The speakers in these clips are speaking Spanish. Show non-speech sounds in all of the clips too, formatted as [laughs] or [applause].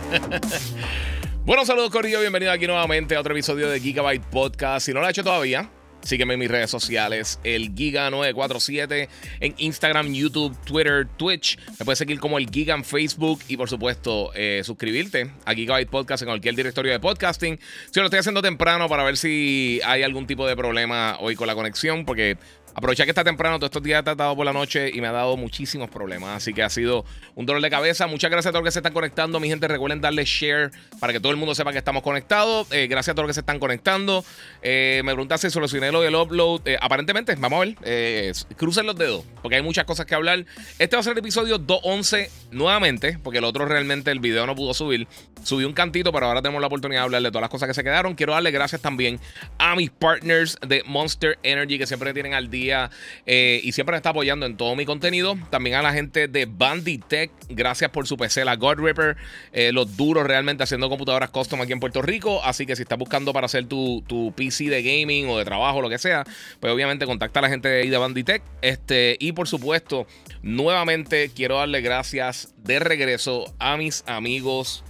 [laughs] bueno, saludos Corillo, bienvenido aquí nuevamente a otro episodio de Gigabyte Podcast. Si no lo has hecho todavía, sígueme en mis redes sociales, el Giga947 en Instagram, YouTube, Twitter, Twitch. Me puedes seguir como el Giga en Facebook y por supuesto eh, suscribirte a Gigabyte Podcast en cualquier directorio de podcasting. Si lo estoy haciendo temprano para ver si hay algún tipo de problema hoy con la conexión, porque Aprovecha que está temprano, todos estos días he tratado por la noche y me ha dado muchísimos problemas. Así que ha sido un dolor de cabeza. Muchas gracias a todos los que se están conectando. Mi gente, recuerden darle share para que todo el mundo sepa que estamos conectados. Eh, gracias a todos los que se están conectando. Eh, me preguntaste si solucioné lo del upload. Eh, aparentemente, vamos a ver. crucen los dedos, porque hay muchas cosas que hablar. Este va a ser el episodio 211 nuevamente, porque el otro realmente el video no pudo subir. Subí un cantito, pero ahora tenemos la oportunidad de hablar de todas las cosas que se quedaron. Quiero darle gracias también a mis partners de Monster Energy que siempre tienen al día eh, y siempre me está apoyando en todo mi contenido. También a la gente de Banditech, gracias por su PC, la God Ripper, eh, los duros realmente haciendo computadoras custom aquí en Puerto Rico. Así que si estás buscando para hacer tu, PC de gaming o de trabajo, lo que sea, pues obviamente contacta a la gente de ahí de Banditech. Este, y por supuesto, nuevamente quiero darle gracias de regreso a mis amigos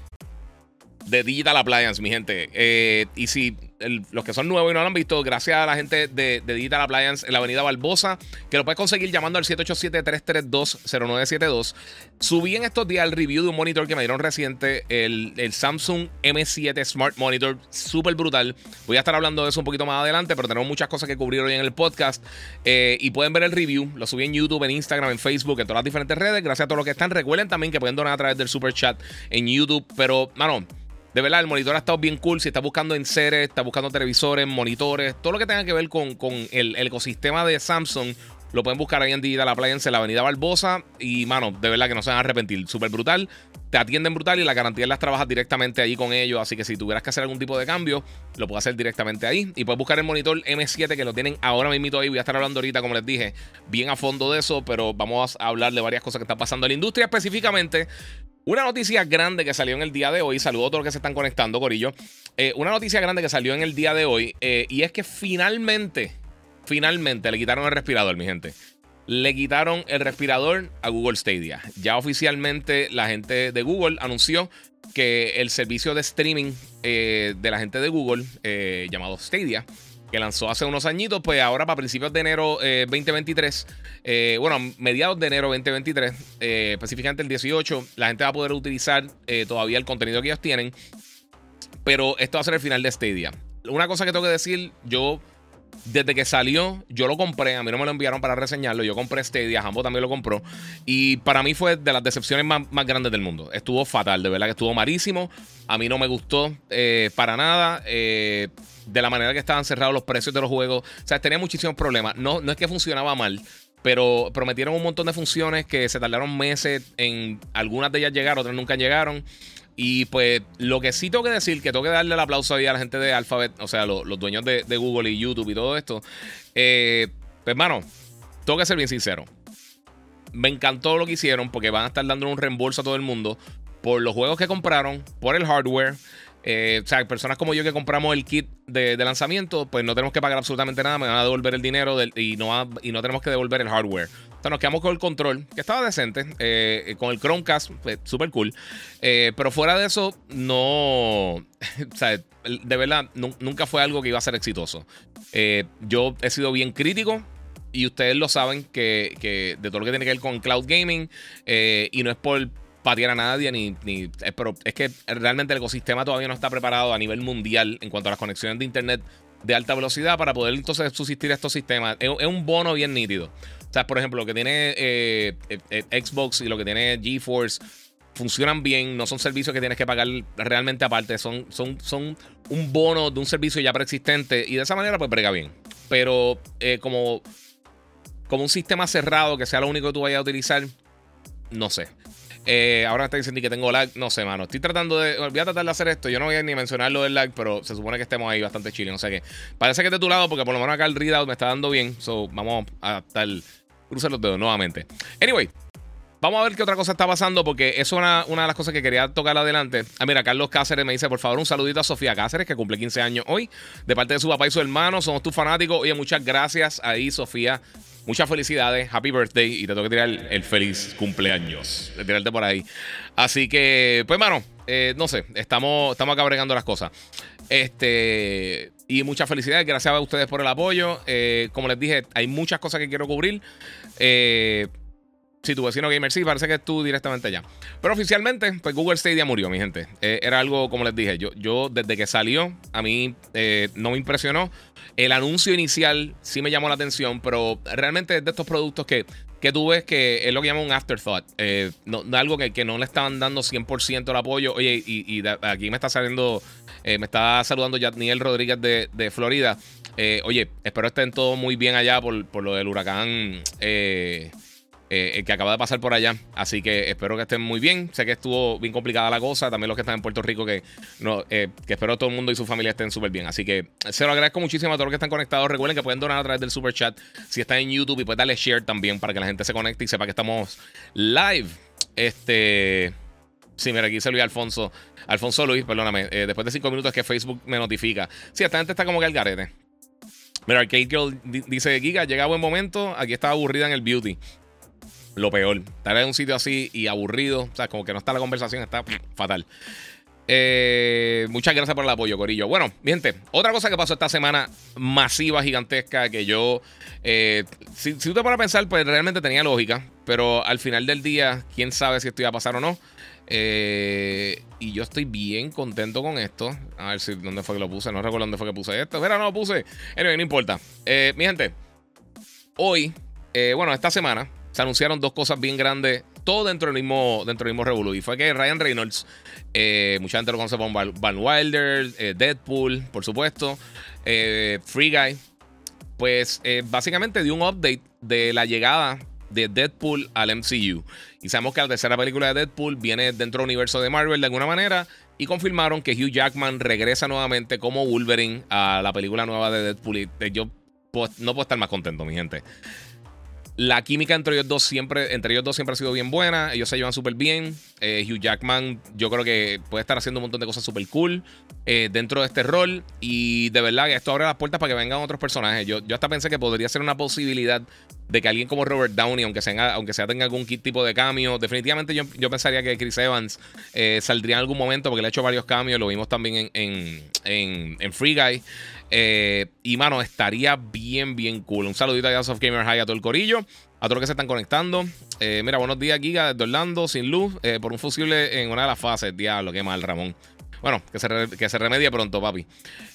de Digital Appliance, mi gente. Eh, y si los que son nuevos y no lo han visto, gracias a la gente de, Digital Appliance en la avenida Barbosa, que lo puedes conseguir llamando al 787-332-0972. Subí en estos días el review de un monitor que me dieron reciente, el, Samsung M7 Smart Monitor, súper brutal. Voy a estar hablando de eso un poquito más adelante, pero tenemos muchas cosas que cubrir hoy en el podcast. Eh, y pueden ver el review, lo subí en YouTube, en Instagram, en Facebook, en todas las diferentes redes. Gracias a todos los que están. Recuerden también que pueden donar a través del super chat en YouTube, pero, mano de verdad, el monitor ha estado bien cool. Si estás buscando en seres, buscando televisores, monitores, todo lo que tenga que ver con, el, ecosistema de Samsung, lo pueden buscar ahí en Digital Appliance en la Avenida Barbosa. Y, mano, de verdad que no se van a arrepentir. Súper brutal. Te atienden brutal y la garantía las trabajas directamente ahí con ellos. Así que si tuvieras que hacer algún tipo de cambio, lo puedes hacer directamente ahí. Y puedes buscar el monitor M7 que lo tienen ahora mismo ahí. Voy a estar hablando ahorita, como les dije, bien a fondo de eso. Pero vamos a hablar de varias cosas que están pasando en la industria. Específicamente, una noticia grande que salió en el día de hoy, saludo a todos los que se están conectando, Corillo. Eh, una noticia grande que salió en el día de hoy, eh, y es que finalmente, finalmente le quitaron el respirador, mi gente. Le quitaron el respirador a Google Stadia. Ya oficialmente la gente de Google anunció que el servicio de streaming eh, de la gente de Google, llamado Stadia, que lanzó hace unos añitos, pues ahora para principios de enero 2023, eh, eh, bueno, mediados de enero 2023, eh, específicamente el 18, la gente va a poder utilizar todavía el contenido que ellos tienen, pero esto va a ser el final de Stadia. Una cosa que tengo que decir, yo desde que salió, yo lo compré. A mí no me lo enviaron para reseñarlo. Yo compré Stadia, Jambo también lo compró. Y para mí fue de las decepciones más, grandes del mundo. Estuvo fatal, de verdad que estuvo malísimo. A mí no me gustó eh, para nada. Eh, de la manera que estaban cerrados los precios de los juegos. O sea, tenía muchísimos problemas. No, no es que funcionaba mal. Pero prometieron un montón de funciones que se tardaron meses en algunas de ellas llegar, otras nunca llegaron. Y pues lo que sí tengo que decir, que tengo que darle el aplauso ahí a la gente de Alphabet, o sea, los dueños de, Google y YouTube y todo esto. Eh, pues, hermano, tengo que ser bien sincero. Me encantó lo que hicieron porque van a estar dando un reembolso a todo el mundo por los juegos que compraron, por el hardware. Eh, o sea, personas como yo que compramos el kit de, lanzamiento, pues no tenemos que pagar absolutamente nada, me van a devolver el dinero y, no y no tenemos que devolver el hardware. Sea, nos quedamos con el control, que estaba decente, eh, con el Chromecast, pues, súper cool. Eh, pero fuera de eso, no. [laughs] o sea, de verdad, nunca fue algo que iba a ser exitoso. yo he sido bien crítico y ustedes lo saben que, de todo lo que tiene que ver con cloud gaming y no es por patear a nadie, ni, ni eh, pero es que realmente el ecosistema todavía no está preparado a nivel mundial en cuanto a las conexiones de internet de alta velocidad para poder entonces subsistir estos sistemas. Es, un bono bien nítido. Sea, por ejemplo, lo que tiene eh, eh, Xbox y lo que tiene GeForce funcionan bien, no son servicios que tienes que pagar realmente aparte, son, son, son un bono de un servicio ya preexistente y de esa manera pues brega bien. Pero como como un sistema cerrado que sea lo único que tú vayas a utilizar, no sé. Eh, ahora me está diciendo que tengo lag. No sé, mano. Estoy tratando de. Voy a tratar de hacer esto. Yo no voy a ni mencionar lo del lag, pero se supone que estemos ahí bastante chile. No sé qué. Parece que es de tu lado, porque por lo menos acá el readout me está dando bien. So, vamos a estar. Cruzar los dedos nuevamente. Anyway. Vamos a ver qué otra cosa está pasando, porque eso es una, de las cosas que quería tocar adelante. Ah, mira, Carlos Cáceres me dice, por favor, un saludito a Sofía Cáceres, que cumple 15 años hoy, de parte de su papá y su hermano. Somos tus fanáticos. Oye, muchas gracias ahí, Sofía. Muchas felicidades, happy birthday y te tengo que tirar el, feliz cumpleaños, tirarte por ahí. Así que, pues, mano, eh, no sé, estamos, estamos acá las cosas. Este, y muchas felicidades, gracias a ustedes por el apoyo. Eh, como les dije, hay muchas cosas que quiero cubrir. Eh, si tu vecino gamer sí, parece que es tú directamente allá. Pero oficialmente, pues Google Stadia murió, mi gente. Eh, era algo, como les dije, yo, yo desde que salió, a mí no me impresionó. El anuncio inicial sí me llamó la atención, pero realmente es de estos productos que, que tú ves que es lo que llama un afterthought. No, algo que, que, no le estaban dando 100% el apoyo. Oye, y, aquí me está saliendo, me está saludando Yatniel Rodríguez de, Florida. oye, espero estén todos muy bien allá por, por lo del huracán. Eh, eh, que acaba de pasar por allá. Así que espero que estén muy bien. Sé que estuvo bien complicada la cosa. También los que están en Puerto Rico, que, no, eh, que espero todo el mundo y su familia estén súper bien. Así que se lo agradezco muchísimo a todos los que están conectados. Recuerden que pueden donar a través del super chat si están en YouTube y pueden darle share también para que la gente se conecte y sepa que estamos live. Este. Sí, mira, aquí se Luis Alfonso. Alfonso Luis, perdóname. Eh, después de cinco minutos que Facebook me notifica. Sí, esta gente está como que al garete. Mira, Arcade Girl dice: Giga, llega buen momento. Aquí estaba aburrida en el beauty lo peor. Estar en un sitio así y aburrido, o sea, como que no está la conversación, está fatal. Eh, muchas gracias por el apoyo, Corillo. Bueno, mi gente, otra cosa que pasó esta semana masiva, gigantesca, que yo, eh, si, si usted para pensar, pues realmente tenía lógica, pero al final del día, quién sabe si esto iba a pasar o no. Eh, y yo estoy bien contento con esto. A ver si dónde fue que lo puse. No recuerdo dónde fue que puse esto. Mira, no lo puse. Anyway, no importa. mi gente, hoy, bueno, esta semana, se anunciaron dos cosas bien grandes, todo dentro del mismo, dentro del mismo Revolu. Y fue que Ryan Reynolds, eh, mucha gente lo conoce como Van Wilder, eh, Deadpool, por supuesto, eh, Free Guy, pues básicamente dio un update de la llegada de Deadpool al MCU. Y sabemos que la tercera película de Deadpool viene dentro del universo de Marvel de alguna manera. Y confirmaron que Hugh Jackman regresa nuevamente como Wolverine a la película nueva de Deadpool. Y yo no puedo estar más contento, mi gente. La química entre ellos dos siempre, entre ellos dos siempre ha sido bien buena. Ellos se llevan súper bien. Eh, Hugh Jackman, yo creo que puede estar haciendo un montón de cosas súper cool eh, dentro de este rol. Y de verdad que esto abre las puertas para que vengan otros personajes. Yo, yo hasta pensé que podría ser una posibilidad de que alguien como Robert Downey, aunque sea, aunque sea tenga algún tipo de cambio, definitivamente yo, yo pensaría que Chris Evans eh, saldría en algún momento porque le ha hecho varios cambios. Lo vimos también en, en, en Free Guy. Eh, y mano, estaría bien, bien cool. Un saludito a House of Gamer High a todo el corillo. A todos los que se están conectando. Eh, mira, buenos días, Giga, desde Orlando, sin luz, por un fusible en una de las fases. Diablo, qué mal, Ramón. Bueno, que se, que se remedie pronto, papi.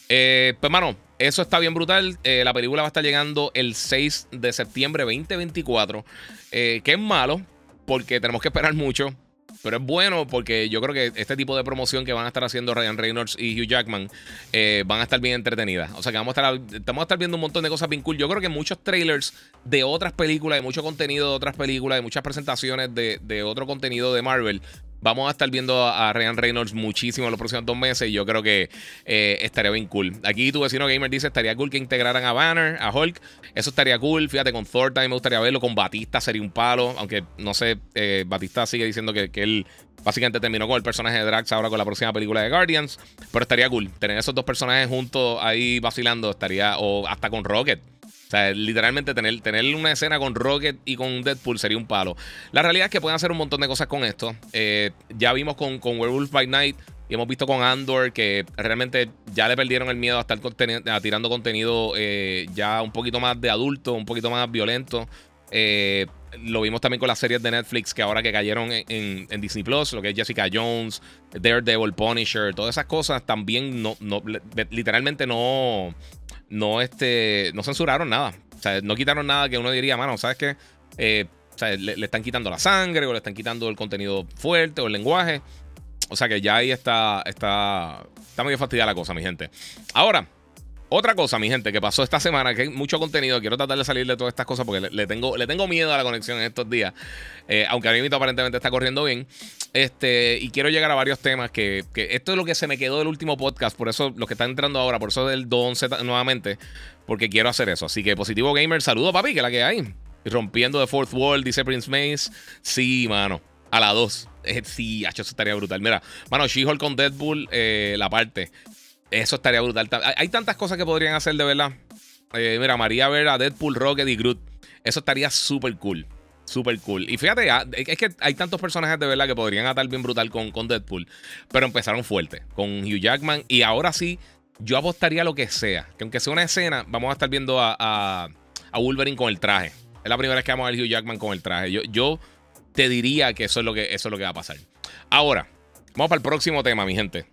pues, mano, eso está bien brutal. la película va a estar llegando el 6 de septiembre 2024. que es malo, porque tenemos que esperar mucho. Pero es bueno porque yo creo que este tipo de promoción que van a estar haciendo Ryan Reynolds y Hugh Jackman eh, van a estar bien entretenidas. O sea que vamos a, estar, viendo un montón de cosas bien cool. Yo creo que muchos trailers de otras películas, de mucho contenido de otras películas, de muchas presentaciones de otro contenido de Marvel Vamos a estar viendo a Ryan Reynolds muchísimo en los próximos dos meses y yo creo que eh, estaría bien cool. Aquí tu vecino gamer dice, estaría cool que integraran a Banner, a Hulk. Eso estaría cool. Fíjate, con Thor también me gustaría verlo. Con Batista sería un palo. Aunque no sé, eh, Batista sigue diciendo que, que él básicamente terminó con el personaje de Drax ahora con la próxima película de Guardians. Pero estaría cool. Tener esos dos personajes juntos ahí vacilando estaría... O hasta con Rocket. O sea, literalmente tener, tener una escena con Rocket y con Deadpool sería un palo. La realidad es que pueden hacer un montón de cosas con esto. Eh, ya vimos con, con Werewolf by Night y hemos visto con Andor que realmente ya le perdieron el miedo a estar tirando contenido eh, ya un poquito más de adulto, un poquito más violento. Eh, lo vimos también con las series de Netflix que ahora que cayeron en, Disney Plus, lo que es Jessica Jones, Daredevil, Punisher, todas esas cosas también no, no literalmente no, no, este, no censuraron nada. O sea, no quitaron nada que uno diría, mano, ¿sabes qué? Eh, o sea, le, están quitando la sangre o le están quitando el contenido fuerte o el lenguaje. O sea que ya ahí está, está, está medio fastidiada la cosa, mi gente. Ahora, Otra cosa, mi gente, que pasó esta semana, que hay mucho contenido, quiero tratar de salir de todas estas cosas porque le, tengo, le tengo miedo a la conexión en estos días, eh, aunque a mí aparentemente está corriendo bien, este, y quiero llegar a varios temas que, esto es lo que se me quedó del último podcast, por eso los que están entrando ahora, por eso del 211 nuevamente, porque quiero hacer eso. Así que Positivo Gamer, saludo papi, que la que hay. Rompiendo de Fourth Wall, dice Prince Mace. Sí, mano. A la 2. Eh, sí, eso estaría brutal. Mira, mano, She-Hulk con Deadpool, eh, la parte. Eso estaría brutal. Hay tantas cosas que podrían hacer de verdad. Eh, mira, María ver a Deadpool, Rocket y Groot. Eso estaría súper cool. Súper cool. Y fíjate, es que hay tantos personajes de verdad que podrían atar bien brutal con, con Deadpool. Pero empezaron fuerte. Con Hugh Jackman. Y ahora sí, yo apostaría lo que sea. Que aunque sea una escena, vamos a estar viendo a, a, Wolverine con el traje. Es la primera vez que vamos a ver Hugh Jackman con el traje. Yo, yo te diría que eso es lo que, eso es lo que va a pasar. Ahora, vamos para el próximo tema, mi gente.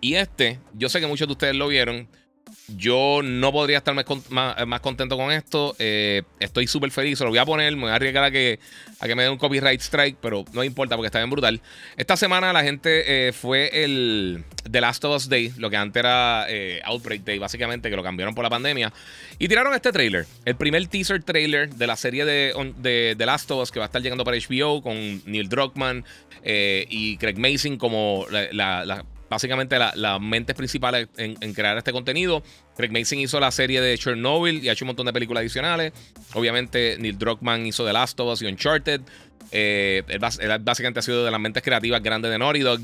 Y este, yo sé que muchos de ustedes lo vieron. Yo no podría estar más, contento con esto. Eh, estoy súper feliz. Se lo voy a poner. Me voy a arriesgar a que, a que me dé un copyright strike, pero no importa porque está bien brutal. Esta semana la gente eh, fue el The Last of Us Day, lo que antes era eh, Outbreak Day, básicamente, que lo cambiaron por la pandemia. Y tiraron este trailer. El primer teaser trailer de la serie de, de The Last of Us que va a estar llegando para HBO con Neil Druckmann y Craig Mason como la básicamente las mentes principales en, crear este contenido. Craig Mason hizo la serie de Chernobyl y ha hecho un montón de películas adicionales. Obviamente, Neil Druckmann hizo The Last of Us y Uncharted. Eh, él, básicamente ha sido de las mentes creativas grandes de Naughty Dog.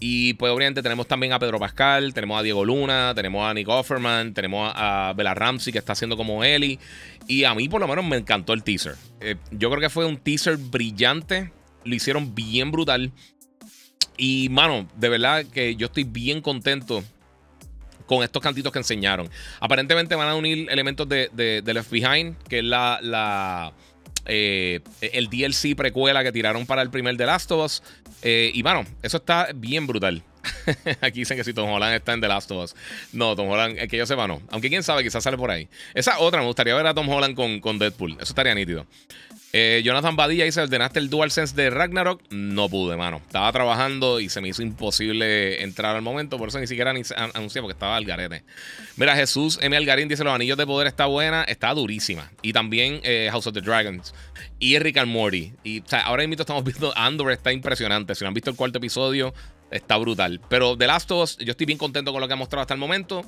Y pues obviamente tenemos también a Pedro Pascal, tenemos a Diego Luna, tenemos a Nick Offerman, tenemos a Bella Ramsey que está haciendo como Ellie. Y a mí por lo menos me encantó el teaser. Eh, yo creo que fue un teaser brillante. Lo hicieron bien brutal. Y, mano, de verdad que yo estoy bien contento con estos cantitos que enseñaron. Aparentemente van a unir elementos de, de, Left Behind, que es la, la eh, el DLC precuela que tiraron para el primer The Last of Us. Eh, y, mano, eso está bien brutal. [laughs] Aquí dicen que si Tom Holland está en The Last of Us. No, Tom Holland, es que yo sepa, no. Aunque quién sabe, quizás sale por ahí. Esa otra, me gustaría ver a Tom Holland con, con Deadpool. Eso estaría nítido. Eh, Jonathan Badilla dice: ¿Ordenaste el DualSense de Ragnarok? No pude, mano. Estaba trabajando y se me hizo imposible entrar al momento. Por eso ni siquiera anuncié porque estaba al garete. Mira, Jesús M. Algarín dice: Los anillos de poder está buena, está durísima. Y también eh, House of the Dragons. Y Rick and Morty. Y ahora mismo estamos [laughs] viendo Andor, está impresionante. Si no han visto el cuarto episodio, está brutal. Pero The Last of Us, yo estoy bien contento con lo que ha mostrado hasta el momento.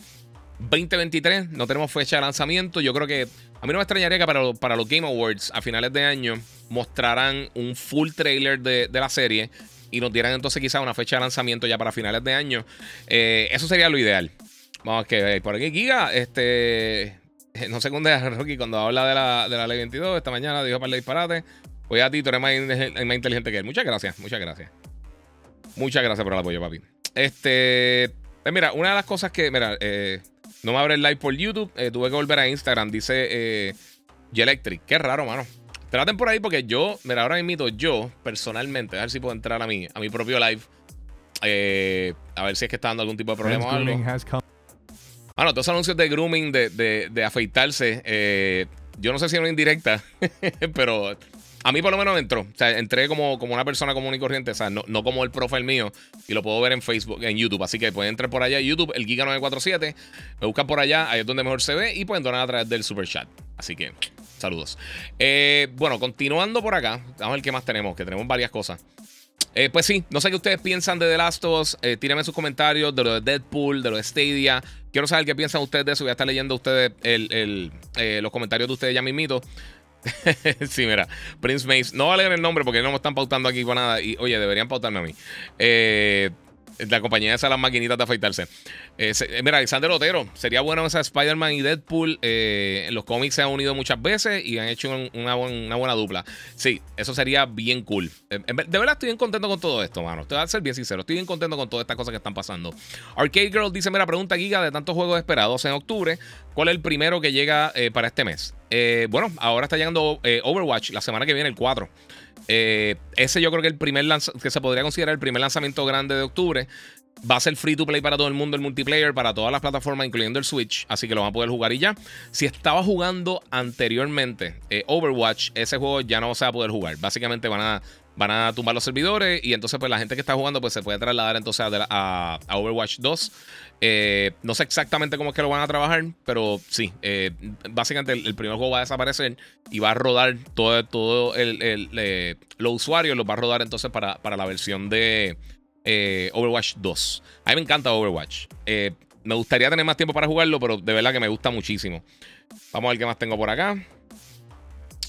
2023, no tenemos fecha de lanzamiento. Yo creo que a mí no me extrañaría que para, para los Game Awards a finales de año mostraran un full trailer de, la serie y nos dieran entonces quizá una fecha de lanzamiento ya para finales de año. Eh, eso sería lo ideal. Vamos que por aquí, Giga, este. No sé cuándo es Rocky cuando habla de la, de la ley 22. Esta mañana dijo para el disparate. Voy a ti, tú eres más, más inteligente que él. Muchas gracias, muchas gracias. Muchas gracias por el apoyo, papi. Este. Pues mira, una de las cosas que. Mira, eh, no me abre el live por YouTube. Eh, tuve que volver a Instagram. Dice eh, Electric. Qué raro, mano. Traten por ahí porque yo, mira, ahora invito yo, personalmente, a ver si puedo entrar a mi, a mi propio live. Eh, a ver si es que está dando algún tipo de problema o algo. Bueno, todos anuncios de grooming, de, de, de afeitarse. Eh, yo no sé si es una indirecta, [laughs] pero a mí por lo menos me entró. O sea, entré como, como una persona común y corriente. O sea, no, no como el profile mío. Y lo puedo ver en Facebook, en YouTube. Así que pueden entrar por allá. YouTube, el Giga947. Me buscan por allá. Ahí es donde mejor se ve. Y pueden donar a través del super chat. Así que, saludos. Eh, bueno, continuando por acá. Vamos a ver qué más tenemos. Que tenemos varias cosas. Eh, pues sí, no sé qué ustedes piensan de The Last of Us. Eh, tírenme sus comentarios de lo de Deadpool, de lo de Stadia. Quiero saber qué piensan ustedes de eso. Voy a estar leyendo ustedes los comentarios de ustedes ya mismito. [laughs] sí, mira, Prince Mace. No vale el nombre porque no me están pautando aquí para nada. Y oye, deberían pautarme a mí. Eh, la compañía esa las maquinitas de afeitarse. Eh, eh, mira, Alexander Otero, sería bueno esa Spider-Man y Deadpool. Eh, los cómics se han unido muchas veces y han hecho una, buena dupla. Sí, eso sería bien cool. de verdad estoy bien contento con todo esto, mano. Te voy a ser bien sincero. Estoy bien contento con todas estas cosas que están pasando. Arcade Girl dice: Mira, pregunta Giga de tantos juegos esperados en octubre. ¿Cuál es el primero que llega para este mes? bueno, ahora está llegando Overwatch la semana que viene, el 4. Eh, ese yo creo que el primer que se podría considerar el primer lanzamiento grande de octubre. Va a ser free to play para todo el mundo el multiplayer, para todas las plataformas, incluyendo el Switch. Así que lo van a poder jugar y ya. Si estaba jugando anteriormente eh, Overwatch, ese juego ya no se va a poder jugar. Básicamente van a van a tumbar los servidores y entonces pues la gente que está jugando pues se puede trasladar entonces a, Overwatch 2. Eh, no sé exactamente cómo es que lo van a trabajar, pero sí, eh, básicamente el, primer juego va a desaparecer y va a rodar todo, todo el, los usuarios, los va a rodar entonces para, para la versión de Overwatch 2. A mí me encanta Overwatch. me gustaría tener más tiempo para jugarlo, pero de verdad que me gusta muchísimo. Vamos a ver qué más tengo por acá.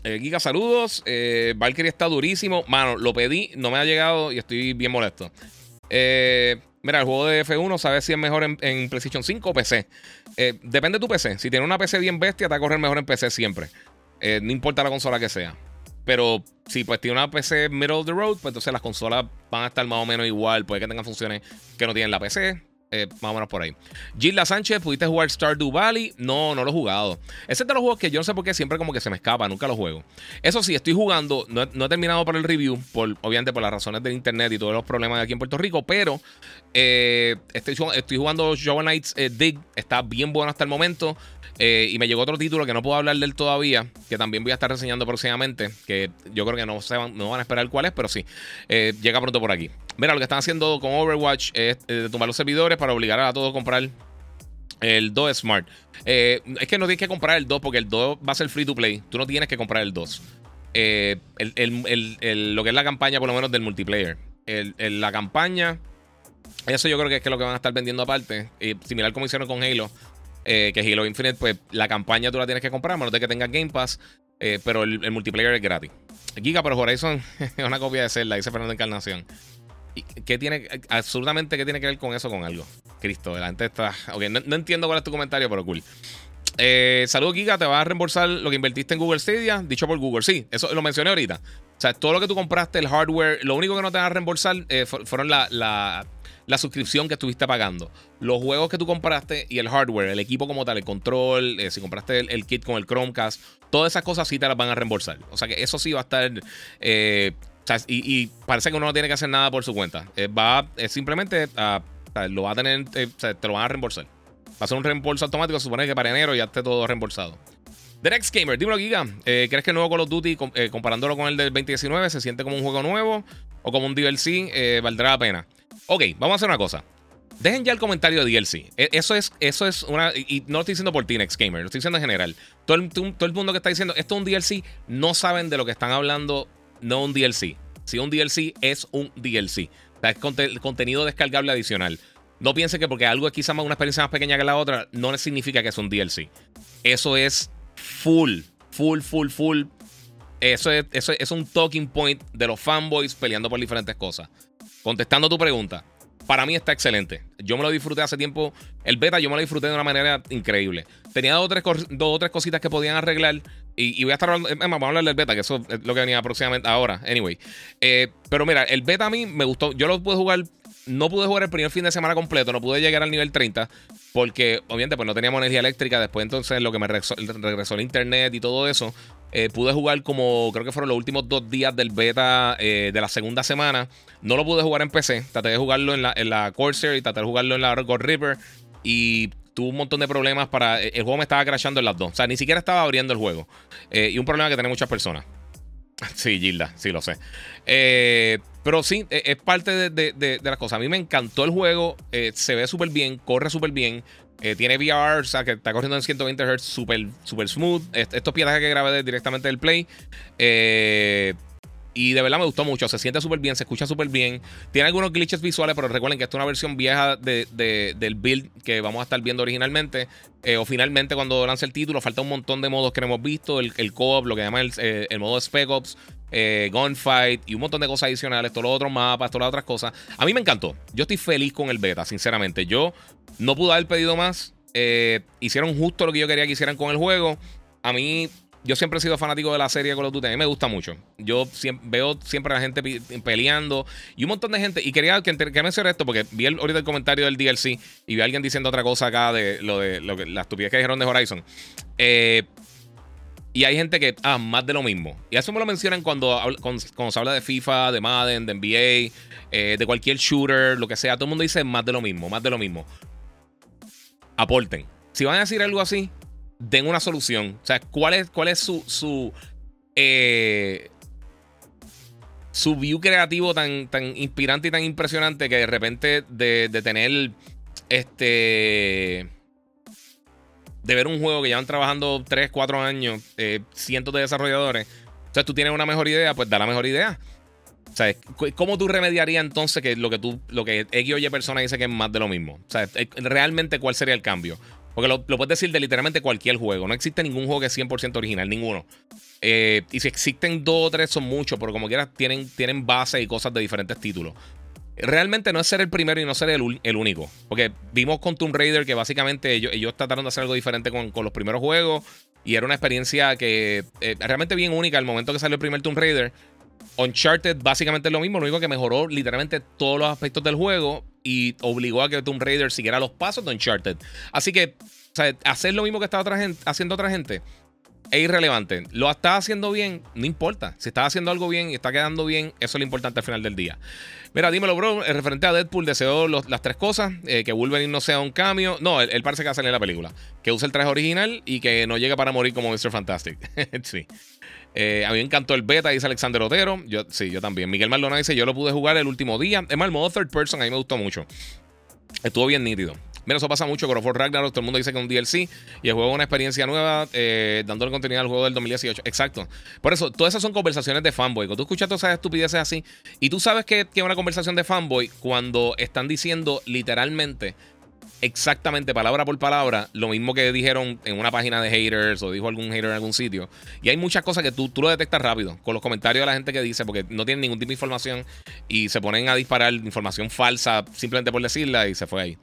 Eh, Giga, saludos. Eh, Valkyrie está durísimo. Mano, lo pedí, no me ha llegado y estoy bien molesto. Eh, mira, el juego de F1, ¿sabes si es mejor en, PlayStation 5 o PC? Eh, depende de tu PC. Si tienes una PC bien bestia, te va a correr mejor en PC siempre. no importa la consola que sea. Pero si pues tiene una PC middle of the road, pues entonces las consolas van a estar más o menos igual. Puede que tengan funciones que no tienen la PC. Eh, más o menos por ahí. Gilda Sánchez, ¿pudiste jugar Stardew Valley? No, no lo he jugado. Ese es de los juegos que yo no sé por qué siempre como que se me escapa, nunca lo juego. Eso sí, estoy jugando, no, he terminado por el review, por, obviamente por las razones del internet y todos los problemas de aquí en Puerto Rico, pero eh, estoy, estoy, jugando Shovel Knights eh, Dig, está bien bueno hasta el momento. Y me llegó otro título que no puedo hablar del todavía, que también voy a estar reseñando próximamente, que yo creo que no, se van, no van a esperar cuál es, pero sí, llega pronto por aquí. Mira, lo que están haciendo con Overwatch es eh, tomar los servidores para obligar a todos a comprar el 2 Smart. Eh, es que no tienes que comprar el 2 porque el 2 va a ser free to play. Tú no tienes que comprar el 2. Eh, lo que es la campaña, por lo menos del multiplayer. la campaña, eso yo creo que es, que lo que van a estar vendiendo aparte. similar como hicieron con Halo. Que Halo Infinite, pues la campaña tú la tienes que comprar, a menos de que tengas Game Pass. pero el, multiplayer es gratis. Giga, pero Horizon [laughs] es una copia de Zelda, dice Fernando Encarnación. ¿Qué tiene, absolutamente, qué tiene que ver con eso, con algo? Cristo, la gente está. Ok, no, entiendo cuál es tu comentario, pero cool. Eh, Saludos, Giga. ¿Te vas a reembolsar lo que invertiste en Google Stadia? Dicho por Google. Sí, eso lo mencioné ahorita. O sea, todo lo que tú compraste, el hardware, lo único que no te vas a reembolsar eh, fueron la, la, suscripción que estuviste pagando. Los juegos que tú compraste y el hardware, el equipo como tal, el control, eh, si compraste el, kit con el Chromecast, todas esas cosas sí te las van a reembolsar. O sea que eso sí va a estar eh, y, parece que uno no tiene que hacer nada por su cuenta. Eh, va simplemente lo va a tener, eh, te lo van a reembolsar. Va a ser un reembolso automático. Supone que para enero ya esté todo reembolsado. The Next Gamer, dímelo, Giga. Eh, ¿Crees que el nuevo Call of Duty, comparándolo con el del 2019, se siente como un juego nuevo o como un DLC? ¿Valdrá la pena? Ok, vamos a hacer una cosa. Dejen ya el comentario de DLC. E, eso es, eso es una. Y no lo estoy diciendo por ti, Next Gamer, lo estoy diciendo en general. Todo el, todo el mundo que está diciendo esto es un DLC, no saben de lo que están hablando no un DLC. Si un DLC es un DLC. es contenido descargable adicional. No piense que porque algo es quizá una experiencia más pequeña que la otra, no significa que es un DLC. Eso es full, full, full, full. Eso es, eso es un talking point de los fanboys peleando por diferentes cosas. Contestando tu pregunta, para mí está excelente. Yo me lo disfruté hace tiempo. El beta yo me lo disfruté de una manera increíble. Tenía dos o tres, dos o tres cositas que podían arreglar. Y, voy a estar hablando, vamos a hablar del beta, que eso es lo que venía aproximadamente ahora. Anyway. Eh, pero mira, el beta a mí me gustó. Yo lo pude jugar. No pude jugar el primer fin de semana completo. No pude llegar al nivel 30. Porque obviamente pues no teníamos energía eléctrica. Después entonces lo que me regresó, el internet y todo eso. Eh, pude jugar como creo que fueron los últimos dos días del beta eh, de la segunda semana. No lo pude jugar en PC. Traté de jugarlo en la, en la Corsair y traté de jugarlo en la God River. Y tuve un montón de problemas para. El juego me estaba crashando en las dos. O sea, ni siquiera estaba abriendo el juego. Eh, y un problema que tienen muchas personas. [laughs] Sí, Gilda, sí lo sé. Eh, pero sí, e, es parte de, las cosas. A mí me encantó el juego. Eh, se ve súper bien, corre súper bien. Tiene VR, o sea, que está corriendo en 120 Hz súper super smooth. estos piezas que grabé directamente del Play. Eh, y de verdad me gustó mucho. Se siente súper bien, se escucha súper bien. Tiene algunos glitches visuales, pero recuerden que esta es una versión vieja del build que vamos a estar viendo originalmente. Eh, o finalmente, cuando lance el título, falta un montón de modos que no hemos visto. El, el co-op, lo que llama el, eh, el modo Spec Ops, eh, Gunfight y un montón de cosas adicionales. Todos los otros mapas, todas las otras cosas. A mí me encantó. Yo estoy feliz con el beta, sinceramente. Yo no pude haber pedido más. hicieron justo lo que yo quería que hicieran con el juego. A mí yo siempre he sido fanático de la serie Call of Duty. A mí me gusta mucho. Yo veo siempre a la gente peleando y un montón de gente. Y quería que, que mencionar esto porque vi ahorita el comentario del DLC y vi a alguien diciendo otra cosa acá de lo de que, la estupidez que dijeron de Horizon. Eh, y hay gente que, ah, más de lo mismo. Y eso me lo mencionan cuando, cuando, se habla de FIFA, de Madden, de NBA, eh, de cualquier shooter, lo que sea. Todo el mundo dice más de lo mismo, más de lo mismo. Aporten. Si van a decir algo así, den una solución. O sea, ¿cuál es, cuál es su, su, eh, su view creativo tan, tan inspirante y tan impresionante que de repente de, de tener este de ver un juego que llevan trabajando 3, 4 años, eh, cientos de desarrolladores. O sea, tú tienes una mejor idea, pues da la mejor idea. O sea, ¿cómo tú remediarías entonces que lo que tú, lo que X o Y persona dice que es más de lo mismo? O sea, realmente cuál sería el cambio. Porque lo, puedes decir de literalmente cualquier juego. No existe ningún juego que es 100% original, ninguno. Eh, y si existen dos o tres son muchos, pero como quieras tienen, tienen base y cosas de diferentes títulos realmente no es ser el primero y no ser el, único. Porque vimos con Tomb Raider que básicamente ellos, ellos trataron de hacer algo diferente con, los primeros juegos. Y era una experiencia que eh, realmente bien única. El momento que salió el primer Tomb Raider, Uncharted básicamente es lo mismo. Lo único que mejoró literalmente todos los aspectos del juego y obligó a que Tomb Raider siguiera los pasos de Uncharted. Así que hacer lo mismo que estaba haciendo otra gente es irrelevante. Lo está haciendo bien, no importa. Si está haciendo algo bien y está quedando bien, eso es lo importante al final del día. Mira, dímelo, bro. El referente a Deadpool deseo las tres cosas: eh, que Wolverine no sea un cambio. No, él, parece que va a en la película. Que use el traje original y que no llegue para morir como Mr. Fantastic. [laughs] sí. Eh, a mí me encantó el beta, dice Alexander Otero. Yo, sí, yo también. Miguel Maldonado dice: Yo lo pude jugar el último día. Es más, el modo third person a mí me gustó mucho. Estuvo bien nítido. Mira, eso pasa mucho. con of Ragnarok, todo el mundo dice que es un DLC y el juego es una experiencia nueva, eh, dándole contenido al juego del 2018. Exacto. Por eso, todas esas son conversaciones de fanboy. Cuando tú escuchas todas esas estupideces así, y tú sabes que es una conversación de fanboy cuando están diciendo literalmente exactamente palabra por palabra lo mismo que dijeron en una página de haters o dijo algún hater en algún sitio. Y hay muchas cosas que tú, tú lo detectas rápido con los comentarios de la gente que dice, porque no tienen ningún tipo de información y se ponen a disparar información falsa simplemente por decirla y se fue ahí.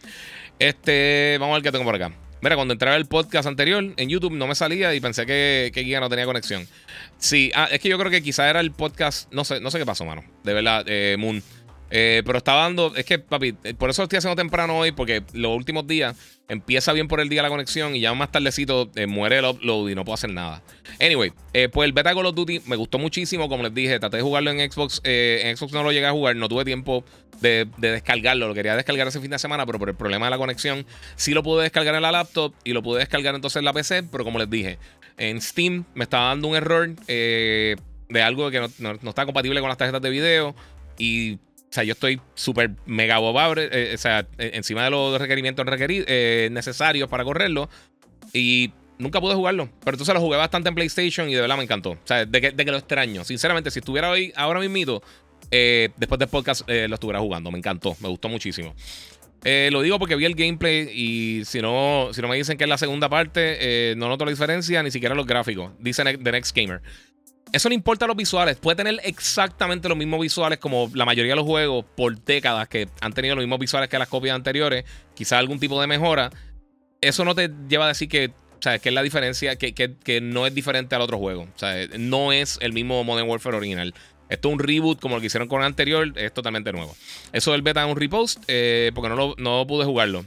Este, vamos a ver qué tengo por acá. Mira, cuando entraba el podcast anterior en YouTube no me salía y pensé que, que no tenía conexión. Sí, ah, es que yo creo que quizá era el podcast, no sé, no sé qué pasó, mano. De verdad, eh, Moon. Eh, pero está dando, es que, papi, eh, por eso estoy haciendo temprano hoy, porque los últimos días empieza bien por el día la conexión y ya más tardecito eh, muere el upload y no puedo hacer nada. Anyway, pues el beta Call of Duty me gustó muchísimo, como les dije, traté de jugarlo en Xbox. en Xbox no lo llegué a jugar, no tuve tiempo de, descargarlo. Lo quería descargar ese fin de semana, pero por el problema de la conexión, sí lo pude descargar en la laptop y lo pude descargar entonces en la PC, pero como les dije, en Steam me estaba dando un error de algo que no, no está compatible con las tarjetas de video y sea, yo estoy súper mega bobable, eh, o sea, encima de los requerimientos eh, necesarios para correrlo. Y nunca pude jugarlo. Pero entonces lo jugué bastante en PlayStation y de verdad me encantó. O sea, de que, lo extraño. Sinceramente, si estuviera hoy, ahora mismo, eh, después del podcast lo estuviera jugando. Me encantó, me gustó muchísimo. lo digo porque vi el gameplay y si no, si no me dicen que es la segunda parte, no noto la diferencia, ni siquiera los gráficos. Dice The Next Gamer. Eso no importa los visuales. Puede tener exactamente los mismos visuales como la mayoría de los juegos por décadas que han tenido los mismos visuales que las copias anteriores. Quizás algún tipo de mejora. Eso no te lleva a decir que, que es la diferencia, que, no es diferente al otro juego. O sea, no es el mismo Modern Warfare original. Esto es un reboot como lo que hicieron con el anterior, es totalmente nuevo. Eso del beta es un repost, eh, porque no, no pude jugarlo.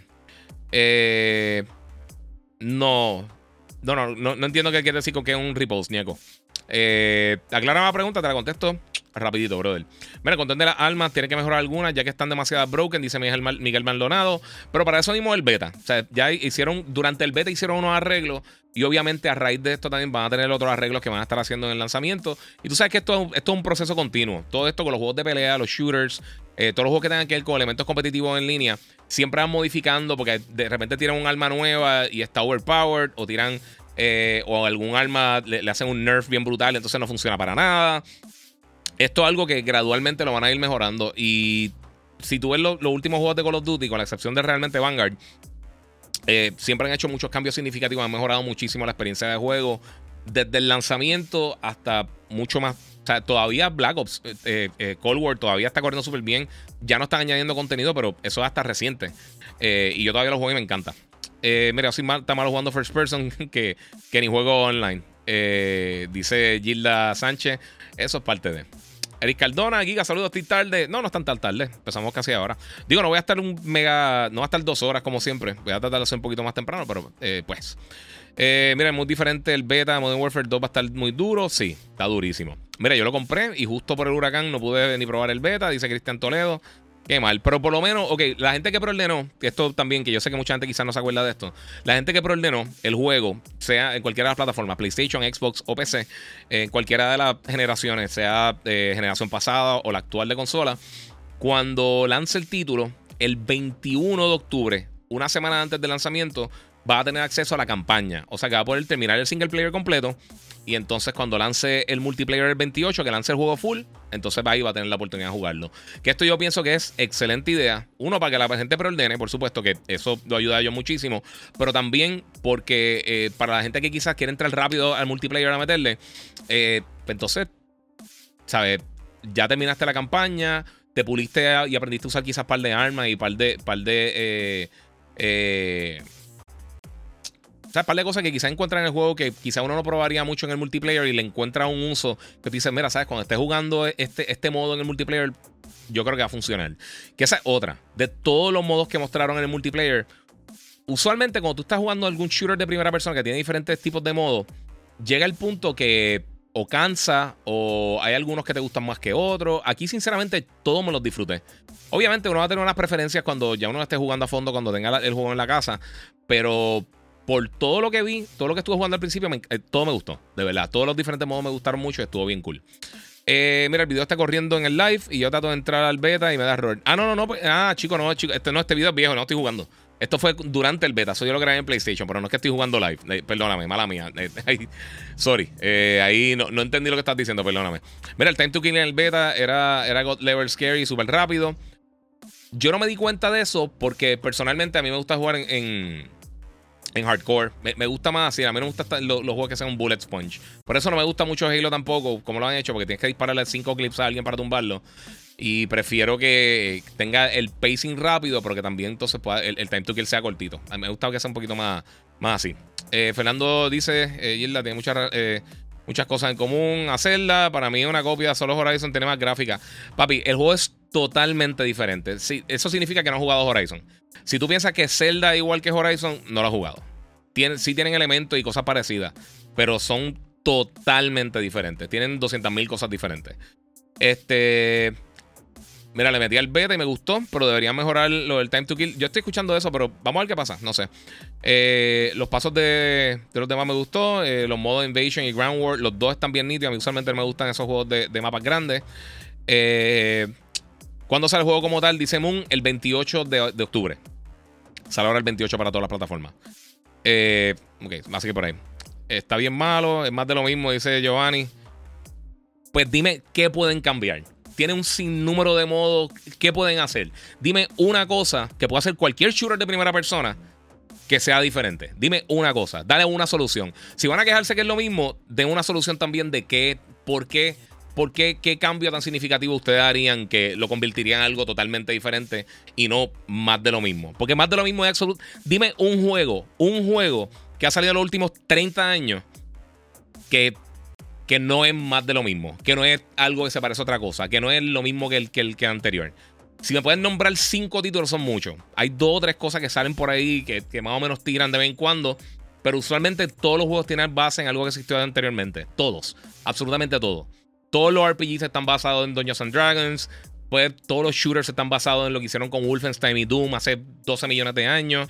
Eh, no, no, no, no, entiendo qué quiere decir con que es un repost, Nieko. Eh, aclara la pregunta, te la contesto rapidito, brother. Mira, con de las almas tiene que mejorar algunas ya que están demasiado broken, dice Miguel, Maldonado. Pero para eso mismo el beta. O sea, ya hicieron, durante el beta hicieron unos arreglos y obviamente a raíz de esto también van a tener otros arreglos que van a estar haciendo en el lanzamiento. Y tú sabes que esto, es un proceso continuo. Todo esto con los juegos de pelea, los shooters, eh, todos los juegos que tengan que ver con elementos competitivos en línea, siempre van modificando porque de repente tiran un arma nueva y está overpowered o tiran eh, o algún arma le, hacen un nerf bien brutal, entonces no funciona para nada. Esto es algo que gradualmente lo van a ir mejorando. Y si tú ves los últimos juegos de Call of Duty, con la excepción de realmente Vanguard, eh, siempre han hecho muchos cambios significativos, han mejorado muchísimo la experiencia de juego. Desde el lanzamiento hasta mucho más. O sea, todavía Black Ops, eh, Cold War todavía está corriendo súper bien. Ya no están añadiendo contenido, pero eso es hasta reciente. y yo todavía lo juego y me encanta. Eh, mira, soy mal, está malo jugando first person [laughs] que, que ni juego online. Eh, dice Gilda Sánchez. Eso es parte de. Eric Cardona, Giga, saludos, estoy tarde. No, no están tan tarde. Empezamos casi ahora. Digo, no voy a estar un mega. No voy a estar dos horas como siempre. Voy a tratar de hacer un poquito más temprano, pero eh, pues. Mira, es muy diferente el beta. Modern Warfare 2 va a estar muy duro. Sí, está durísimo. Mira, yo lo compré y justo por el huracán no pude ni probar el beta. Dice Cristian Toledo. Qué mal. Pero por lo menos, ok, la gente que preordenó, esto también, que yo sé que mucha gente quizás no se acuerda de esto, la gente que preordenó el juego, sea en cualquiera de las plataformas, PlayStation, Xbox o PC, en cualquiera de las generaciones, sea de generación pasada o la actual de consola, cuando lance el título, el 21 de octubre, una semana antes del lanzamiento, va a tener acceso a la campaña. O sea que va a poder terminar el single player completo y entonces cuando lance el multiplayer el 28, que lance el juego full, entonces ahí va a tener la oportunidad de jugarlo. Que esto yo pienso que es excelente idea. Uno, para que la gente preordene, por supuesto que eso lo ayuda a ellos muchísimo. Pero también porque eh, para la gente que quizás quiere entrar rápido al multiplayer a meterle, eh, pues entonces, ¿sabes? Ya terminaste la campaña, te puliste y aprendiste a usar quizás par de armas y par de... Par de eh, eh o sea, un par de cosas que quizás encuentran en el juego que quizás uno no probaría mucho en el multiplayer y le encuentra un uso que te mira, sabes, cuando estés jugando este, este modo en el multiplayer, yo creo que va a funcionar. Que esa es otra. De todos los modos que mostraron en el multiplayer, usualmente cuando tú estás jugando algún shooter de primera persona que tiene diferentes tipos de modos, llega el punto que o cansa o hay algunos que te gustan más que otros. Aquí, sinceramente, todos me los disfruté. Obviamente, uno va a tener unas preferencias cuando ya uno esté jugando a fondo, cuando tenga el juego en la casa, pero por todo lo que vi, todo lo que estuve jugando al principio, eh, todo me gustó, de verdad. Todos los diferentes modos me gustaron mucho estuvo bien cool. Eh, mira, el video está corriendo en el live y yo trato de entrar al beta y me da error. Ah, no, no, no. Pues, ah, chico, no, chico. Este, no, este video es viejo, no estoy jugando. Esto fue durante el beta, eso yo lo grabé en PlayStation, pero no es que estoy jugando live. Eh, perdóname, mala mía. [laughs] sorry, ahí no, no, entendí lo que estás diciendo, perdóname. Mira, el time to kill en el beta era, era God Level Scary, súper rápido. Yo no me di cuenta de eso porque personalmente a mí me gusta jugar en hardcore. Me, gusta más así. A mí no me gustan los, juegos que sean un bullet sponge. Por eso no me gusta mucho Halo tampoco, como lo han hecho, porque tienes que dispararle cinco clips a alguien para tumbarlo. Y prefiero que tenga el pacing rápido, pero que también entonces pueda, el, time to kill sea cortito. A mí me gusta que sea un poquito más, más así. Eh, Fernando dice, eh, Gilda tiene muchas, eh, muchas cosas en común. Hacerla, para mí una copia de Solo Horizon tiene más gráfica. Papi, el juego es totalmente diferente. Sí, eso significa que no has jugado Horizon. Si tú piensas que Zelda es igual que Horizon, no lo has jugado. sí tienen elementos y cosas parecidas, pero son totalmente diferentes. Tienen 200.000 cosas diferentes. Este. Mira, le metí al beta y me gustó, pero deberían mejorar lo del time to kill. Yo estoy escuchando eso, pero vamos a ver qué pasa. No sé. Eh, los pasos de, los demás me gustó. Eh, los modos Invasion y Ground War, los dos están bien nítidos. A mí usualmente me gustan esos juegos de, de mapas grandes. Eh, ¿Cuándo sale el juego como tal? Dice Moon el 28 de, octubre. Sale ahora el 28 para todas las plataformas. Ok, así que por ahí. Está bien malo, es más de lo mismo, dice Giovanni. Pues dime qué pueden cambiar. Tiene un sinnúmero de modos. ¿Qué pueden hacer? Dime una cosa que pueda hacer cualquier shooter de primera persona que sea diferente. Dime una cosa. Dale una solución. Si van a quejarse que es lo mismo, den una solución también de qué, por qué ¿por qué, qué cambio tan significativo ustedes harían que lo convertirían en algo totalmente diferente y no más de lo mismo? Porque más de lo mismo es absoluto. Dime un juego, un juego que ha salido en los últimos 30 años que, que no es más de lo mismo, que no es algo que se parece a otra cosa, que no es lo mismo que el, que el que anterior. Si me pueden nombrar cinco títulos, son muchos. Hay dos o tres cosas que salen por ahí que, que más o menos tiran de vez en cuando. Pero usualmente todos los juegos tienen base en algo que existió anteriormente. Todos. Absolutamente todos. Todos los RPGs están basados en Dungeons and Dragons. Pues todos los shooters están basados en lo que hicieron con Wolfenstein y Doom hace 12 millones de años.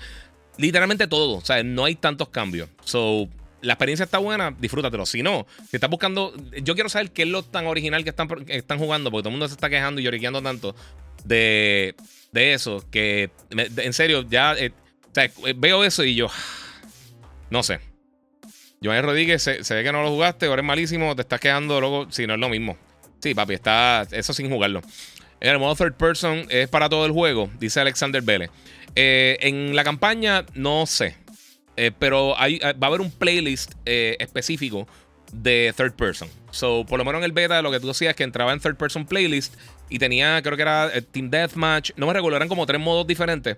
Literalmente todo. O sea, no hay tantos cambios. So, la experiencia está buena, disfrútatelo. Si no, si estás buscando. Yo quiero saber qué es lo tan original que están, están jugando, porque todo el mundo se está quejando y lloriqueando tanto de, de eso, que en serio, ya. Eh, o sea, veo eso y yo. [sighs] No sé. Joan Rodríguez, se, ve que no lo jugaste, ahora es malísimo, te estás quedando luego. Si no es lo mismo. Sí, papi, está eso sin jugarlo. El modo third person es para todo el juego, dice Alexander Vélez. Eh, en la campaña, no sé. Eh, pero eh, va a haber un playlist específico de third person. So, por lo menos en el beta, lo que tú decías es que entraba en third person playlist y tenía, creo que era Team Deathmatch. No me recuerdo, eran como tres modos diferentes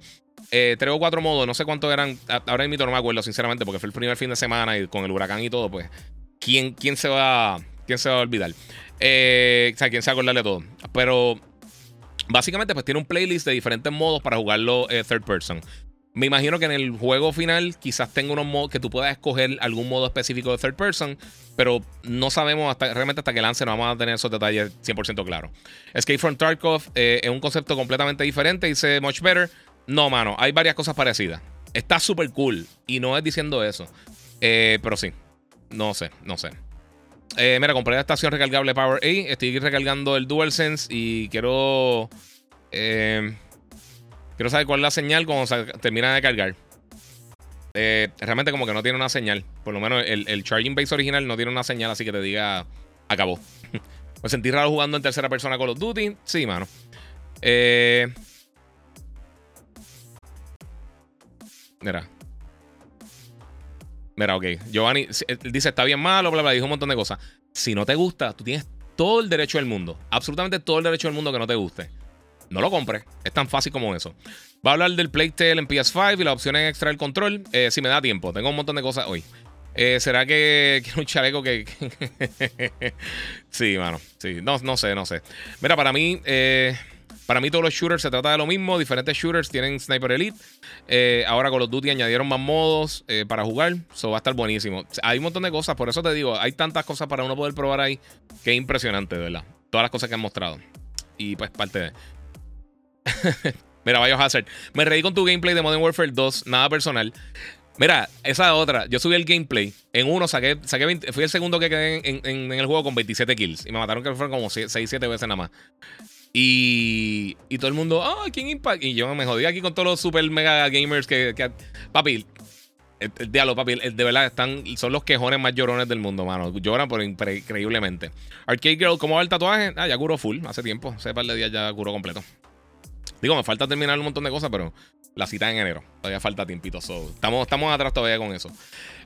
eh, tres o cuatro modos, no sé cuántos eran. Ahora mismo no me acuerdo, sinceramente, porque fue el primer fin de semana y con el huracán y todo, pues. ¿Quién, quién, se, va, quién se va a olvidar? Eh, o sea, quién se va a acordarle todo. Pero básicamente, pues tiene un playlist de diferentes modos para jugarlo eh, third person. Me imagino que en el juego final quizás tenga unos modos que tú puedas escoger algún modo específico de third person, pero no sabemos hasta realmente hasta que lance no vamos a tener esos detalles 100% claros. Escape from Tarkov eh, es un concepto completamente diferente, dice Much Better. No, mano, hay varias cosas parecidas. Está súper cool y no es diciendo eso. Eh, pero sí, no sé, no sé. Eh, mira, compré la estación recargable Power A. Estoy recargando el DualSense y quiero. Eh, quiero saber cuál es la señal cuando se termina de cargar. Eh, realmente, como que no tiene una señal. Por lo menos el, Charging Base original no tiene una señal, así que te diga. Acabó. [laughs] Me sentí raro jugando en tercera persona Call of Duty. Sí, mano. Mira. Mira, ok. Giovanni dice, está bien malo, bla, bla, dijo un montón de cosas. Si no te gusta, tú tienes todo el derecho del mundo. Absolutamente todo el derecho del mundo que no te guste. No lo compres. Es tan fácil como eso. Va a hablar del Playtale en PS5 y la opción es extraer el control. Eh, si me da tiempo. Tengo un montón de cosas hoy. Eh, ¿Será que [laughs] quiero un chaleco que.? [laughs] sí, mano. Sí. No, no sé, no sé. Mira, para mí. Eh, para mí todos los shooters se trata de lo mismo. Diferentes shooters tienen Sniper Elite. Ahora con los Duty añadieron más modos para jugar. Eso va a estar buenísimo. Hay un montón de cosas. Por eso te digo, hay tantas cosas para uno poder probar ahí. Que es impresionante, verdad. Todas las cosas que han mostrado. Y pues parte de... [laughs] Mira, Biohazard. Me reí con tu gameplay de Modern Warfare 2. Nada personal. Mira, esa otra. Yo subí el gameplay. En uno saqué, saqué fui el segundo que quedé en, el juego con 27 kills. Y me mataron que fueron como 6, 7 veces nada más. Y, y todo el mundo, ah, ¿quién Impact? Y yo me jodí aquí con todos los super mega gamers que. papi, el, diálogo, papi, de verdad están, son los quejones más llorones del mundo, mano. Lloran por increíblemente. Arcade Girl, ¿cómo va el tatuaje? Ah, ya curó full, hace tiempo. Hace par de días ya curó completo. Digo, me falta terminar un montón de cosas, pero la cita en enero. Todavía falta tiempito. estamos, estamos atrás todavía con eso.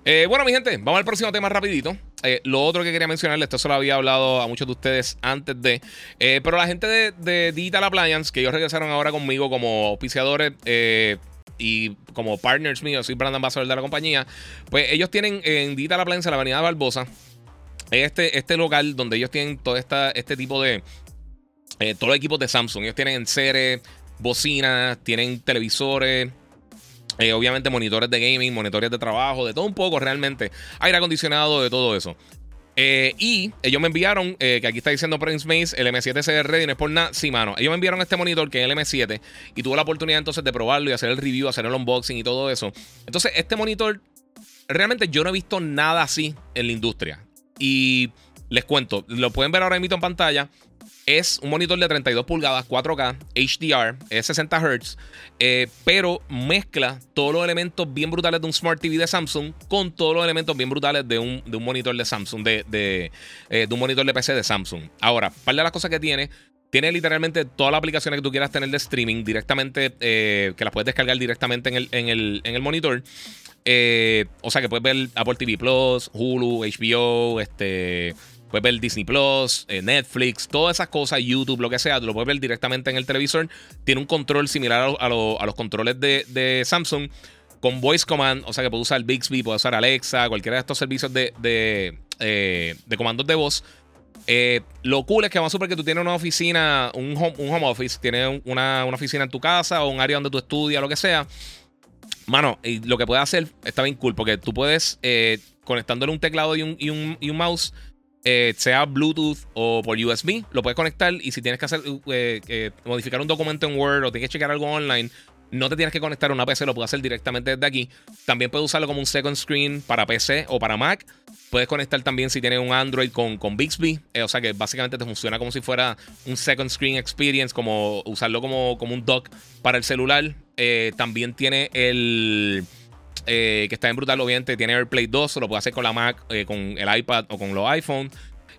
Eh, bueno, mi gente, vamos al próximo tema rapidito. Eh, lo otro que quería mencionarles, esto se lo había hablado a muchos de ustedes antes de. Eh, pero la gente de, Digital Appliance, que ellos regresaron ahora conmigo como auspiciadores y como partners míos, soy brand ambassador de la compañía. Pues ellos tienen en Digital Appliance, la avenida Barbosa, este, este local donde ellos tienen todo esta, este tipo de. todos los equipos de Samsung. Ellos tienen en serie bocinas, tienen televisores. Eh, obviamente monitores de gaming, monitores de trabajo, de todo un poco realmente. Aire acondicionado, de todo eso. Eh, y ellos me enviaron, eh, que aquí está diciendo Prince Maze, el M7 se ready, no es por nada. Sí, mano. Ellos me enviaron este monitor que es el M7 y tuve la oportunidad entonces de probarlo y hacer el review, hacer el unboxing y todo eso. Entonces, este monitor, realmente yo no he visto nada así en la industria. Y les cuento, lo pueden ver ahora mismo en pantalla. Es un monitor de 32 pulgadas, 4K, HDR, es 60 Hz, eh, pero mezcla todos los elementos bien brutales de un Smart TV de Samsung con todos los elementos bien brutales de un, monitor de Samsung, de, de, eh, un monitor de PC de Samsung. Ahora, par de las cosas que tiene, tiene literalmente todas las aplicaciones que tú quieras tener de streaming directamente, eh, que las puedes descargar directamente en el, en el, en el monitor. o sea que puedes ver Apple TV Plus, Hulu, HBO, este. Puedes ver Disney Plus, eh, Netflix, todas esas cosas, YouTube, lo que sea, lo puedes ver directamente en el televisor. Tiene un control similar a, los controles de, Samsung con voice command, o sea que puedes usar Bixby, puedes usar Alexa, cualquiera de estos servicios de, de, eh, comandos de voz. Eh, lo cool es que vamos a que tú tienes una oficina, un home, office, tienes una, oficina en tu casa o un área donde tú estudias, lo que sea. Mano, y lo que puedes hacer está bien cool porque tú puedes, conectándole un teclado y un, y un, y un mouse, eh, sea Bluetooth o por USB, lo puedes conectar y si tienes que hacer eh, eh, modificar un documento en Word o tienes que checar algo online, no te tienes que conectar a una PC, lo puedes hacer directamente desde aquí. También puedes usarlo como un second screen para PC o para Mac. Puedes conectar también si tienes un Android con, con Bixby. o sea que básicamente te funciona como si fuera un second screen experience, como usarlo como, como un dock para el celular. también tiene el eh, que está en brutal, obviamente tiene AirPlay 2, lo puede hacer con la Mac, eh, con el iPad o con los iPhone.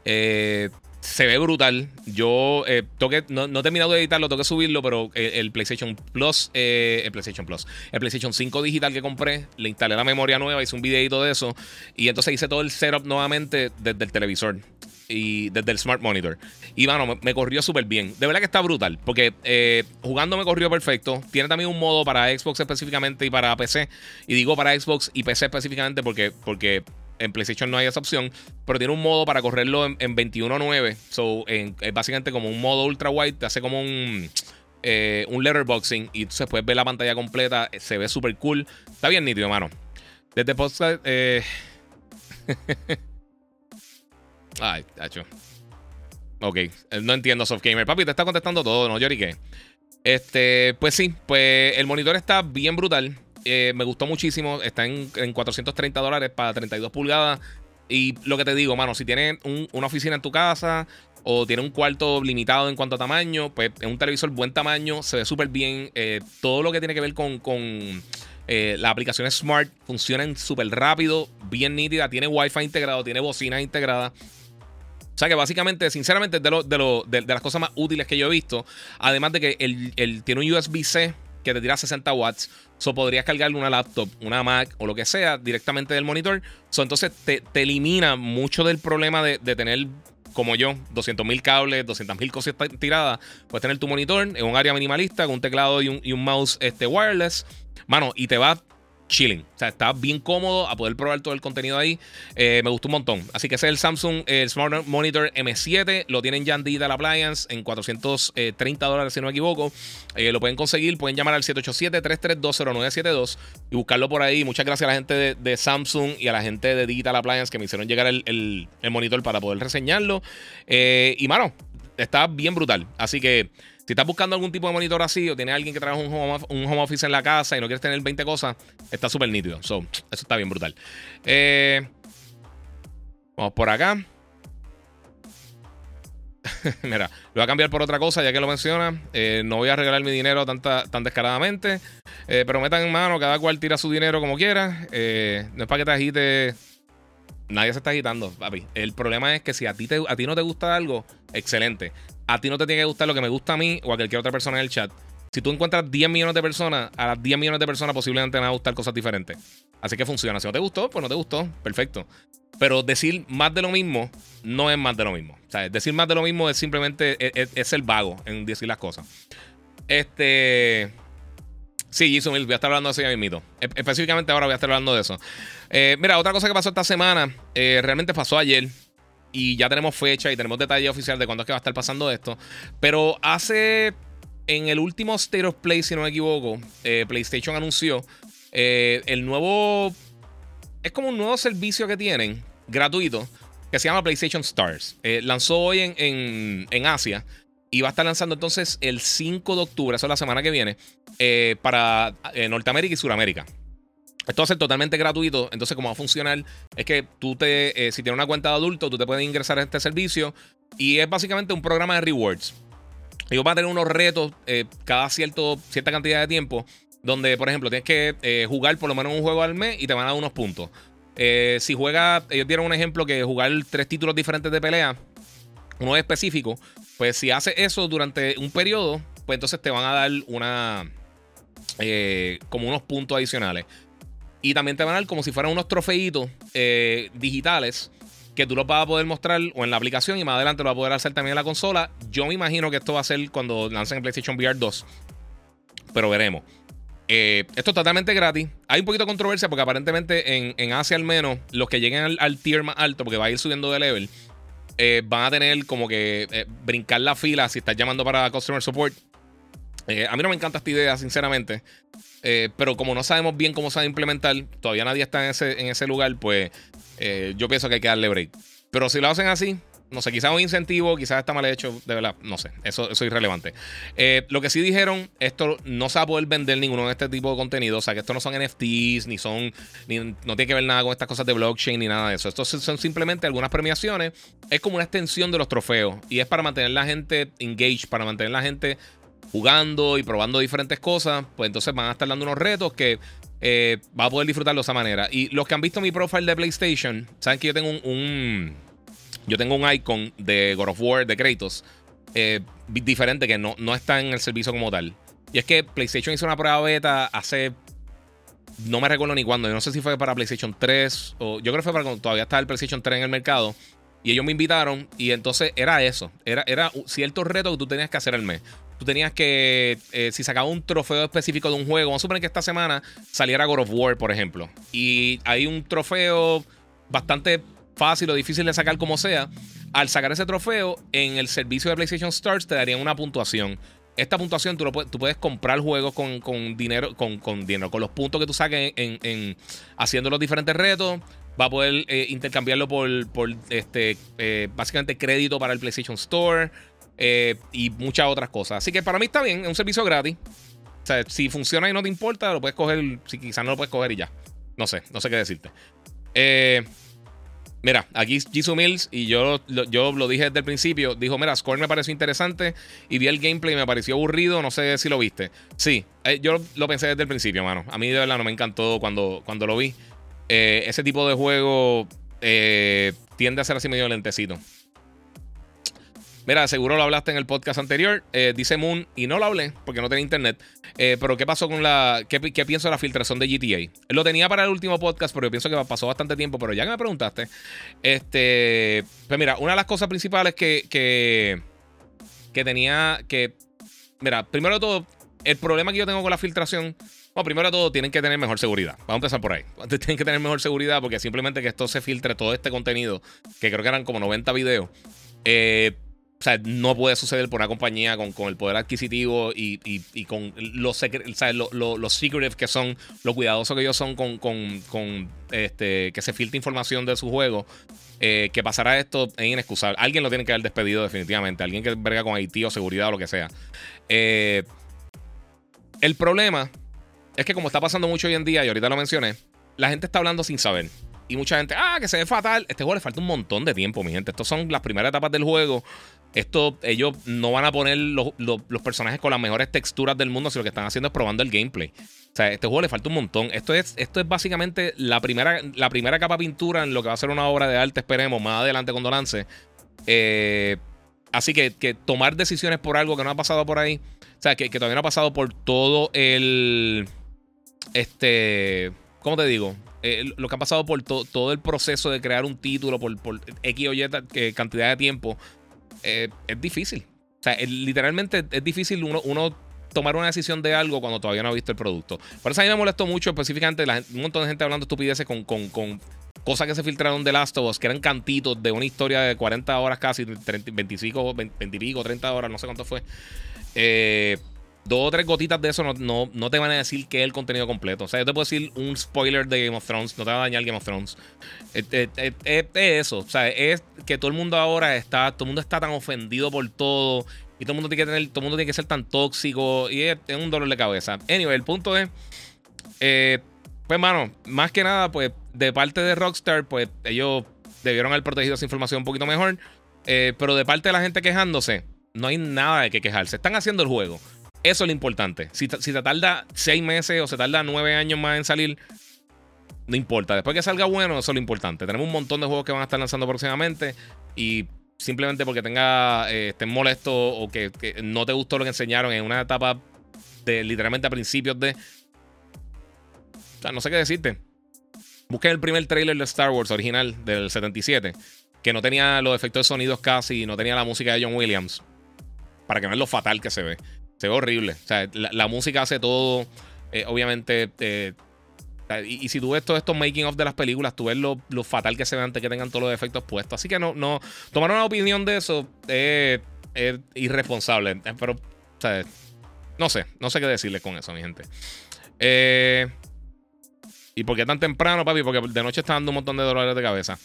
Eh, se ve brutal. Yo toque, no, no, he terminado de editarlo, tengo subirlo, pero el, PlayStation Plus, el PlayStation Plus, el PlayStation 5 digital que compré, le instalé la memoria nueva, hice un videito de eso. Y entonces hice todo el setup nuevamente desde el televisor y desde el Smart Monitor. Y bueno, me, corrió súper bien. De verdad que está brutal, porque eh, jugando me corrió perfecto. Tiene también un modo para Xbox específicamente y para PC. Y digo para Xbox y PC específicamente porque, porque en PlayStation no hay esa opción, pero tiene un modo para correrlo en, 21.9. So, es básicamente como un modo ultra wide, te hace como un eh, un letterboxing y se puedes ver la pantalla completa. Se ve súper cool. Está bien nítido, hermano. Desde podcast. Eh... [laughs] Ay, tacho. Ok, no entiendo Softgamer. Papi, te está contestando todo, ¿no? qué Este, pues sí, pues el monitor está bien brutal. Eh, me gustó muchísimo. Está en, 430 dólares para 32 pulgadas. Y lo que te digo, mano, si tienes una oficina en tu casa o tienes un cuarto limitado en cuanto a tamaño, pues es un televisor buen tamaño, se ve súper bien. Eh, todo lo que tiene que ver con, con eh, las aplicaciones smart funcionan súper rápido, bien nítida, tiene wifi integrado, tiene bocinas integradas. O sea que básicamente, sinceramente, es de, de, las cosas más útiles que yo he visto. Además de que él, tiene un USB-C que te tira 60 watts. So podrías cargarle una laptop, una Mac o lo que sea directamente del monitor. So entonces te, elimina mucho del problema de, tener, como yo, 200.000 cables, 200.000 cosas tiradas. Puedes tener tu monitor en un área minimalista con un teclado y un, y un mouse este, wireless. Mano, y te va chilling. O sea, está bien cómodo a poder probar todo el contenido ahí. Eh, me gustó un montón. Así que ese es el Samsung Smart Monitor M7. Lo tienen ya en Digital Appliance en 430 dólares, si no me equivoco. Eh, lo pueden conseguir. Pueden llamar al 787-3320972 y buscarlo por ahí. Muchas gracias a la gente de, Samsung y a la gente de Digital Appliance que me hicieron llegar el, monitor para poder reseñarlo. Eh, y, mano, está bien brutal. Así que. Si estás buscando algún tipo de monitor así o tienes alguien que trabaja un home, office en la casa y no quieres tener 20 cosas, está súper nítido. So, eso está bien brutal. Eh, vamos por acá. [laughs] Mira, lo voy a cambiar por otra cosa ya que lo menciona. Eh, no voy a regalar mi dinero tanta, tan descaradamente. Eh, pero metan en mano, cada cual tira su dinero como quiera. no es para que te agite. Nadie se está agitando, papi. El problema es que si a ti, te, a ti no te gusta algo, excelente a ti no te tiene que gustar lo que me gusta a mí o a cualquier otra persona en el chat. Si tú encuentras 10 millones de personas, a las 10 millones de personas posiblemente van a gustar cosas diferentes. Así que funciona. Si no te gustó, pues no te gustó. Perfecto. Pero decir más de lo mismo no es más de lo mismo. O sea, decir más de lo mismo es simplemente es, el vago en decir las cosas. Este. Sí, Jisumil, voy a estar hablando de eso ya mismito. Específicamente ahora voy a estar hablando de eso. Eh, mira, otra cosa que pasó esta semana, eh, realmente pasó ayer y ya tenemos fecha y tenemos detalle oficial de cuándo es que va a estar pasando esto. Pero hace, en el último State of Play, si no me equivoco, eh, PlayStation anunció eh, el nuevo, es como un nuevo servicio que tienen, gratuito, que se llama PlayStation Stars. Eh, lanzó hoy en, en, Asia. Y va a estar lanzando entonces el 5 de octubre, eso es la semana que viene, para Norteamérica y Sudamérica. Esto va a ser totalmente gratuito. Entonces, cómo va a funcionar es que tú te, eh, si tienes una cuenta de adulto, tú te puedes ingresar a este servicio. Y es básicamente un programa de rewards. Ellos van a tener unos retos eh, cada cierto, cierta cantidad de tiempo. Donde, por ejemplo, tienes que eh, jugar por lo menos un juego al mes y te van a dar unos puntos. si juegas, ellos dieron un ejemplo que jugar tres títulos diferentes de pelea, uno específico, pues si haces eso durante un periodo, pues entonces te van a dar una. como unos puntos adicionales. Y también te van a dar como si fueran unos trofeitos eh, digitales que tú los vas a poder mostrar o en la aplicación y más adelante lo vas a poder hacer también en la consola. Yo me imagino que esto va a ser cuando lancen el PlayStation VR 2. Pero veremos. Eh, esto es totalmente gratis. Hay un poquito de controversia porque aparentemente en, Asia al menos los que lleguen al, tier más alto, porque va a ir subiendo de level, eh, van a tener como que brincar la fila si estás llamando para Customer Support. A mí no me encanta esta idea, sinceramente. Eh, pero como no sabemos bien cómo se va a implementar, todavía nadie está en ese, en ese lugar, pues eh, yo pienso que hay que darle break. Pero si lo hacen así, no sé, quizás un incentivo, quizás está mal hecho, de verdad, no sé, eso, eso es irrelevante. Eh, lo que sí dijeron, esto no se va a poder vender ninguno de este tipo de contenido, o sea, que esto no son NFTs, ni son, ni, no tiene que ver nada con estas cosas de blockchain, ni nada de eso. Estos son simplemente algunas premiaciones, es como una extensión de los trofeos, y es para mantener la gente engaged, para mantener la gente jugando y probando diferentes cosas, pues entonces van a estar dando unos retos que eh, va a poder disfrutarlo de esa manera. Y los que han visto mi profile de PlayStation, saben que yo tengo un, yo tengo un icon de God of War de Kratos eh, diferente que no, no está en el servicio como tal. Y es que PlayStation hizo una prueba beta hace no me recuerdo ni cuándo. Yo no sé si fue para PlayStation 3 o yo creo que fue para cuando todavía estaba el PlayStation 3 en el mercado. Y ellos me invitaron y entonces era eso. Era, era cierto reto que tú tenías que hacer al mes tú tenías que, eh, si sacaba un trofeo específico de un juego, vamos a suponer que esta semana saliera God of War, por ejemplo, y hay un trofeo bastante fácil o difícil de sacar como sea, al sacar ese trofeo en el servicio de PlayStation Stars te darían una puntuación. esta puntuación tú, lo tú puedes comprar juegos con, dinero, con, dinero, con los puntos que tú saques en, haciendo los diferentes retos. Va a poder eh, intercambiarlo por, este, eh, básicamente crédito para el PlayStation Store eh, y muchas otras cosas. Así que para mí está bien, es un servicio gratis. O sea, si funciona y no te importa, lo puedes coger. Si quizás no lo puedes coger y ya. No sé, no sé qué decirte. Eh, Mira, aquí Jisoo Mills, y yo, yo lo dije desde el principio, dijo, mira, Score me pareció interesante y vi el gameplay y me pareció aburrido, no sé si lo viste. Sí, eh, yo lo pensé desde el principio, mano. A mí de verdad no me encantó cuando, cuando lo vi. Eh, ese tipo de juego eh, tiende a ser así medio lentecito. Mira, seguro lo hablaste en el podcast anterior. Eh, dice Moon, y no lo hablé porque no tenía internet. Eh, pero, ¿qué pasó con la. Qué, pienso de la filtración de GTA? Lo tenía para el último podcast, pero yo pienso que pasó bastante tiempo. Pero ya que me preguntaste. Este. Pues mira, una de las cosas principales que. que, tenía. Que. Mira, primero de todo, el problema que yo tengo con la filtración. Bueno, primero de todo, tienen que tener mejor seguridad. Vamos a empezar por ahí. [laughs] Tienen que tener mejor seguridad porque simplemente que esto se filtre todo este contenido, que creo que eran como 90 videos. Eh, o sea, no puede suceder por una compañía con, con el poder adquisitivo y, y, con los, o los secretive que son, lo cuidadosos que ellos son con, con, con este, que se filtre información de su juego. Eh, que pasará esto es inexcusable. Alguien lo tiene que haber despedido definitivamente. Alguien que verga con Haití o seguridad o lo que sea. Eh, el problema es que como está pasando mucho hoy en día, y ahorita lo mencioné, la gente está hablando sin saber. Y mucha gente, ah, que se ve fatal. Este juego le falta un montón de tiempo, mi gente. Estos son las primeras etapas del juego. Esto, ellos no van a poner los, personajes con las mejores texturas del mundo, sino lo que están haciendo es probando el gameplay. O sea, este juego le falta un montón. Esto es, esto es básicamente la primera, la primera capa pintura en lo que va a ser una obra de arte, esperemos, más adelante cuando lance. Eh, así que, que, tomar decisiones por algo que no ha pasado por ahí. O sea, que, todavía no ha pasado por todo el. Este. ¿Cómo te digo? Eh, lo que ha pasado por todo el proceso de crear un título por, por X o Y cantidad de tiempo. Eh, es difícil. O sea, literalmente es difícil uno, tomar una decisión de algo cuando todavía no ha visto el producto. Por eso a mí me molestó mucho específicamente un montón de gente hablando estupideces con, cosas que se filtraron de Last of Us, que eran cantitos de una historia de 40 horas casi, 30, 25, 20, y pico, 30 horas, no sé cuánto fue. Eh, dos o tres gotitas de eso no, no, te van a decir que es el contenido completo. O sea, yo te puedo decir un spoiler de Game of Thrones, no te va a dañar Game of Thrones. Es, eso. O sea, es que todo el mundo ahora está, todo el mundo está tan ofendido por todo. Y todo el mundo tiene que tener, todo el mundo tiene que ser tan tóxico. Y es, un dolor de cabeza. Anyway, el punto es. Eh, pues, mano, más que nada, pues, de parte de Rockstar, pues, ellos debieron haber protegido esa información un poquito mejor. Eh, pero de parte de la gente quejándose, no hay nada de que quejarse. Están haciendo el juego. Eso es lo importante. Si, si te tarda seis meses o se tarda nueve años más en salir, no importa. Después que salga bueno, eso es lo importante. Tenemos un montón de juegos que van a estar lanzando próximamente y simplemente porque tenga eh, estén molesto o que, no te gustó lo que enseñaron en una etapa de literalmente a principios de. O sea, no sé qué decirte. Busquen el primer trailer de Star Wars original del 77, que no tenía los efectos de sonidos casi, no tenía la música de John Williams, para que vean lo fatal que se ve. Ve horrible. O sea, la, música hace todo. Eh, obviamente. Eh, y, si tú ves todos estos making of de las películas, tú ves lo, fatal que se ve antes que tengan todos los efectos puestos. Así que no, no. Tomar una opinión de eso es, irresponsable. Eh, pero, o sea, no sé. No sé qué decirles con eso, mi gente. ¿Y por qué tan temprano, papi? Porque de noche está dando un montón de dolores de cabeza.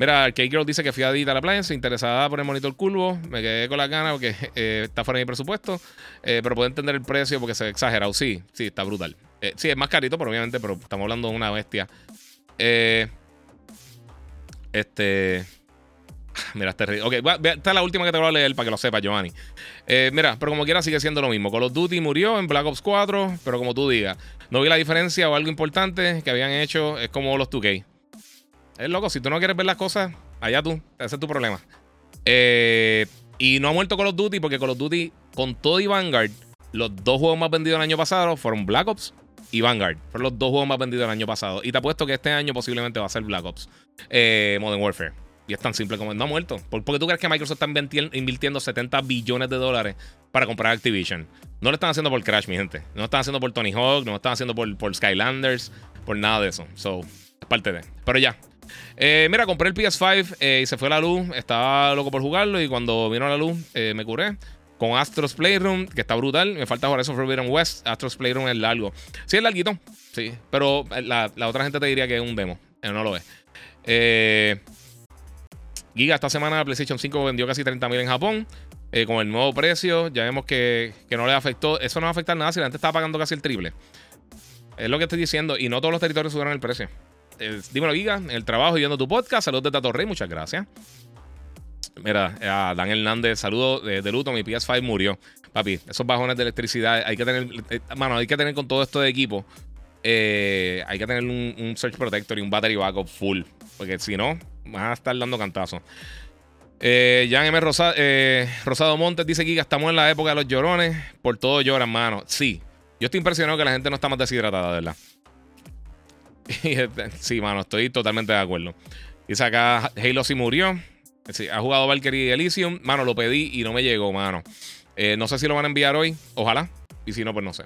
Mira, K-Girl dice que fui a playa, se interesada por el monitor curvo. Me quedé con las ganas porque eh, está fuera de mi presupuesto. Eh, pero puedo entender el precio porque se ve exagerado. Sí, sí, está brutal. Eh, sí, es más carito, pero obviamente, pero estamos hablando de una bestia. este. [sighs] Mira, este Ok, esta es la última que te voy a leer para que lo sepas, Giovanni. mira, pero como quiera sigue siendo lo mismo. Call of Duty murió en Black Ops 4, pero como tú digas, no vi la diferencia o algo importante que habían hecho. Es como los 2K. Es loco, si tú no quieres ver las cosas, allá tú, ese es tu problema. Eh, y no ha muerto Call of Duty porque Call of Duty, con todo y Vanguard, los dos juegos más vendidos el año pasado fueron Black Ops y Vanguard. Fueron los dos juegos más vendidos el año pasado. Y te apuesto que este año posiblemente va a ser Black Ops, eh, Modern Warfare. Y es tan simple como no ha muerto. ¿Por, qué tú crees que Microsoft está invirtiendo 70 billones de dólares para comprar Activision? No lo están haciendo por Crash, mi gente. No lo están haciendo por Tony Hawk, no lo están haciendo por, por Skylanders, por nada de eso. So, es parte de. Pero ya, eh, mira, compré el PS5 eh, y se fue la luz. Estaba loco por jugarlo y cuando vino la luz eh, me curé. con Astros Playroom, que está brutal. Me falta jugar eso Forbidden West. Astros Playroom es largo. Sí, es larguito. Sí. Pero la, otra gente te diría que es un demo. No lo es. Giga, esta semana PlayStation 5 vendió casi 30.000 en Japón. Con el nuevo precio, ya vemos que, no le afectó. Eso no va a afectar nada si la gente está pagando casi el triple. Es lo que estoy diciendo. Y no todos los territorios subieron el precio. Dímelo, Giga, en el trabajo y viendo tu podcast. Saludos de Tato Rey, muchas gracias. Mira, a Dan Hernández, saludo de, luto. Mi PS5 murió. Papi, esos bajones de electricidad hay que tener. Eh, mano, hay que tener con todo esto de equipo. Eh, hay que tener un, un, Search Protector y un Battery Backup full. Porque si no, van a estar dando cantazos. Eh, Jan M. Eh, Rosado Montes dice que estamos en la época de los llorones. Por todo lloran, mano. Sí. Yo estoy impresionado que la gente no está más deshidratada, ¿verdad? Sí, mano, estoy totalmente de acuerdo. Dice acá, Halo sí murió. Sí, ha jugado Valkyrie y Elysium. Mano, lo pedí y no me llegó, mano. Eh, no sé si lo van a enviar hoy. Ojalá. Y si no, pues no sé.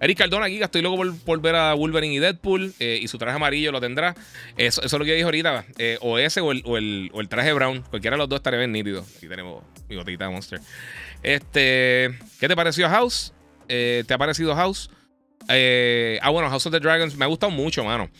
Eric Cardona aquí, estoy loco por, ver a Wolverine y Deadpool. Eh, y su traje amarillo lo tendrá. Eso, es lo que dijo ahorita. Eh, o ese o el, traje brown. Cualquiera de los dos estaría bien nítido. Aquí tenemos mi gotita de Monster. Este, ¿Qué te pareció House? ¿Te ha parecido House? Ah, bueno, House of the Dragons me ha gustado mucho, mano.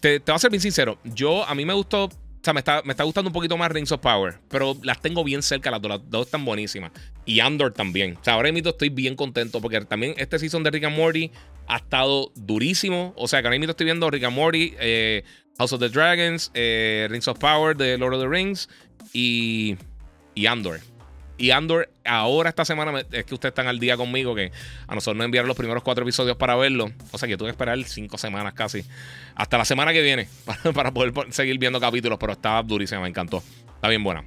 Te, te voy a ser bien sincero. Yo, a mí me gustó sea, me está, me está gustando un poquito más Rings of Power, pero las tengo bien cerca, las dos, las dos están buenísimas. Y Andor también. O sea, ahora mismo estoy bien contento porque también este season de Rick and Morty ha estado durísimo. O sea, que ahora mismo estoy viendo Rick and Morty, eh, House of the Dragons, eh, Rings of Power de Lord of the Rings y, y Andor. Y Andor, ahora esta semana es que ustedes están al día conmigo, que a nosotros nos enviaron los primeros cuatro episodios para verlo. O sea que tuve que esperar cinco semanas casi. Hasta la semana que viene [laughs] para, poder seguir viendo capítulos. Pero está durísima, me encantó. Está bien buena.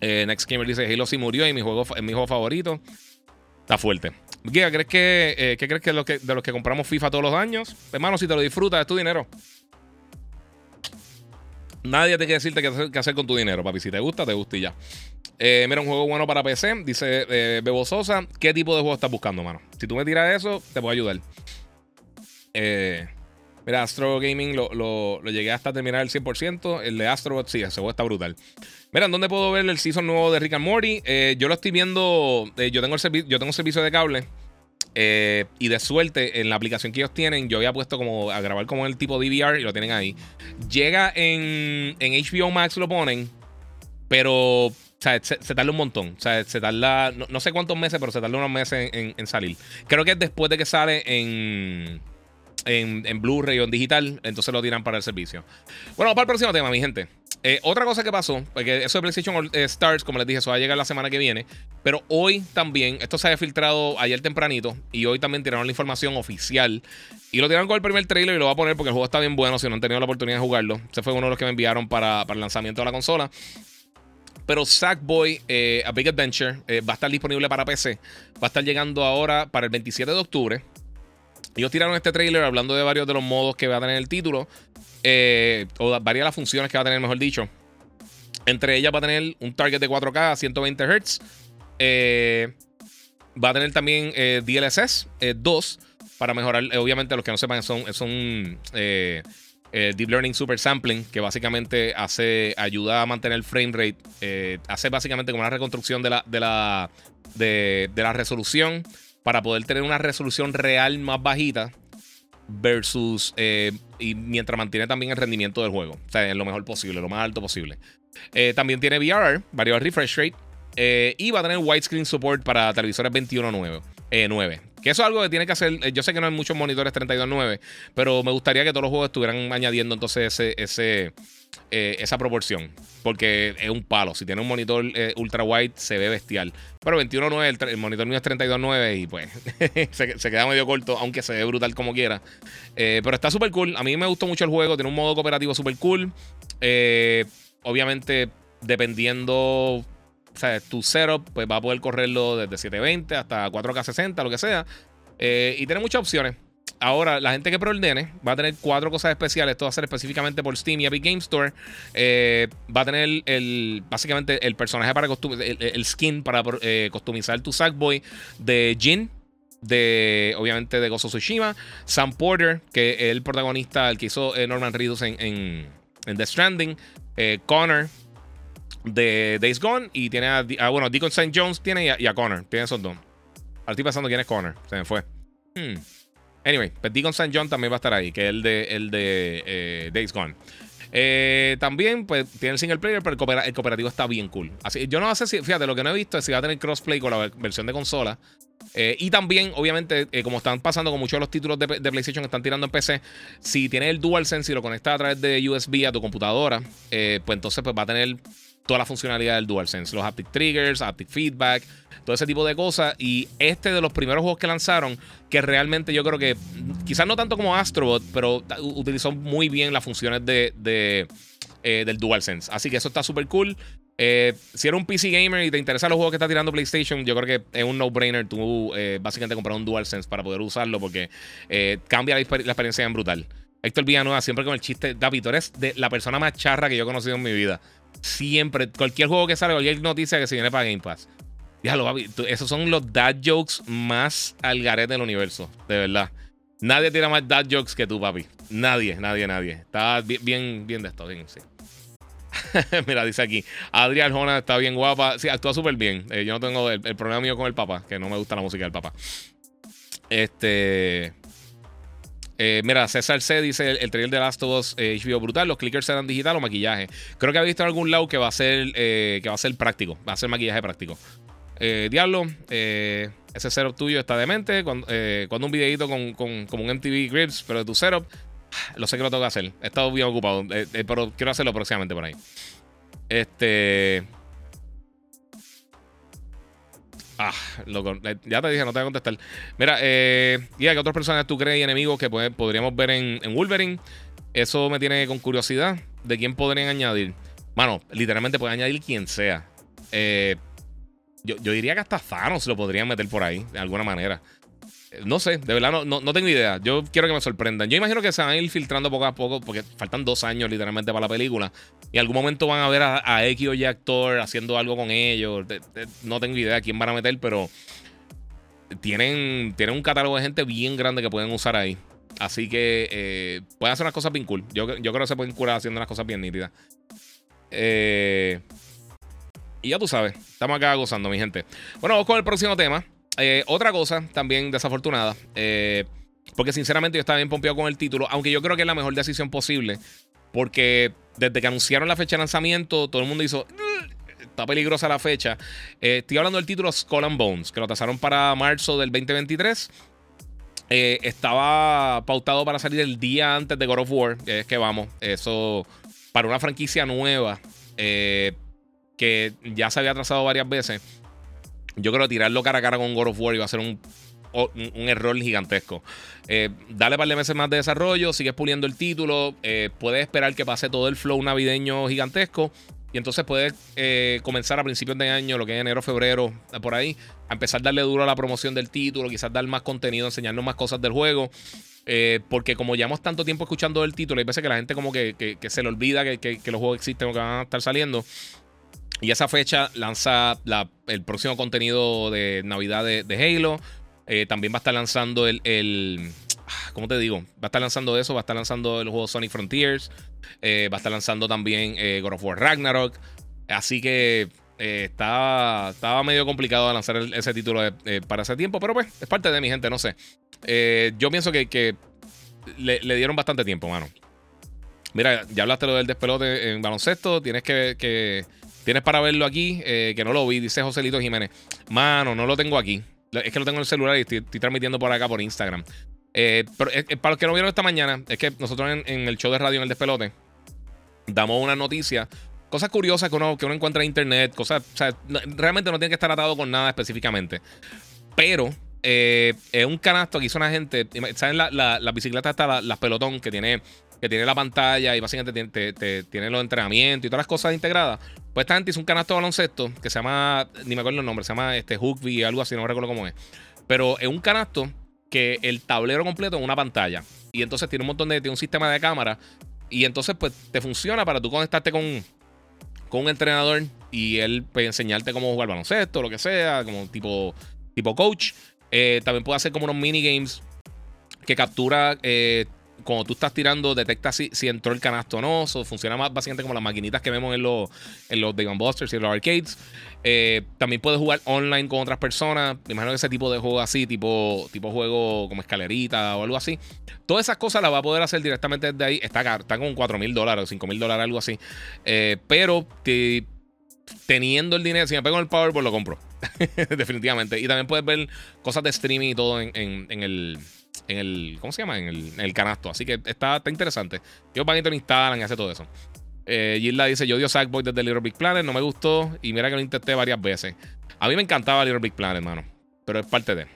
Eh, Next Gamer dice: Halo sí murió y mi juego, es mi juego favorito. Está fuerte. Guía, ¿crees que, eh, ¿qué crees que de los que compramos FIFA todos los años? Hermano, si te lo disfrutas, es tu dinero. Nadie te quiere decirte qué hacer, con tu dinero, papi. Si te gusta, te gusta y ya. Eh, mira, un juego bueno para PC. Dice eh, Bebo Sosa. ¿Qué tipo de juego estás buscando, mano? Si tú me tiras eso, te puedo ayudar. Eh, mira, Astro Gaming lo, llegué hasta terminar el 100%. El de Astro, sí, ese juego está brutal. Mira, ¿dónde puedo ver el season nuevo de Rick and Morty? Yo lo estoy viendo. yo, tengo el yo tengo servicio de cable. Y de suerte, en la aplicación que ellos tienen, yo había puesto como a grabar como el tipo DVR y lo tienen ahí. Llega en, en HBO Max, lo ponen, pero se, tarda un montón. Se tarda, no, sé cuántos meses, pero se tarda unos meses en, salir. Creo que es después de que sale en, en, Blu-ray o en digital, entonces lo tiran para el servicio. Bueno, para el próximo tema, mi gente. Eh, otra cosa que pasó, porque eso de PlayStation Stars, como les dije, eso va a llegar la semana que viene. Pero hoy también, esto se había filtrado ayer tempranito y hoy también tiraron la información oficial. Y lo tiraron con el primer trailer y lo voy a poner porque el juego está bien bueno. Si no han tenido la oportunidad de jugarlo, ese fue uno de los que me enviaron para, el lanzamiento de la consola. Pero Sackboy eh, A Big Adventure eh, va a estar disponible para PC. Va a estar llegando ahora para el 27 de octubre. Ellos tiraron este trailer hablando de varios de los modos que va a tener el título. Eh, o varias de las funciones que va a tener, mejor dicho. Entre ellas va a tener un target de 4K a 120 Hz. va a tener también DLSS 2 para mejorar. obviamente, los que no sepan, son, son eh, Deep Learning Super Sampling, que básicamente hace, ayuda a mantener el frame rate, eh, hace básicamente como una reconstrucción de la, de la, de, la resolución para poder tener una resolución real más bajita versus eh, y mientras mantiene también el rendimiento del juego, o sea, en lo mejor posible, lo más alto posible. también tiene VRR, variable refresh rate, y va a tener widescreen support para televisores 21.9. 9. Que eso es algo que tiene que hacer. Eh, yo sé que no hay muchos monitores 32.9, pero me gustaría que todos los juegos estuvieran añadiendo entonces ese, eh, esa proporción. Porque es un palo. Si tiene un monitor eh, ultra wide, se ve bestial. Pero 21.9, el, monitor mío es 32.9 y pues [laughs] se, queda medio corto, aunque se ve brutal como quiera. pero está súper cool. A mí me gustó mucho el juego. Tiene un modo cooperativo súper cool. obviamente, dependiendo o sea, tu setup pues, va a poder correrlo desde 720 hasta 4K 60, lo que sea. Eh, y tiene muchas opciones. Ahora, la gente que preordene va a tener cuatro cosas especiales. Esto va a ser específicamente por Steam y Epic Game Store. Eh, va a tener el, básicamente el personaje para el, el, skin para eh, customizar tu Sackboy de Jin. De obviamente de Gozo Tsushima. Sam Porter, que es el protagonista, el que hizo Norman Reedus en, en, The Stranding. Connor, de Days Gone y tiene a, ah, bueno, Deacon St. Jones tiene y a, Connor. Tiene esos dos. Ahora estoy pensando quién es Connor. Se me fue. Hmm. Anyway, pues Deacon St. John también va a estar ahí, que es el de, el de eh, Days Gone. Eh, también, pues, tiene el single player, pero el, cooperativo está bien cool. Así, yo no sé si, fíjate, lo que no he visto es si va a tener crossplay con la versión de consola. Eh, y también, obviamente, como están pasando con muchos de los títulos de, PlayStation que están tirando en PC, si tienes el DualSense y lo conectas a través de USB a tu computadora, pues entonces pues, va a tener toda la funcionalidad del DualSense, los haptic triggers, haptic feedback, todo ese tipo de cosas. Y este de los primeros juegos que lanzaron, que realmente yo creo que, quizás no tanto como Astrobot, pero utilizó muy bien las funciones de, eh, del DualSense. Así que eso está súper cool. Eh, si eres un PC gamer y te interesan los juegos que está tirando PlayStation, yo creo que es un no-brainer tú eh, básicamente comprar un DualSense para poder usarlo porque cambia la, experiencia en brutal. Héctor Villanueva, siempre con el chiste, David, tú eres de la persona más charra que yo he conocido en mi vida. Siempre, cualquier juego que sale, cualquier noticia que se viene para Game Pass. Dígalo, esos son los dad jokes más al garete del universo, de verdad. Nadie tira más dad jokes que tú, papi. Nadie, nadie, nadie. Está bien, bien, de esto, bien. [laughs] Mira, dice aquí. Adrián Jona está bien guapa. Sí, actúa súper bien. Eh, yo no tengo el, problema mío con el papá, que no me gusta la música del papá. Este. Eh, mira, César C dice el, trailer de Last of Us HBO brutal. Los clickers serán digital o maquillaje. Creo que ha visto en algún lado que va a ser que va a ser práctico. Va a ser maquillaje práctico. Eh, Diablo, eh, ese setup tuyo está demente. Cuando, eh, cuando un videito con, con, un MTV Grips, pero de tu setup, [sighs] lo sé que lo tengo que hacer. He estado bien ocupado, pero quiero hacerlo próximamente por ahí. Este. Ah, ya te dije, no te voy a contestar. Mira, eh, y ¿qué otras personas tú crees y enemigos que podríamos ver en, en, Wolverine? Eso me tiene con curiosidad de quién podrían añadir. Mano, literalmente puede añadir quien sea. Eh, yo, diría que hasta Thanos lo podrían meter por ahí, de alguna manera. No sé, de verdad no, no, tengo idea. Yo quiero que me sorprendan. Yo imagino que se van a ir filtrando poco a poco, porque faltan dos años literalmente para la película. Y en algún momento van a ver a, X o Y actor haciendo algo con ellos. no tengo idea quién van a meter, pero tienen, tienen un catálogo de gente bien grande que pueden usar ahí. Así que eh, pueden hacer unas cosas bien cool. Yo, yo creo que se pueden curar haciendo unas cosas bien nítidas. Eh. Y ya tú sabes, estamos acá gozando, mi gente. Bueno, vamos con el próximo tema. Eh, otra cosa también desafortunada. Eh, porque sinceramente yo estaba bien pompeado con el título. Aunque yo creo que es la mejor decisión posible. Porque desde que anunciaron la fecha de lanzamiento, todo el mundo hizo. Está peligrosa la fecha. Eh, estoy hablando del título Skull and Bones, que lo tasaron para marzo del 2023. estaba pautado para salir el día antes de God of War. es que vamos, eso para una franquicia nueva. Eh, que ya se había trazado varias veces, yo creo que tirarlo cara a cara con God of War iba a ser un, un, error gigantesco. Eh, dale un par de meses más de desarrollo, sigues puliendo el título, eh, puedes esperar que pase todo el flow navideño gigantesco. Y entonces puedes eh, comenzar a principios de año, lo que es enero, febrero, por ahí, a empezar a darle duro a la promoción del título, quizás dar más contenido, enseñarnos más cosas del juego. porque como llevamos tanto tiempo escuchando el título, hay veces que la gente como que, se le olvida que, que, los juegos existen o que van a estar saliendo. Y esa fecha lanza el próximo contenido de Navidad de, Halo. Eh, también va a estar lanzando el, ah, ¿Cómo te digo? Va a estar lanzando eso. Va a estar lanzando el juego Sonic Frontiers. Eh, va a estar lanzando también eh, God of War Ragnarok. Así que estaba, estaba medio complicado lanzar ese título para ese tiempo. Pero pues, es parte de mi gente, no sé. yo pienso que, le, dieron bastante tiempo, mano. Mira, ya hablaste lo del despelote en baloncesto. Tienes que Tienes para verlo aquí, eh, que no lo vi, dice Joselito Jiménez. Mano, no lo tengo aquí. Es que lo tengo en el celular y estoy, transmitiendo por acá por Instagram. Eh, pero para los que no vieron esta mañana, es que nosotros en, el show de radio en el despelote damos una noticia, cosas curiosas que uno, que uno encuentra en internet, cosas, o sea, realmente no tiene que estar atado con nada específicamente. Pero eh, es un canasto que hizo una gente, ¿saben la, la, bicicleta hasta las pelotón que tiene que tiene la pantalla y básicamente tiene, los entrenamientos y todas las cosas integradas. Pues esta gente hizo un canasto de baloncesto que se llama, ni me acuerdo el nombre, se llama este Hookby, algo así, no recuerdo cómo es. Pero es un canasto que el tablero completo es una pantalla. Y entonces tiene un montón de, tiene un sistema de cámara. Y entonces pues te funciona para tú conectarte con, con un entrenador y él puede enseñarte cómo jugar baloncesto, lo que sea, como tipo, tipo coach. Eh, también puede hacer como unos minigames que captura eh, cuando tú estás tirando, detecta si, si entró el canasto o no. Eso funciona más básicamente como las maquinitas que vemos en los, en los Busters y en los arcades. Eh, también puedes jugar online con otras personas. Me imagino que ese tipo de juego así, tipo, tipo juego como escalerita o algo así. Todas esas cosas las va a poder hacer directamente desde ahí. Está, está con 4 mil dólares o 5 mil dólares, algo así. Eh, pero teniendo el dinero, si me pego en el Powerball, lo compro. [laughs] Definitivamente. Y también puedes ver cosas de streaming y todo en, el. En el. ¿Cómo se llama? En el, canasto. Así que está, está interesante. Ellos van y te lo instalan y hace todo eso. Eh, Gilda dice: Yo odio Sackboy desde Little Big Planet, no me gustó. Y mira que lo intenté varias veces. A mí me encantaba Little Big Planet, hermano. Pero es parte de.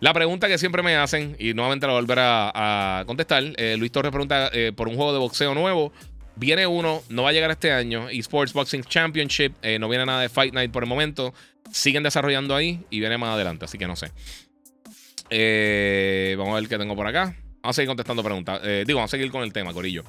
La pregunta que siempre me hacen, y nuevamente la voy a volver a, contestar. Eh, Luis Torres pregunta eh, por un juego de boxeo nuevo. Viene uno, no va a llegar este año. Esports Boxing Championship. Eh, no viene nada de Fight Night por el momento. Siguen desarrollando ahí y viene más adelante, así que no sé. Vamos a ver qué tengo por acá. Vamos a seguir contestando preguntas. digo, vamos a seguir con el tema, Corillo.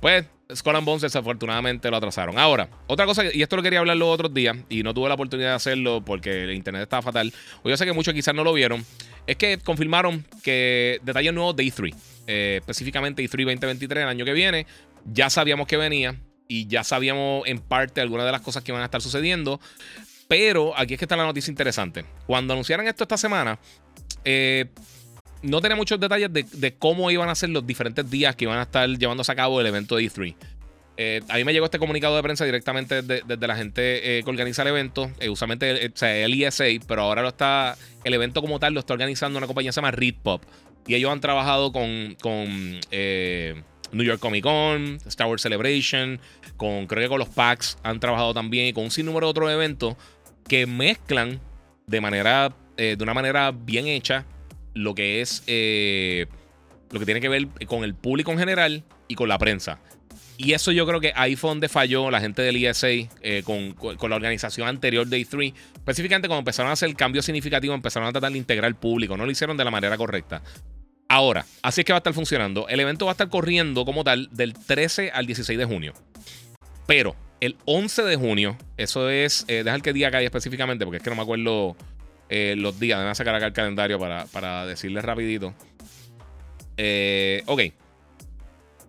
Pues, Skull and Bones desafortunadamente lo atrasaron. Ahora, otra cosa, y esto lo quería hablar los otros días, y no tuve la oportunidad de hacerlo porque el internet estaba fatal. O yo sé que muchos quizás no lo vieron. Es que confirmaron que detalles nuevos de E3, eh, específicamente E3 2023, el año que viene, ya sabíamos que venía y ya sabíamos en parte algunas de las cosas que van a estar sucediendo. Pero aquí es que está la noticia interesante. Cuando anunciaron esto esta semana, eh, no tenía muchos detalles de, cómo iban a ser los diferentes días que iban a estar llevándose a cabo el evento de E3. Eh, a mí me llegó este comunicado de prensa directamente desde, la gente eh, que organiza el evento, eh, usualmente el ISA, pero ahora lo está, el evento como tal lo está organizando una compañía que se llama Read Pop. Y ellos han trabajado con, con New York Comic Con, Star Wars Celebration, con creo que con los PAX han trabajado también y con un sinnúmero de otros eventos que mezclan de manera, de una manera bien hecha lo que es lo que tiene que ver con el público en general y con la prensa. Y eso yo creo que ahí fue donde falló la gente del ESA eh, con, la organización anterior de E3. Específicamente cuando empezaron a hacer cambios significativos, empezaron a tratar de integrar al público. No lo hicieron de la manera correcta. Ahora, así es que va a estar funcionando. El evento va a estar corriendo como tal del 13 al 16 de junio. Pero el 11 de junio, eso es, eh, deja el que día cae específicamente, porque es que no me acuerdo eh, los días. Déjame sacar acá el calendario para, para decirles rapidito. ok.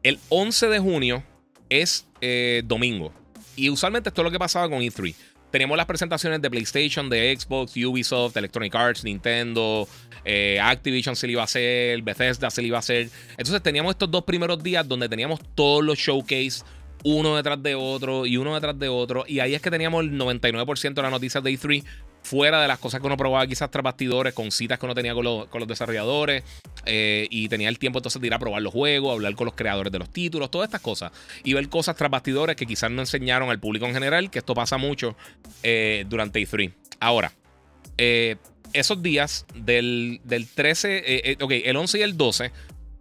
El 11 de junio es eh, domingo. Y usualmente esto es lo que pasaba con E3. Tenemos las presentaciones de PlayStation, de Xbox, Ubisoft, Electronic Arts, Nintendo, eh, Activision se le iba a hacer, Bethesda se le iba a hacer. Entonces teníamos estos dos primeros días donde teníamos todos los showcase uno detrás de otro y uno detrás de otro. Y ahí es que teníamos el 99% de las noticias de E3 fuera de las cosas que uno probaba quizás tras bastidores, con citas que uno tenía con, los, desarrolladores, eh, y tenía el tiempo entonces de ir a probar los juegos, hablar con los creadores de los títulos, todas estas cosas, y ver cosas tras bastidores que quizás no enseñaron al público en general, que esto pasa mucho eh, durante E3. Ahora, eh, esos días del, 13, ok, el 11 y el 12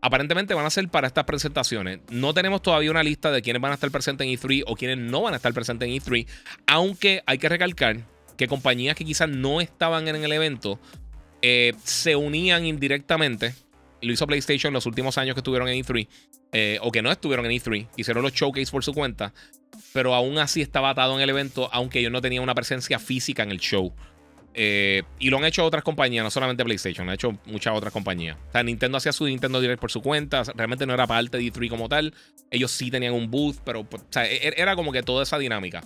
aparentemente van a ser para estas presentaciones. No tenemos todavía una lista de quiénes van a estar presentes en E3 o quiénes no van a estar presentes en E3, aunque hay que recalcar que compañías que quizás no estaban en el evento eh, se unían indirectamente. Lo hizo PlayStation los últimos años que estuvieron en E3. Eh, o que no estuvieron en E3. Hicieron los showcase por su cuenta. Pero aún así estaba atado en el evento, aunque ellos no tenían una presencia física en el show. Eh, y lo han hecho otras compañías, no solamente PlayStation, lo han hecho muchas otras compañías. O sea, Nintendo hacía su Nintendo Direct por su cuenta, realmente no era parte de E3 como tal. Ellos sí tenían un booth, pero o sea, e-, era como que toda esa dinámica.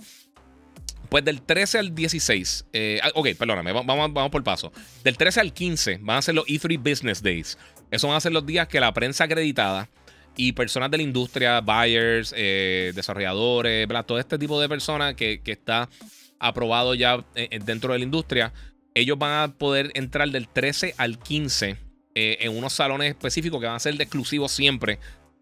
Pues del 13 al 16, eh, ah, ok, perdóname, vamos, vamos por paso. Del 13 al 15 van a ser los E3 Business Days. Esos van a ser los días que la prensa acreditada y personas de la industria, buyers, eh, desarrolladores, todo este tipo de personas que, está aprobado ya eh, dentro de la industria, ellos van a poder entrar del 13 al 15 en unos salones específicos que van a ser exclusivos siempre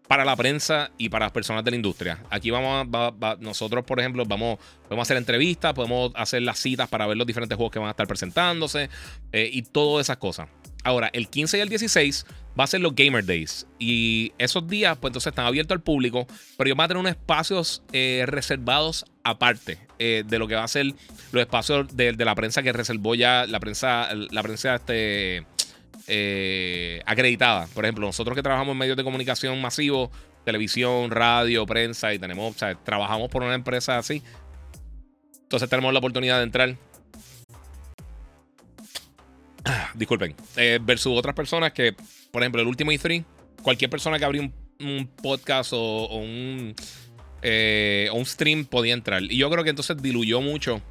para la prensa y para las personas de la industria. Aquí vamos a, nosotros, por ejemplo, vamos, podemos hacer entrevistas, podemos hacer las citas para ver los diferentes juegos que van a estar presentándose eh, y todas esas cosas. Ahora, el 15 y el 16 va a ser los Gamer Days. Y esos días, pues entonces están abiertos al público, pero ellos van a tener unos espacios eh, reservados aparte eh, de lo que va a ser los espacios de, de, la prensa que reservó ya la prensa, la prensa este eh, acreditada. Por ejemplo, nosotros que trabajamos en medios de comunicación masivos, televisión, radio, prensa, y tenemos, o sea, trabajamos por una empresa así. Entonces tenemos la oportunidad de entrar. [clears throat] disculpen. Eh, versus otras personas que, por ejemplo, el último E3, cualquier persona que abrió un podcast o, un, eh, un stream podía entrar. Y yo creo que entonces diluyó mucho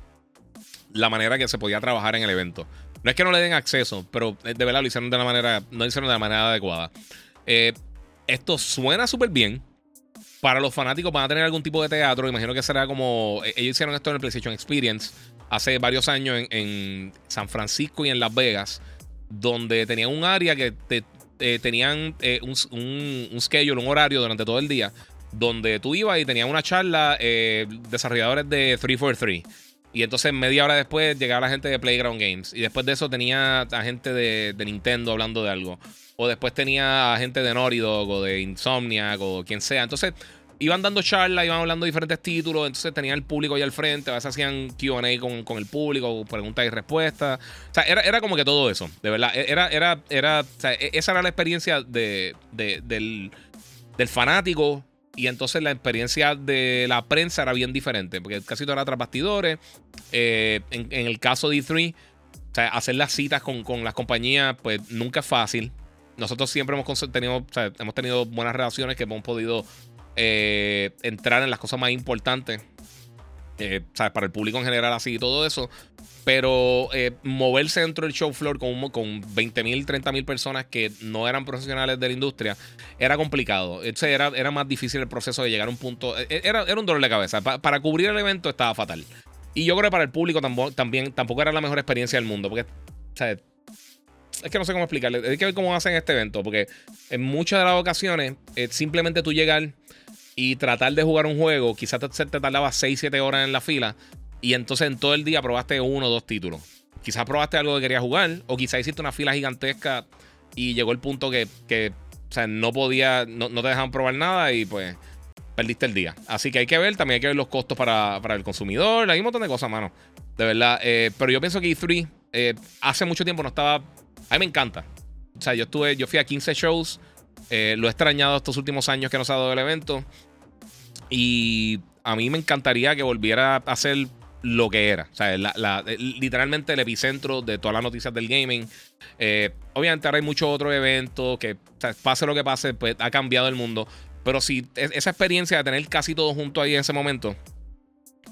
la manera que se podía trabajar en el evento. No es que no le den acceso, pero de verdad lo hicieron de la manera, no lo hicieron de la manera adecuada. Eh, esto suena súper bien. Para los fanáticos van a tener algún tipo de teatro. Imagino que será como. Eh, ellos hicieron esto en el PlayStation Experience hace varios años en, San Francisco y en Las Vegas, donde tenían un área que eh, tenían un, un, un, schedule, un horario durante todo el día, donde tú ibas y tenías una charla desarrolladores de 343 y entonces media hora después llegaba la gente de Playground Games. Y después de eso tenía a gente de, Nintendo hablando de algo. O después tenía a gente de Naughty Dog o de Insomniac o quien sea. Entonces iban dando charlas, iban hablando de diferentes títulos. Entonces tenían el público ahí al frente. A veces hacían QA con, con, el público, preguntas y respuestas. O sea, era, como que todo eso. De verdad. E, era, era, era, o sea, e, esa era la experiencia de, del, del fanático y entonces la experiencia de la prensa era bien diferente, porque casi todo era tras bastidores. Eh, en, el caso de E3, o sea, hacer las citas con, las compañías, pues nunca es fácil. Nosotros siempre hemos tenido, hemos tenido buenas relaciones que hemos podido eh, entrar en las cosas más importantes. Eh, para el público en general así y todo eso. Pero eh, moverse dentro del show floor con, con 20.000, 30.000 personas que no eran profesionales de la industria era complicado. Era, era más difícil el proceso de llegar a un punto. E, e, era, era un dolor de cabeza. para cubrir el evento estaba fatal. Y yo creo que para el público también, tampoco era la mejor experiencia del mundo. Porque, es que no sé cómo explicarle. Hay que ver cómo hacen este evento. Porque en muchas de las ocasiones, eh, simplemente tú llegar y tratar de jugar un juego, quizás te, te tardaba 6, 7 horas en la fila y entonces en todo el día probaste uno o dos títulos. Quizás probaste algo que querías jugar, o quizás hiciste una fila gigantesca y llegó el punto que, o sea, no podía, no, te dejaban probar nada y pues perdiste el día. Así que hay que ver, también hay que ver los costos para, el consumidor, hay un montón de cosas, mano. De verdad. Eh, pero yo pienso que E3 eh, hace mucho tiempo no estaba. A mí me encanta. O sea, yo estuve, yo fui a 15 shows. Eh, lo he extrañado estos últimos años que nos ha dado el evento. Y a mí me encantaría que volviera a ser lo que era. O sea, literalmente el epicentro de todas las noticias del gaming. Eh, obviamente ahora hay muchos otros eventos que, pase lo que pase, pues ha cambiado el mundo. Pero si esa experiencia de tener casi todo junto ahí en ese momento,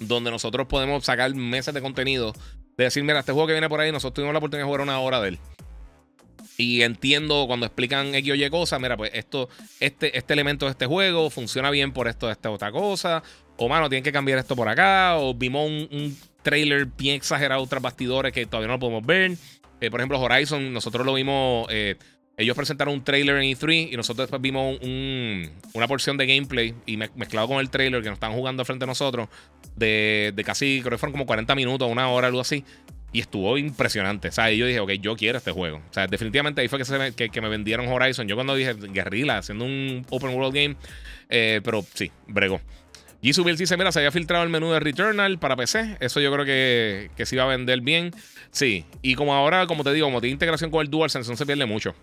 donde nosotros podemos sacar meses de contenido, de decir, mira, este juego que viene por ahí, nosotros tuvimos la oportunidad de jugar una hora de él. Y entiendo cuando explican X o Y cosas, mira, pues esto, este, este elemento de este juego funciona bien por esto de esta otra cosa, o mano, tienen que cambiar esto por acá, o vimos un, trailer bien exagerado tras bastidores que todavía no lo podemos ver. Eh, por ejemplo, Horizon, nosotros lo vimos, eh, ellos presentaron un trailer en E3 y nosotros después vimos una porción de gameplay y mezclado con el trailer que nos están jugando frente a nosotros de, casi, creo que fueron como 40 minutos, una hora, algo así. Y estuvo impresionante. O sea, yo dije, ok, yo quiero este juego. O sea, definitivamente ahí fue que, me, vendieron Horizon. Yo cuando dije Guerrilla, haciendo un open world game, eh, pero sí, bregó. Jisoo dice: Mira, se había filtrado el menú de Returnal para PC. Eso yo creo que, que se iba a vender bien. Sí. Y como ahora, como te digo, como tiene integración con el DualSense, no se pierde mucho.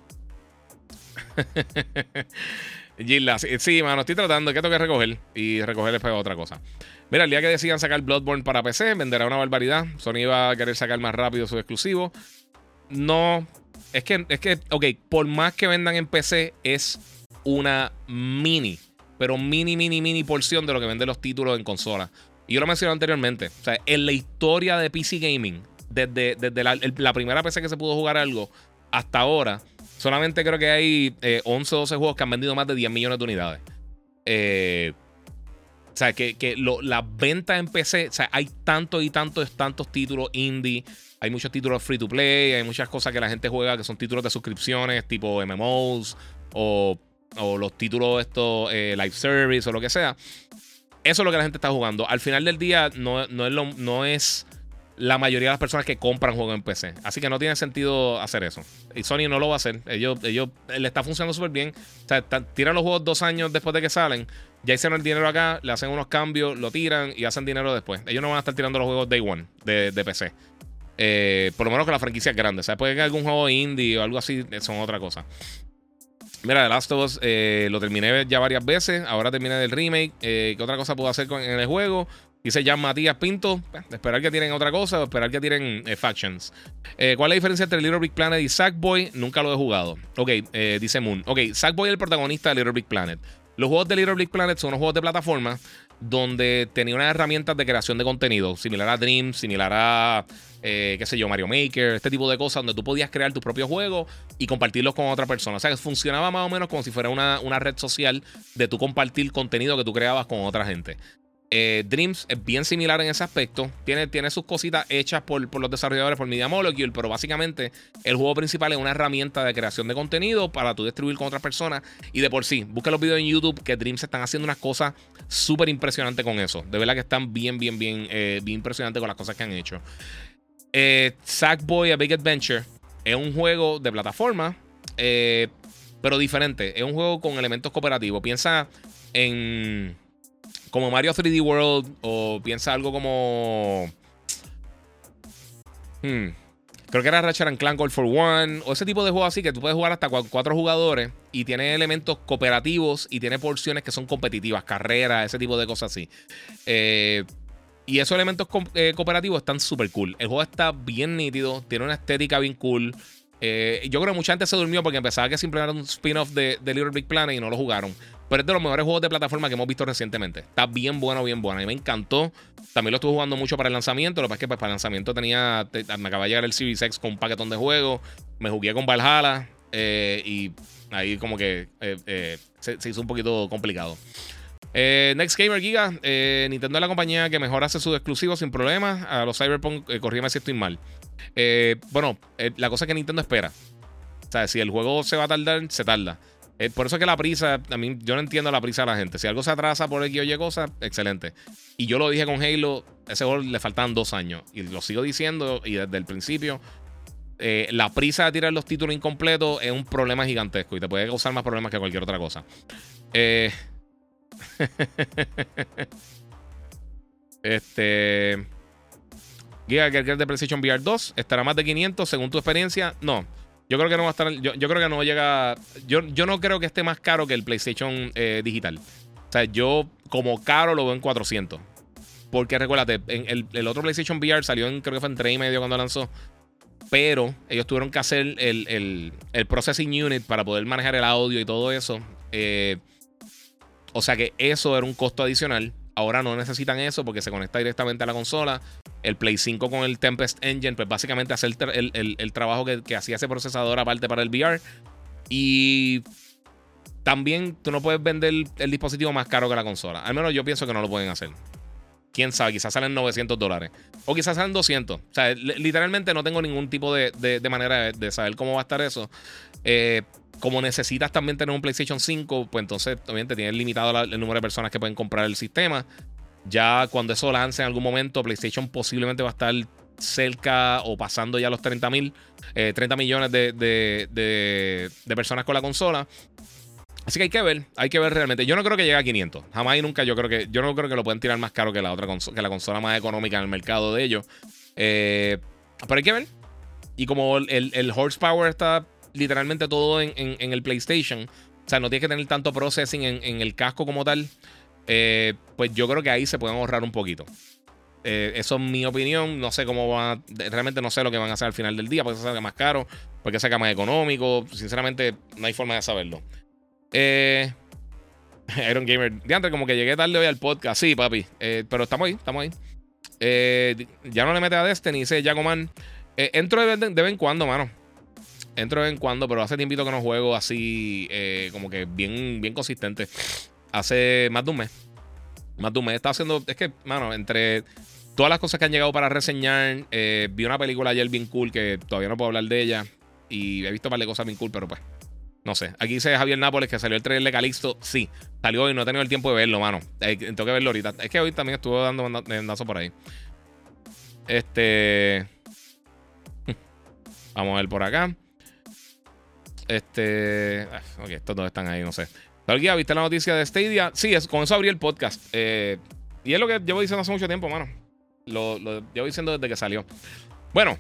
[laughs] Gilla, sí, mano, estoy tratando. ¿Qué tengo que recoger? Y recoger después otra cosa. Mira, el día que decidan sacar Bloodborne para PC, venderá una barbaridad. Sony va a querer sacar más rápido su exclusivo. No. Es que, es que, ok, por más que vendan en PC, es una mini pero mini, mini, mini porción de lo que venden los títulos en consola. Y yo lo mencioné anteriormente. O sea, en la historia de PC Gaming, desde, desde la, primera PC que se pudo jugar algo hasta ahora, solamente creo que hay 11 o 12 juegos que han vendido más de 10 millones de unidades. Eh, o sea, que, que las ventas en PC, o sea, hay tantos y tantos, tantos títulos indie, hay muchos títulos free to play, hay muchas cosas que la gente juega que son títulos de suscripciones, tipo MMOs o o los títulos estos eh, live service o lo que sea. Eso es lo que la gente está jugando. Al final del día no, no, es, lo, no es la mayoría de las personas que compran juegos en PC. Así que no tiene sentido hacer eso. Y Sony no lo va a hacer. Ellos, ellos le está funcionando súper bien. O sea, tiran los juegos dos años después de que salen. Ya hicieron el dinero acá, le hacen unos cambios, lo tiran y hacen dinero después. Ellos no van a estar tirando los juegos day one de, PC. Eh, por lo menos que la franquicia es grande. O sea, puede que algún juego indie o algo así son otra cosa. Mira, The Last of Us eh, lo terminé ya varias veces. Ahora terminé del remake. Eh, ¿Qué otra cosa puedo hacer con, en el juego? Dice ya Matías Pinto. esperar que tienen otra cosa esperar que tienen eh, factions. ¿Cuál es la diferencia entre Little Big Planet y Sackboy? Nunca lo he jugado. Ok, dice Moon. Ok, Sackboy es el protagonista de Little Big Planet. Los juegos de Little Big Planet son unos juegos de plataforma donde tenía unas herramientas de creación de contenido, similar a Dream, similar a, eh, qué sé yo, Mario Maker, este tipo de cosas, donde tú podías crear tu propio juego y compartirlos con otra persona. O sea, que funcionaba más o menos como si fuera una, una red social de tú compartir contenido que tú creabas con otra gente. Eh, Dreams es bien similar en ese aspecto. Tiene, tiene sus cositas hechas por, por, los desarrolladores, por Media Molecule, pero básicamente el juego principal es una herramienta de creación de contenido para tú distribuir con otras personas. Y de por sí, busca los videos en YouTube que Dreams están haciendo unas cosas súper impresionantes con eso. De verdad que están bien, bien, bien, eh, bien impresionantes con las cosas que han hecho. Eh, Sackboy A Big Adventure es un juego de plataforma, eh, pero diferente. Es un juego con elementos cooperativos. Piensa en como Mario 3D World o piensa algo como... Hmm, creo que era Ratchet and Clank for One o ese tipo de juego así que tú puedes jugar hasta cuatro jugadores y tiene elementos cooperativos y tiene porciones que son competitivas, carreras, ese tipo de cosas así. Eh, y esos elementos eh, cooperativos están súper cool. El juego está bien nítido, tiene una estética bien cool. Eh, yo creo que mucha gente se durmió porque empezaba que simplemente era un spin-off de Little Big Planet y no lo jugaron. Pero es de los mejores juegos de plataforma que hemos visto recientemente. Está bien bueno, bien bueno. A mí me encantó. También lo estuve jugando mucho para el lanzamiento. Lo que pasa es que pues, para el lanzamiento tenía. me acaba de llegar el Series X con un paquetón de juegos. Me jugué con Valhalla. Eh, y ahí como que eh, eh, se, hizo un poquito complicado. Next Gamer Giga. Nintendo es la compañía que mejor hace sus exclusivos sin problemas. A los Cyberpunk, corrígeme si estoy mal. bueno, la cosa es que Nintendo espera. O sea, si el juego se va a tardar, se tarda. Eh, por eso es que la prisa, a mí, yo no entiendo la prisa de la gente. Si algo se atrasa por X o Y cosa, excelente. Y yo lo dije con Halo, ese juego le faltan dos años. Y lo sigo diciendo, y desde el principio, eh, la prisa de tirar los títulos incompletos es un problema gigantesco y te puede causar más problemas que cualquier otra cosa. Eh, [laughs] este. Giga de PlayStation VR 2 estará más de 500 según tu experiencia. No. Yo creo que no va a estar. Yo, creo que no llega. Yo, yo no creo que esté más caro que el PlayStation eh, digital. O sea, yo como caro lo veo en 400. Porque recuérdate, en el, otro PlayStation VR salió en, creo que fue en 3 y medio cuando lanzó. Pero ellos tuvieron que hacer el, processing unit para poder manejar el audio y todo eso. Eh, o sea que eso era un costo adicional. Ahora no necesitan eso porque se conecta directamente a la consola. El Play 5 con el Tempest Engine, pues básicamente hace el, trabajo que, hacía ese procesador aparte para el VR. Y también tú no puedes vender el dispositivo más caro que la consola. Al menos yo pienso que no lo pueden hacer. Quién sabe, quizás salen 900 dólares. O quizás salen 200. O sea, literalmente no tengo ningún tipo de, manera de, saber cómo va a estar eso. Eh, como necesitas también tener un PlayStation 5, pues entonces también te tienes limitado el número de personas que pueden comprar el sistema. Ya cuando eso lance en algún momento, PlayStation posiblemente va a estar cerca o pasando ya los 30 mil, 30 eh, millones de, de, personas con la consola. Así que hay que ver, hay que ver realmente. Yo no creo que llegue a 500. Jamás y nunca yo creo que yo no creo que lo pueden tirar más caro que la otra que la consola más económica en el mercado de ellos. Eh, pero hay que ver. Y como el, el horsepower está literalmente todo en, el PlayStation. O sea, no tienes que tener tanto processing en, el casco como tal. Eh, pues yo creo que ahí se pueden ahorrar un poquito. Eh, eso es mi opinión. No sé cómo va. Realmente no sé lo que van a hacer al final del día. Porque se saca más caro. Porque saca más económico. Sinceramente, no hay forma de saberlo. Eh, [laughs] Iron Gamer. Diante, como que llegué tarde hoy al podcast. Sí, papi. pero estamos ahí, estamos ahí. ya no le mete a Destiny, dice Jacoman. entro de, de vez en cuando, mano entro de vez en cuando, pero hace tiempito que no juego así, eh, como que bien, bien consistente. Hace más de un mes. Más de un mes. Estaba haciendo. Es que, mano, entre todas las cosas que han llegado para reseñar, eh, vi una película ayer bien cool que todavía no puedo hablar de ella. Y he visto un par de cosas bien cool, pero pues. No sé. Aquí dice Javier Nápoles que salió el trailer de Calixto. Sí, salió y no he tenido el tiempo de verlo, mano. Eh, tengo que verlo ahorita. Es que hoy también estuve dando mandazo por ahí. Este. [laughs] Vamos a ver por acá. Este. Ah, ok, estos dos están ahí, no sé. Pero guía, ¿viste la noticia de Stadia? Sí, es, con eso abrí el podcast. Eh, y es lo que llevo diciendo hace mucho tiempo, mano. Lo, llevo diciendo desde que salió. Bueno,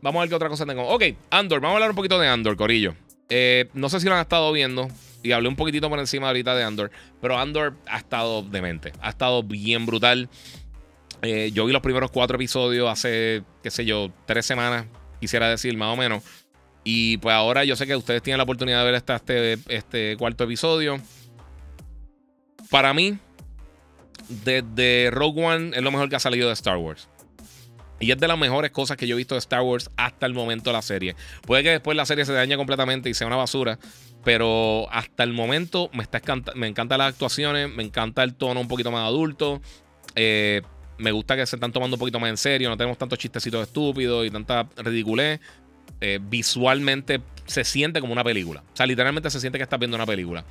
vamos a ver qué otra cosa tengo. Ok, Andor. Vamos a hablar un poquito de Andor, Corillo. Eh, no sé si lo han estado viendo. Y hablé un poquitito por encima ahorita de Andor. Pero Andor ha estado demente. Ha estado bien brutal. Eh, yo vi los primeros cuatro episodios hace, qué sé yo, tres semanas. Quisiera decir, más o menos. Y pues ahora yo sé que ustedes tienen la oportunidad de ver este, este cuarto episodio. para mí, desde Rogue One es lo mejor que ha salido de Star Wars. Y es de las mejores cosas que yo he visto de Star Wars hasta el momento de la serie. Puede que después la serie se dañe completamente y sea una basura. Pero hasta el momento me, está me encantan las actuaciones, me encanta el tono un poquito más adulto. Eh, me gusta que se están tomando un poquito más en serio, no tenemos tantos chistecitos estúpidos y tanta ridiculez. Eh, visualmente se siente como una película. O sea, literalmente se siente que estás viendo una película.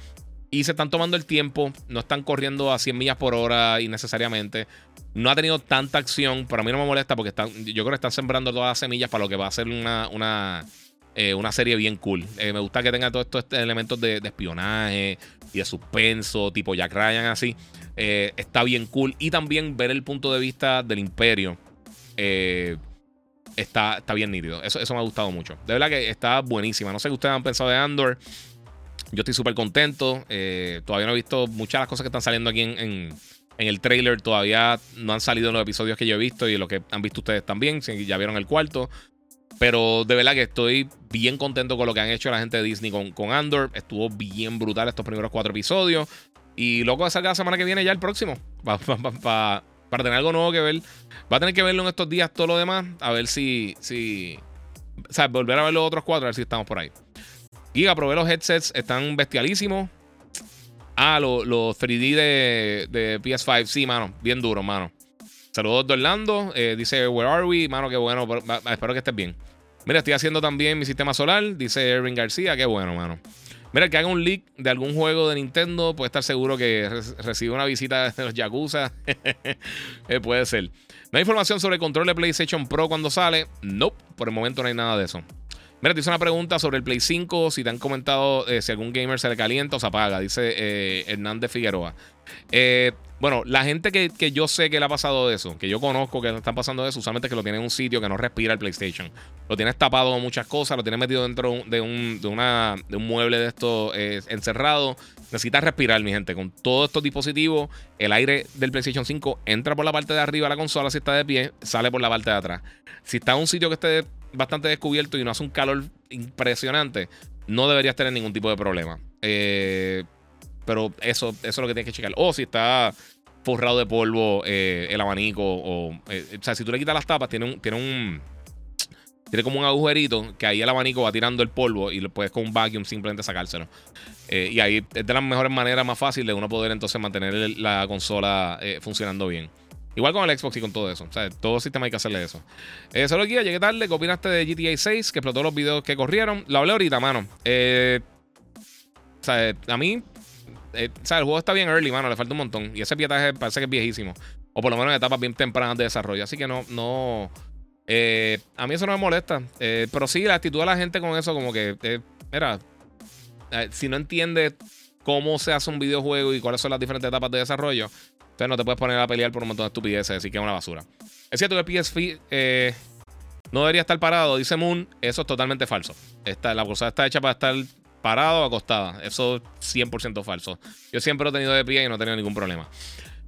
Y se están tomando el tiempo, no están corriendo a 100 millas por hora innecesariamente. No ha tenido tanta acción, pero a mí no me molesta porque están, yo creo que están sembrando todas las semillas para lo que va a ser una, una, eh, una serie bien cool. Eh, me gusta que tenga todos estos elementos de, espionaje y de suspenso, tipo Jack Ryan, así. Está bien cool. Y también ver el punto de vista del imperio. Está, está bien nítido. Eso, eso me ha gustado mucho. De verdad que está buenísima. No sé qué ustedes han pensado de Andor. Yo estoy súper contento. Eh, todavía no he visto muchas de las cosas que están saliendo aquí en, el trailer. Todavía no han salido en los episodios que yo he visto y lo que han visto ustedes también. Si ya vieron el cuarto. Pero de verdad que estoy bien contento con lo que han hecho la gente de Disney con, con Andor. Estuvo bien brutal estos primeros cuatro episodios. Y loco salga la semana que viene ya el próximo. para tener algo nuevo que ver. Va a tener que verlo en estos días todo lo demás. A ver si. si o sea, volver a ver los otros cuatro, a ver si estamos por ahí. Giga, probé los headsets, están bestialísimos. Ah, los, 3D de, PS5, sí, mano, bien duro, mano. Saludos de Orlando, eh, dice, Where are we? Mano, qué bueno, espero que estés bien. Mira, estoy haciendo también mi sistema solar, dice Erwin García, qué bueno, mano. Mira, que haga un leak de algún juego de Nintendo, puede estar seguro que recibe una visita [laughs] de los Yakuza. Eh, puede ser. No hay información sobre el control de PlayStation Pro cuando sale. No, nope, por el momento no hay nada de eso. Mira, te hice una pregunta sobre el Play 5. Si te han comentado eh, si algún gamer se le calienta o se apaga, dice eh, Hernández Figueroa. Eh, bueno, la gente que, yo sé que le ha pasado de eso, que yo conozco que están pasando de eso, usualmente que lo tiene en un sitio que no respira el PlayStation. Lo tienes tapado con muchas cosas, lo tienes metido dentro de un, de una, de un mueble de esto encerrado. Necesitas respirar, mi gente. Con todos estos dispositivos, el aire del PlayStation 5 entra por la parte de arriba de la consola si está de pie, sale por la parte de atrás. Si está en un sitio que esté bastante descubierto y no hace un calor impresionante, no deberías tener ningún tipo de problema. Eh, pero eso, eso es lo que tienes que checar. O si está forrado de polvo eh, el abanico, o, eh, o sea, si tú le quitas las tapas, tiene un, tiene un. Tiene como un agujerito que ahí el abanico va tirando el polvo y lo puedes con un vacuum simplemente sacárselo. y ahí es de las mejores maneras más fáciles de uno poder entonces mantener la consola funcionando bien. Igual con el Xbox y con todo eso. O sea, todo sistema hay que hacerle eso. Eh, solo aquí, llegué tarde. ¿Qué opinaste de GTA 6? Que explotó los videos que corrieron. Lo hablé ahorita, mano. Eh, o sea, a mí. Eh, sea, el juego está bien early, mano. Le falta un montón. Y ese pietaje parece que es viejísimo. O por lo menos en etapas bien tempranas de desarrollo. Así que no. no eh, a mí eso no me molesta. Eh, pero sí, la actitud de la gente con eso, como que. mira. si no entiende cómo se hace un videojuego y cuáles son las diferentes etapas de desarrollo entonces no te puedes poner a pelear por un montón de estupideces, así que es una basura. Es cierto que PSP eh, no debería estar parado, dice Moon. Eso es totalmente falso. Esta, la cosa está hecha para estar parado o acostada. Eso es 100% falso. Yo siempre lo he tenido de pie y no he tenido ningún problema.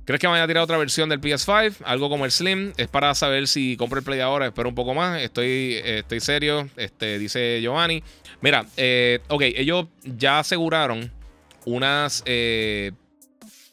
¿Crees que vayan a tirar otra versión del PS5? Algo como el Slim. Es para saber si compro el Play ahora. Espero un poco más. Estoy, estoy serio. Este, dice Giovanni. Mira, eh, ok, ellos ya aseguraron unas. Eh,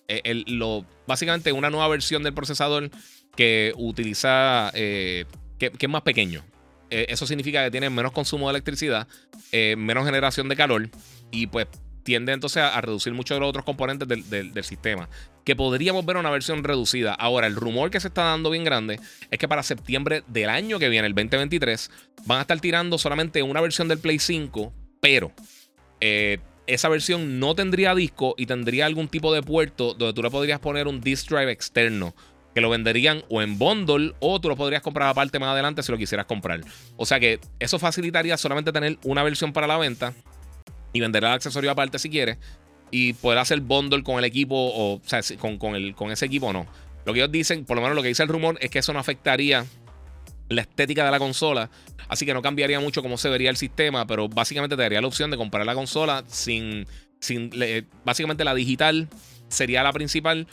el, lo, básicamente una nueva versión del procesador que utiliza, eh, que, es más pequeño. Eh, eso significa que tiene menos consumo de electricidad, eh, menos generación de calor y pues tiende entonces a, reducir muchos de los otros componentes del, sistema. Que podríamos ver una versión reducida. Ahora, el rumor que se está dando bien grande es que para septiembre del año que viene, el 2023, van a estar tirando solamente una versión del Play 5, pero esa versión no tendría disco y tendría algún tipo de puerto donde tú le podrías poner un disk drive externo que lo venderían o en bundle o tú lo podrías comprar aparte más adelante si lo quisieras comprar. O sea que eso facilitaría solamente tener una versión para la venta y vender el accesorio aparte si quieres y poder hacer bundle con el equipo o, sea, con, con, el, con ese equipo no. Lo que ellos dicen, por lo menos lo que dice el rumor, es que eso no afectaría la estética de la consola. Así que no cambiaría mucho cómo se vería el sistema, pero básicamente te daría la opción de comprar la consola sin. sin básicamente la digital sería la principal,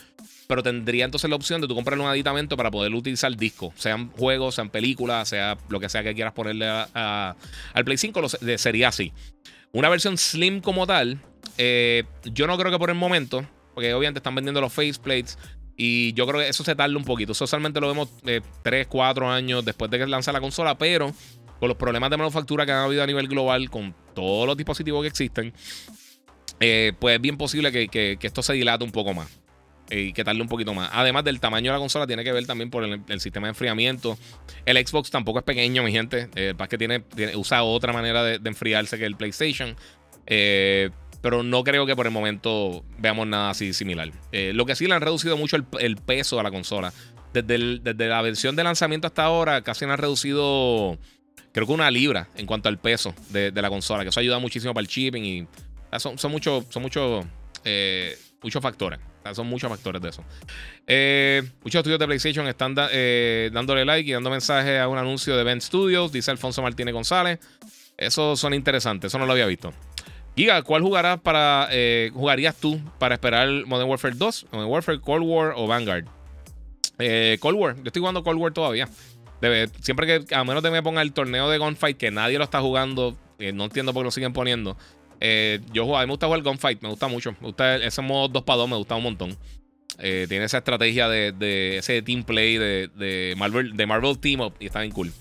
pero tendría entonces la opción de tú comprar un aditamento para poder utilizar disco, sean juegos, sean películas, sea lo que sea que quieras ponerle al Play 5, sería así. Una versión slim como tal, eh, yo no creo que por el momento, porque obviamente están vendiendo los faceplates. Y yo creo que eso se tarda un poquito. Socialmente lo vemos 3, 4 años después de que lanza la consola, pero con los problemas de manufactura que han habido a nivel global, con todos los dispositivos que existen, eh, pues es bien posible que, esto se dilate un poco más. Y que tarde un poquito más. Además del tamaño de la consola, tiene que ver también por el, sistema de enfriamiento. El Xbox tampoco es pequeño, mi gente. Eh, el que tiene, usa otra manera de, enfriarse que el PlayStation. Eh, pero no creo que por el momento veamos nada así similar. lo que sí le han reducido mucho el, peso a la consola. Desde, la versión de lanzamiento hasta ahora, casi le han reducido, creo que una libra en cuanto al peso de, la consola, que eso ayuda muchísimo para el shipping y son, muchos son mucho, eh, factores. Son muchos factores de eso. Eh, muchos estudios de PlayStation están eh, dándole like y dando mensajes a un anuncio de Ben Studios, dice Alfonso Martínez González. Eso son interesantes, eso no lo había visto. Giga, ¿cuál jugarás para, jugarías tú para esperar Modern Warfare 2? Modern Warfare, Cold War o Vanguard? Cold War, yo estoy jugando Cold War todavía. siempre que, a menos que me ponga el torneo de Gunfight, que nadie lo está jugando, no entiendo por qué lo siguen poniendo. Eh, yo a mí me gusta jugar Gunfight, me gusta mucho. Ese modo 2 para 2, me gusta un montón. Eh, tiene esa estrategia de, ese team play de, Marvel, de Marvel Team Up y está bien cool.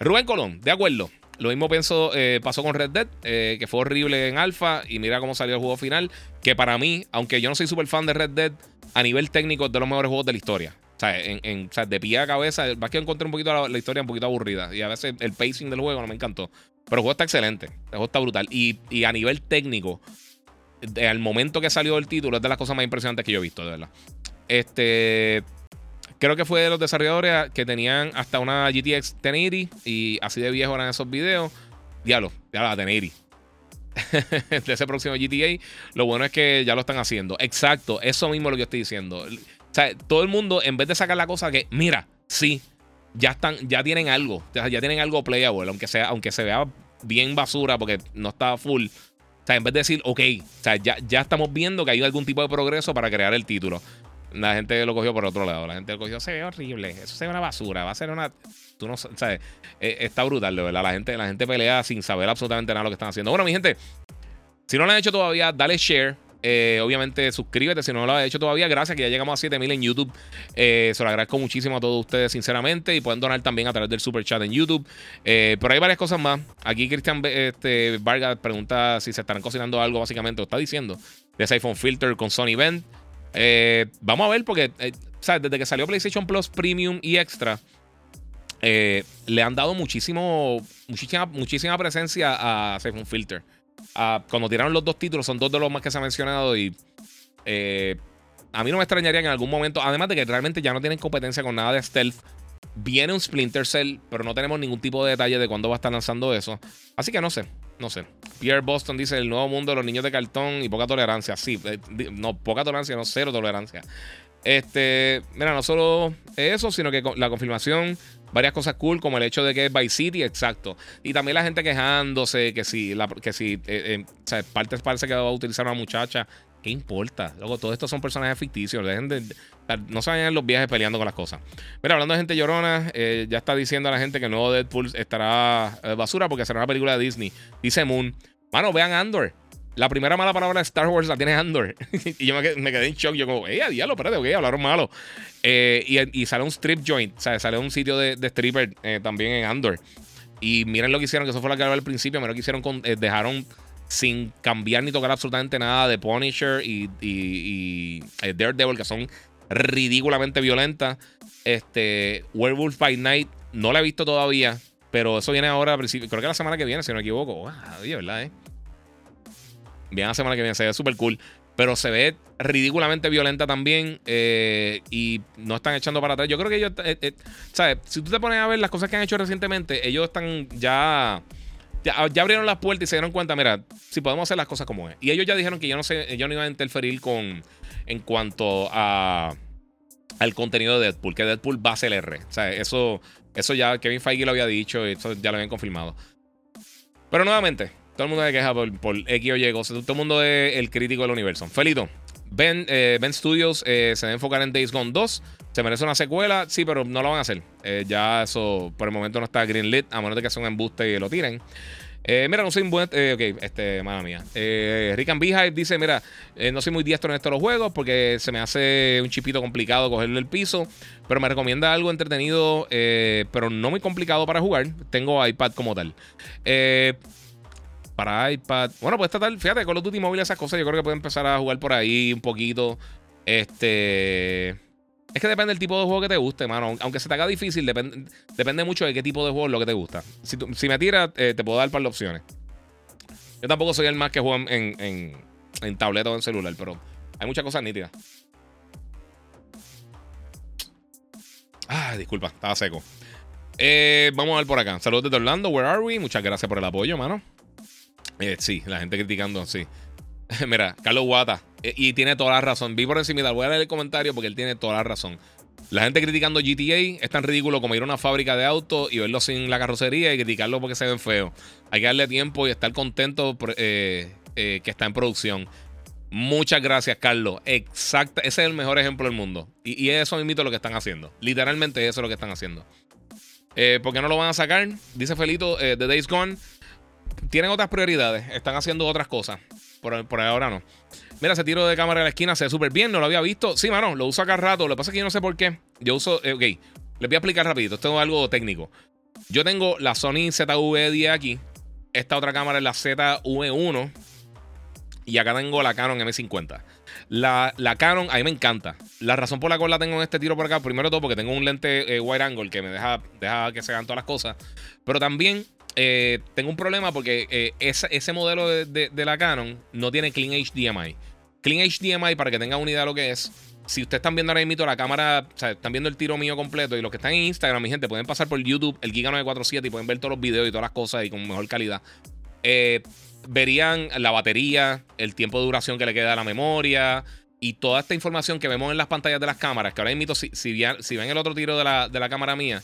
Rubén Colón, de acuerdo. Lo mismo pienso, eh, pasó con Red Dead, que fue horrible en alfa y mira cómo salió el juego final. Que para mí, aunque yo no soy súper fan de Red Dead, a nivel técnico es de los mejores juegos de la historia. O sea, de pie a cabeza, más que encontré un poquito la, historia un poquito aburrida. Y a veces el pacing del juego no me encantó. Pero el juego está excelente. El juego está brutal. Y, a nivel técnico, al momento que salió el título, es de las cosas más impresionantes que yo he visto, de verdad. Este. Creo que fue de los desarrolladores que tenían hasta una GTX 1080 y así de viejo eran esos videos. Diablo, ya la 1080. [laughs] de ese próximo GTA. Lo bueno es que ya lo están haciendo. Exacto, eso mismo es lo que estoy diciendo. O sea, todo el mundo, en vez de sacar la cosa que, mira, sí, ya están, ya tienen algo, ya, tienen algo playable, aunque sea, aunque se vea bien basura porque no está full. O sea, en vez de decir, ok, o sea, ya, ya estamos viendo que hay algún tipo de progreso para crear el título. La gente lo cogió por otro lado. La gente lo cogió, se ve horrible. Eso se ve una basura. Va a ser una. Tú no sabes. Eh, está brutal, de verdad. La gente, la gente pelea sin saber absolutamente nada lo que están haciendo. Bueno, mi gente, si no lo han hecho todavía, dale share. Eh, obviamente, suscríbete si no lo has hecho todavía. Gracias, que ya llegamos a 7000 en YouTube. Eh, se lo agradezco muchísimo a todos ustedes, sinceramente. Y pueden donar también a través del super chat en YouTube. Eh, pero hay varias cosas más. Aquí Cristian este, Vargas pregunta si se estarán cocinando algo, básicamente, lo está diciendo, de ese iPhone Filter con Sony Bend. vamos a ver, porque desde que salió PlayStation Plus Premium y Extra. le han dado muchísimo, muchísima, muchísima presencia a iPhone Filter cuando tiraron los dos títulos, son dos de los más que se han mencionado y eh, a mí no me extrañaría que en algún momento, además de que realmente ya no tienen competencia con nada de stealth, viene un Splinter Cell, pero no tenemos ningún tipo de detalle de cuándo va a estar lanzando eso. Así que no sé, no sé. Pierre Boston dice el nuevo mundo de los niños de cartón y poca tolerancia. Sí, eh, no, poca tolerancia, no cero tolerancia. Este, mira, no solo eso, sino que la confirmación varias cosas cool, como el hecho de que es Vice City, exacto. Y también la gente quejándose que si, la, que si eh, eh, parte parece que va a utilizar una muchacha. ¿Qué importa? Luego, todos estos son personajes ficticios. Dejen de, no se vayan los viajes peleando con las cosas. Mira, hablando de gente llorona, eh, ya está diciendo a la gente que el nuevo Deadpool estará basura porque será una película de Disney. Dice Moon. Mano, vean Andor. La primera mala palabra de Star Wars la tiene Andor. [laughs] y yo me quedé, en shock. Yo como, ¡eh, diablo! Espérate, ok, hablaron malo. Eh, y, sale un strip joint. O sea, sale un sitio de, stripper eh, también en Andor. Y miren lo que hicieron, que eso fue lo que al principio. Miren lo que hicieron con. Eh, dejaron sin cambiar ni tocar absolutamente nada de Punisher y, y, Daredevil, que son ridículamente violentas. Este, Werewolf by Night, no la he visto todavía. Pero eso viene ahora, creo que la semana que viene, si no me equivoco. Wow, ¿verdad? Eh? Bien la semana que viene, se ve súper cool. Pero se ve ridículamente violenta también. Eh, y no están echando para atrás. Yo creo que ellos. Eh, eh, ¿Sabes? Si tú te pones a ver las cosas que han hecho recientemente, ellos están ya. Ya, abrieron las puertas y se dieron cuenta, mira, si podemos hacer las cosas como es. Y ellos ya dijeron que yo no sé, yo no iban a interferir con en cuanto a al contenido de Deadpool, que Deadpool va a ser R. O sea, eso, eso ya Kevin Feige lo había dicho eso ya lo habían confirmado. Pero nuevamente, todo el mundo se queja por, por X o Y Todo el mundo es el crítico del universo. Felito, Ben, eh, ben Studios eh, se va a enfocar en Days Gone 2. ¿Se merece una secuela? Sí, pero no lo van a hacer. Eh, ya eso por el momento no está greenlit, a menos de que sea un embuste y lo tiren. Eh, mira, no soy un buen. Eh, ok, este, mala mía. Eh, Rick and Beehive dice: Mira, eh, no soy muy diestro en estos los juegos porque se me hace un chipito complicado cogerle el piso. Pero me recomienda algo entretenido, pero no muy complicado para jugar. Tengo iPad como tal. Para iPad. Bueno, pues está tal. Fíjate, con los Duty móviles, esas cosas, yo creo que puedo empezar a jugar por ahí un poquito. Este. Es que depende del tipo de juego que te guste, mano. Aunque se te haga difícil, depende, depende mucho de qué tipo de juego es lo que te gusta. Si, me tiras, eh, te puedo dar para las opciones. Yo tampoco soy el más que juega en, en, en tableta o en celular, pero hay muchas cosas nítidas. Ah, disculpa, estaba seco. Eh, vamos a ver por acá. Saludos desde Orlando. Where are we? Muchas gracias por el apoyo, mano. Eh, sí, la gente criticando, sí. [laughs] Mira, Carlos Guata. Eh, y tiene toda la razón. Vi por encima, voy a leer el comentario porque él tiene toda la razón. La gente criticando GTA es tan ridículo como ir a una fábrica de autos y verlo sin la carrocería y criticarlo porque se ven feos. Hay que darle tiempo y estar contento eh, que está en producción. Muchas gracias, Carlos. Exacto. Ese es el mejor ejemplo del mundo. Y, eso es lo que están haciendo. Literalmente eso es lo que están haciendo. ¿Por qué no lo van a sacar? Dice Felito, The Days Gone. Tienen otras prioridades. Están haciendo otras cosas. Por, por ahora no. Mira, ese tiro de cámara de la esquina se ve súper bien, no lo había visto. Sí, mano, lo uso acá rato. Lo que pasa es que yo no sé por qué. Yo uso. Eh, ok, les voy a explicar rapidito. Esto es algo técnico. Yo tengo la Sony ZV-10 aquí. Esta otra cámara es la ZV1. Y acá tengo la Canon M50. La, la, Canon, a mí me encanta. La razón por la cual la tengo en este tiro por acá, primero todo porque tengo un lente eh, wide angle que me deja, deja que se hagan todas las cosas. Pero también eh, tengo un problema porque ese, modelo de, la Canon no tiene Clean HDMI. Clean HDMI, para que tengan una idea de lo que es. Si ustedes están viendo ahora mismo la cámara, o sea, están viendo el tiro mío completo y los que están en Instagram, mi gente, pueden pasar por YouTube, el Giga 947 y pueden ver todos los videos y todas las cosas y con mejor calidad. Eh, verían la batería, el tiempo de duración que le queda a la memoria y toda esta información que vemos en las pantallas de las cámaras. Que ahora mismo, si, si, ven el otro tiro de la, de la cámara mía,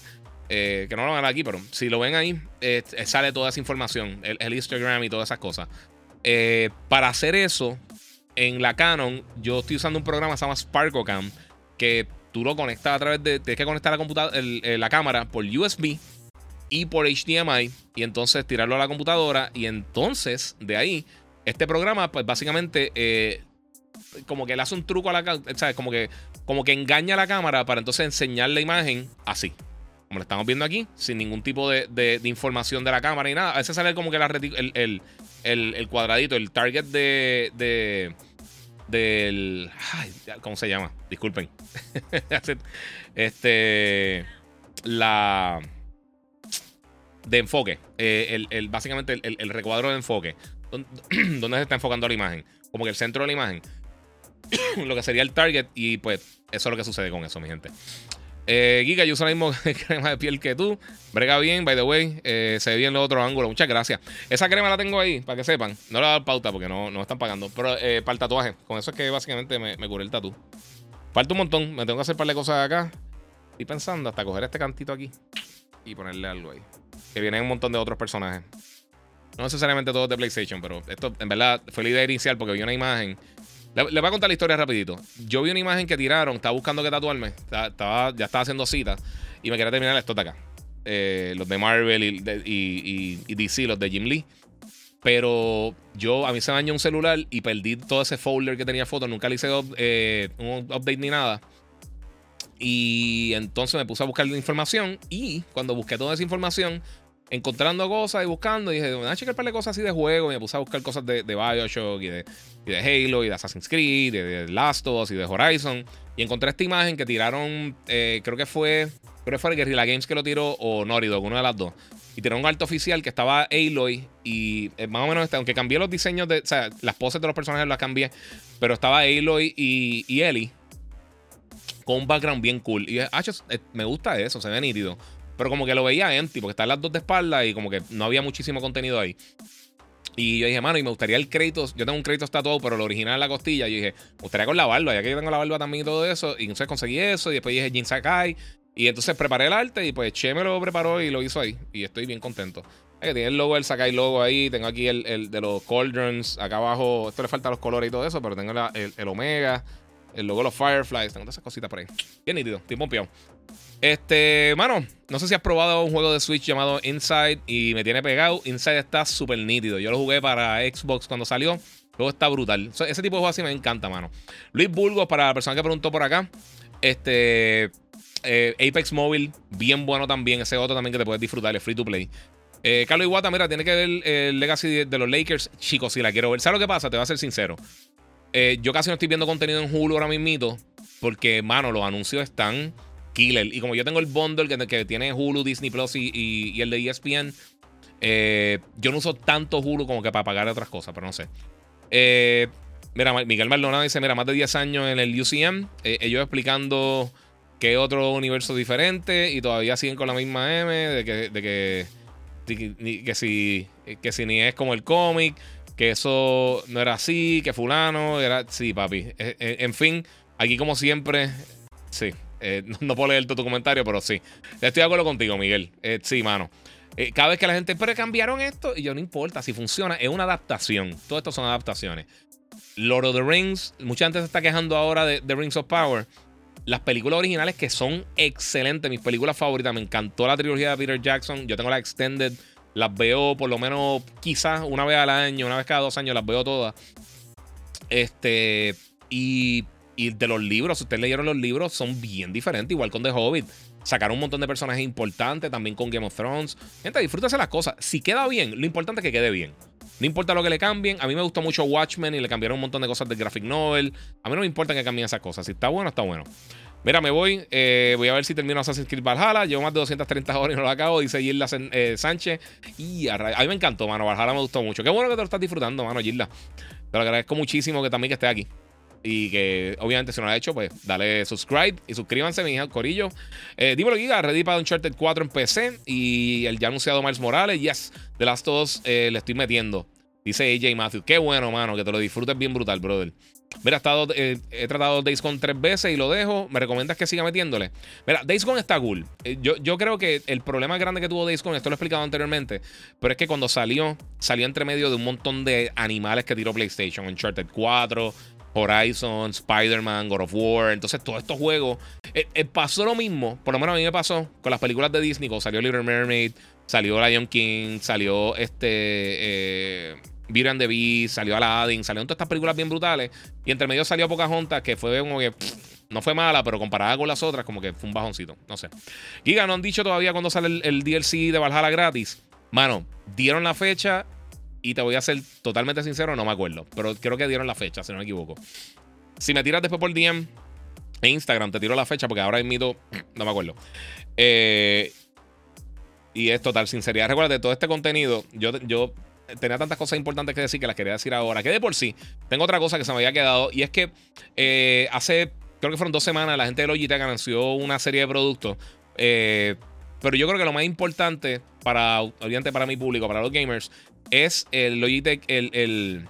eh, que no lo van a ver aquí, pero si lo ven ahí, eh, sale toda esa información, el, el, Instagram y todas esas cosas. para hacer eso, en la Canon, yo estoy usando un programa que se llama SparkoCam, que tú lo conectas a través de. Tienes que conectar la, computadora, la cámara por USB y por HDMI, y entonces tirarlo a la computadora, y entonces de ahí, este programa, pues básicamente. Eh, como que le hace un truco a la cámara. Como que, como que engaña a la cámara para entonces enseñar la imagen así como lo estamos viendo aquí, sin ningún tipo de, información de la cámara y nada. A veces sale como que el, cuadradito, el target de, del. ¿Cómo se llama? Disculpen. [laughs] este. La. De enfoque. Eh, el, básicamente el, recuadro de enfoque. Donde [clears throat] se está enfocando la imagen. Como que el centro de la imagen. [clears throat] lo que sería el target. Y pues eso es lo que sucede con eso, mi gente. Eh, Giga, yo uso la misma [laughs] crema de piel que tú. Brega bien, by the way. Eh, se ve bien los otros ángulos. Muchas gracias. Esa crema la tengo ahí, para que sepan. No le voy a dar pauta porque no, no están pagando. Pero eh, para el tatuaje. Con eso es que básicamente me, me cubre el tatu. Falta un montón. Me tengo que hacer par de cosas acá. Estoy pensando hasta coger este cantito aquí y ponerle algo ahí. Que vienen un montón de otros personajes. No necesariamente todos de PlayStation, pero esto en verdad fue la idea inicial porque vi una imagen le, voy a contar la historia rapidito. Yo vi una imagen que tiraron, estaba buscando que tatuarme, estaba, ya estaba haciendo citas y me quería terminar esto de acá. Eh, los de Marvel y, DC, los de Jim Lee. Pero yo, a mí se me dañó un celular y perdí todo ese folder que tenía fotos. Nunca le hice eh, un update ni nada. Y entonces me puse a buscar información. Y cuando busqué toda esa información, encontrando cosas y buscando. Y dije, voy a checar de cosas así de juego. Y me puse a buscar cosas de, Bioshock y de, Halo y de Assassin's Creed, de, Last of Us y de Horizon. Y encontré esta imagen que tiraron, eh, creo que fue, creo que fue Guerrilla Games que lo tiró o Norido, uno de las dos. Y tiró un alto oficial que estaba Aloy y eh, más o menos, este, aunque cambié los diseños de, o sea, las poses de los personajes las cambié, pero estaba Aloy y, y Ellie con un background bien cool. Y ah, me gusta eso, se ve nítido. Pero como que lo veía empty, porque están las dos de espalda y como que no había muchísimo contenido ahí. Y yo dije, mano, y me gustaría el crédito. Yo tengo un crédito tatuado, pero el original es la costilla. Y dije, me gustaría con la barba, ya que yo tengo la barba también y todo eso. Y entonces conseguí eso. Y después dije Jin Sakai. Y entonces preparé el arte. Y pues Che me lo preparó y lo hizo ahí. Y estoy bien contento. que tiene el logo del Sakai logo ahí. Tengo aquí el, de los Cauldrons. Acá abajo. Esto le falta los colores y todo eso. Pero tengo el, Omega. El logo de los Fireflies. Tengo todas esas cositas por ahí. Bien nítido. Estoy pompeado. Este, mano, no sé si has probado un juego de Switch llamado Inside y me tiene pegado. Inside está súper nítido. Yo lo jugué para Xbox cuando salió. Luego está brutal. Ese tipo de juegos así me encanta, mano. Luis Burgos, para la persona que preguntó por acá. Este. Eh, Apex Mobile, bien bueno también. Ese otro también que te puedes disfrutar, es free to play. Eh, Carlos Iguata, mira, tiene que ver el Legacy de, los Lakers. Chicos, si la quiero ver. ¿Sabes lo que pasa? Te voy a ser sincero. Eh, yo casi no estoy viendo contenido en Hulu ahora mismo. Porque, mano, los anuncios están killer. Y como yo tengo el bundle que, tiene Hulu, Disney Plus y, el de ESPN, eh, yo no uso tanto Hulu como que para pagar otras cosas, pero no sé. Eh, mira, Miguel Maldonado dice: Mira, más de 10 años en el UCM, eh, ellos explicando que otro universo diferente y todavía siguen con la misma M de que, de que, que, si, que si ni es como el cómic, que eso no era así, que fulano era. Sí, papi. en fin, aquí como siempre, sí, eh, [laughs] no, puedo leer tu comentario, pero sí. Estoy de acuerdo contigo, Miguel. Eh, sí, mano. Eh, cada vez que la gente, pero cambiaron esto, y yo no importa si funciona, es una adaptación. Todo esto son adaptaciones. Lord of the Rings, mucha gente se está quejando ahora de The Rings of Power. Las películas originales que son excelentes, mis películas favoritas, me encantó la trilogía de Peter Jackson. Yo tengo la Extended, las veo por lo menos quizás una vez al año, una vez cada dos años, las veo todas. Este, y y de los libros, si ustedes leyeron los libros, son bien diferentes, igual con The Hobbit. Sacaron un montón de personajes importantes, también con Game of Thrones. Gente, disfrútase las cosas. Si queda bien, lo importante es que quede bien. No importa lo que le cambien. A mí me gustó mucho Watchmen y le cambiaron un montón de cosas del graphic novel. A mí no me importa que cambien esas cosas. Si está bueno, está bueno. Mira, me voy. Eh, voy a ver si termino Assassin's Creed Valhalla. Llevo más de 230 horas y no lo acabo. Dice Gilda eh, Sánchez. Y a, mí me encantó, mano. Valhalla me gustó mucho. Qué bueno que te lo estás disfrutando, mano, Gilda. Te lo agradezco muchísimo que también que esté aquí. Y que obviamente si no lo ha hecho, pues dale subscribe y suscríbanse, mi hija Corillo. Eh, dímelo, Giga, ready para Uncharted 4 en PC. Y el ya anunciado Miles Morales, yes, de las dos eh, le estoy metiendo. Dice AJ Matthews. Qué bueno, mano, que te lo disfrutes bien brutal, brother. Mira, he, estado, eh, he tratado Days Gone tres veces y lo dejo. ¿Me recomiendas que siga metiéndole? Mira, Days Gone está cool. Eh, yo, yo creo que el problema grande que tuvo Days Gone, esto lo he explicado anteriormente, pero es que cuando salió, salió entre medio de un montón de animales que tiró PlayStation. Uncharted 4, Horizon, Spider-Man, God of War. Entonces, todos estos juegos. Eh, eh, pasó lo mismo, por lo menos a mí me pasó con las películas de Disney. Salió Little Mermaid, salió Lion King, salió este. Eh, Beauty and the Beast, salió Aladdin, salieron todas estas películas bien brutales. Y entre medio salió Pocahontas, que fue como que. no fue mala, pero comparada con las otras, como que fue un bajoncito. No sé. Giga, no han dicho todavía cuándo sale el, el DLC de Valhalla gratis. Mano, dieron la fecha y te voy a ser totalmente sincero, no me acuerdo. Pero creo que dieron la fecha, si no me equivoco. Si me tiras después por DM en Instagram, te tiro la fecha porque ahora invito. [clears throat] No me acuerdo. Eh, y es total sinceridad. Recuerda, todo este contenido, yo, yo tenía tantas cosas importantes que decir que las quería decir ahora. Que de por sí, tengo otra cosa que se me había quedado. Y es que eh, hace, creo que fueron dos semanas, la gente de Logitech anunció una serie de productos. Eh, pero yo creo que lo más importante para, obviamente para mi público, para los gamers, es el Logitech, el,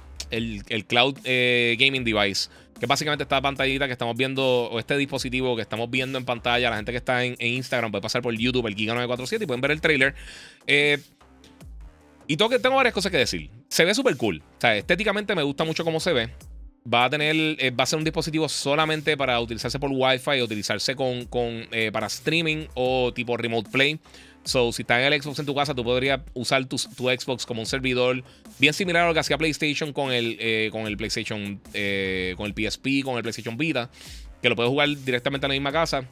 Cloud eh, Gaming Device. Que básicamente esta pantallita que estamos viendo, o este dispositivo que estamos viendo en pantalla, la gente que está en, Instagram puede pasar por YouTube, el Giga947, y pueden ver el trailer. Eh, y tengo, tengo varias cosas que decir. Se ve súper cool. O sea, estéticamente me gusta mucho cómo se ve. Va a tener, eh, va a ser un dispositivo solamente para utilizarse por Wi-Fi, utilizarse con, para streaming o tipo remote play. So, si está en el Xbox en tu casa, tú podrías usar tu, Xbox como un servidor bien similar a lo que hacía PlayStation con el, eh, con el PlayStation, eh, con el PSP, con el PlayStation Vita, que lo puedes jugar directamente en la misma casa.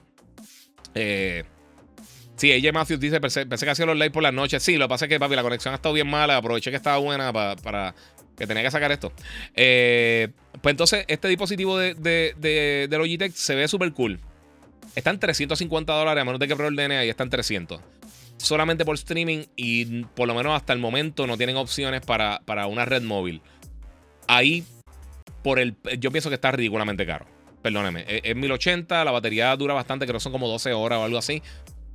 Eh, sí, AJ Matthews dice, pensé, que hacía los live por las noches. Sí, lo que pasa es que, papi, la conexión ha estado bien mala. Aproveché que estaba buena para, que tenía que sacar esto. pues entonces, este dispositivo de, de, de Logitech se ve súper cool. Está en 350 dólares, a menos de que preordene, ahí está en 300 solamente por streaming y por lo menos hasta el momento no tienen opciones para, una red móvil. Ahí, por el, yo pienso que está ridículamente caro. Perdóneme, es, 1080, la batería dura bastante, creo que son como 12 horas o algo así.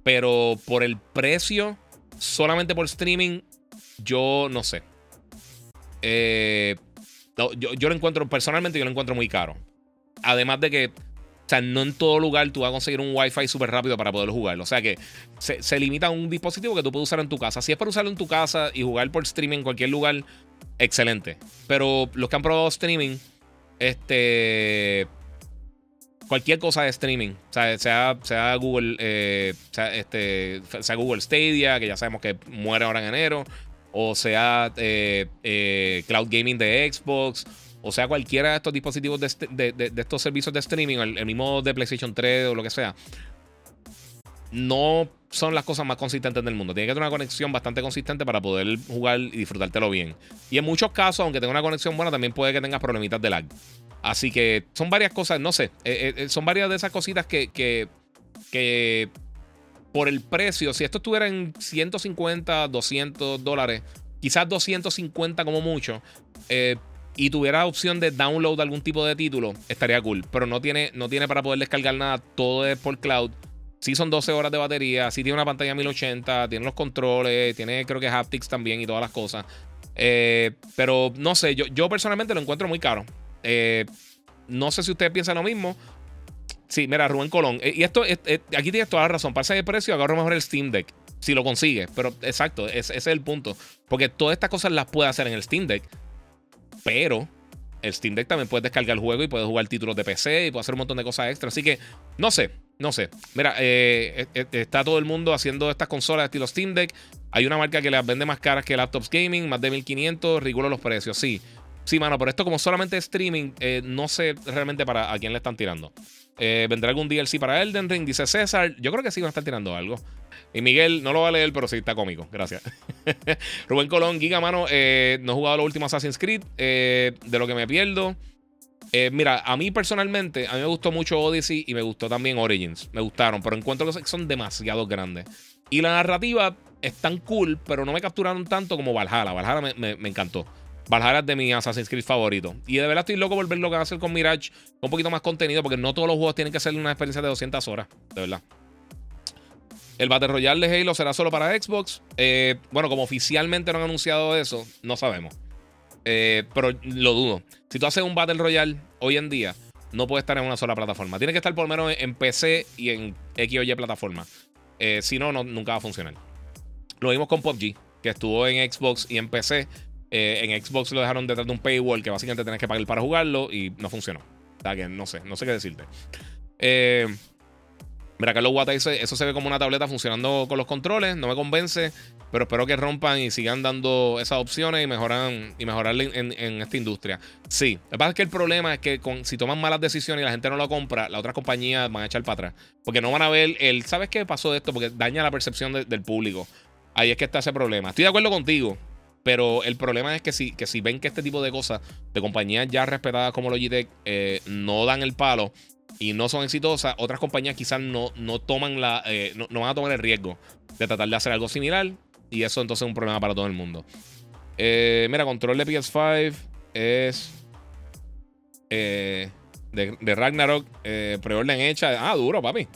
Pero por el precio, solamente por streaming, yo no sé. Eh, yo, yo lo encuentro, personalmente, yo lo encuentro muy caro. Además de que o sea, no en todo lugar tú vas a conseguir un Wi-Fi súper rápido para poder jugarlo. O sea que se, limita a un dispositivo que tú puedes usar en tu casa. Si es para usarlo en tu casa y jugar por streaming en cualquier lugar, excelente. Pero los que han probado streaming, este. cualquier cosa de streaming, o sea, sea, Google, eh, este, sea Google Stadia, que ya sabemos que muere ahora en enero, o sea eh, eh, Cloud Gaming de Xbox, o sea cualquiera de estos dispositivos de, estos servicios de streaming, el, mismo de PlayStation 3 o lo que sea, no son las cosas más consistentes del mundo. Tiene que tener una conexión bastante consistente para poder jugar y disfrutártelo bien. Y en muchos casos, aunque tenga una conexión buena, también puede que tengas problemitas de lag. Así que son varias cosas, no sé, eh, eh, son varias de esas cositas que, que, que por el precio, si esto estuviera en 150, 200 dólares, quizás 250 como mucho, eh, y tuviera opción de download algún tipo de título, estaría cool. Pero no tiene, no tiene para poder descargar nada, todo es por cloud. Sí son 12 horas de batería, sí tiene una pantalla 1080, tiene los controles, tiene creo que haptics también y todas las cosas. pero no sé, yo, yo personalmente lo encuentro muy caro. Eh, no sé si ustedes piensan lo mismo. Sí, mira, Rubén Colón. Eh, y esto, aquí tienes toda la razón. Para ese precio, agarro mejor el Steam Deck. Si lo consigue. Pero exacto, ese, es el punto. Porque todas estas cosas las puede hacer en el Steam Deck. Pero el Steam Deck también puede descargar el juego y puede jugar títulos de PC y puede hacer un montón de cosas extra. Así que, no sé, no sé. Mira, eh, está todo el mundo haciendo estas consolas de estilo Steam Deck. Hay una marca que las vende más caras que laptops gaming, más de 1500, ridículo los precios, sí. Sí, mano, pero esto como solamente streaming, eh, no sé realmente para a quién le están tirando. Eh, ¿Vendrá algún DLC para Elden Ring? Dice César. Yo creo que sí van a estar tirando algo. Y Miguel no lo va a leer, pero sí está cómico. Gracias. [laughs] Rubén Colón, Giga, mano. Eh, no he jugado los últimos Assassin's Creed. de lo que me pierdo. mira, a mí personalmente, a mí me gustó mucho Odyssey y me gustó también Origins. Me gustaron, pero encuentro que son demasiado grandes. Y la narrativa es tan cool, pero no me capturaron tanto como Valhalla. Valhalla me encantó. Valhalla es de mi Assassin's Creed favorito. Y de verdad estoy loco por ver lo que va a hacer con Mirage. Un poquito más contenido, porque no todos los juegos tienen que ser una experiencia de 200 horas. De verdad. El Battle Royale de Halo será solo para Xbox. Eh, bueno, como oficialmente no han anunciado eso, no sabemos. Eh, pero lo dudo. Si tú haces un Battle Royale hoy en día, no puede estar en una sola plataforma. Tiene que estar por lo menos en PC y en X o Y plataforma. Eh, si no, no, nunca va a funcionar. Lo vimos con PUBG, que estuvo en Xbox y en PC. En Xbox lo dejaron detrás de un paywall que básicamente tenés que pagar para jugarlo y no funcionó. O sea que no sé, no sé qué decirte. Eh, mira, Carlos Guata dice: Eso se ve como una tableta funcionando con los controles. No me convence, pero espero que rompan y sigan dando esas opciones y mejoran y mejorarle en, esta industria. Sí, lo que pasa es que el problema es que si toman malas decisiones y la gente no lo compra, las otras compañías van a echar para atrás. Porque no van a ver el. ¿Sabes qué pasó de esto? Porque daña la percepción del público. Ahí es que está ese problema. Estoy de acuerdo contigo. Pero el problema es que si, que si ven que este tipo de cosas de compañías ya respetadas como Logitech eh, no dan el palo y no son exitosas, otras compañías quizás no, no toman la, eh, no, van a tomar el riesgo de tratar de hacer algo similar. Y eso entonces es un problema para todo el mundo. Eh, mira, control de PS5 es de, de, Ragnarok, preorden hecha. Ah, duro, papi.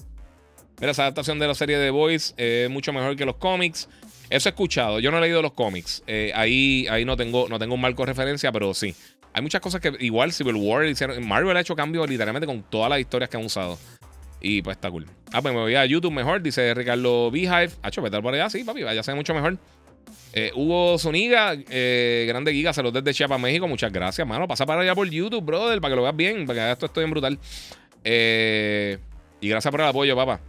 Mira, esa adaptación de la serie de Boys es mucho mejor que los cómics. Eso he escuchado. Yo no he leído los cómics. Eh, ahí ahí no, tengo, no tengo un marco de referencia, pero sí. Hay muchas cosas que igual Civil War hicieron. Marvel ha hecho cambios literalmente con todas las historias que han usado. Y pues está cool. Ah, pues me voy a YouTube mejor, dice Ricardo Beehive. Hacho, vete por allá, sí, papi, ya se ve mucho mejor. Eh, Hugo Zuniga, eh, grande giga, saludos desde Chiapas, México. Muchas gracias, mano. Pasa para allá por YouTube, brother, para que lo veas bien, para que esto estoy en brutal. y gracias por el apoyo, papá.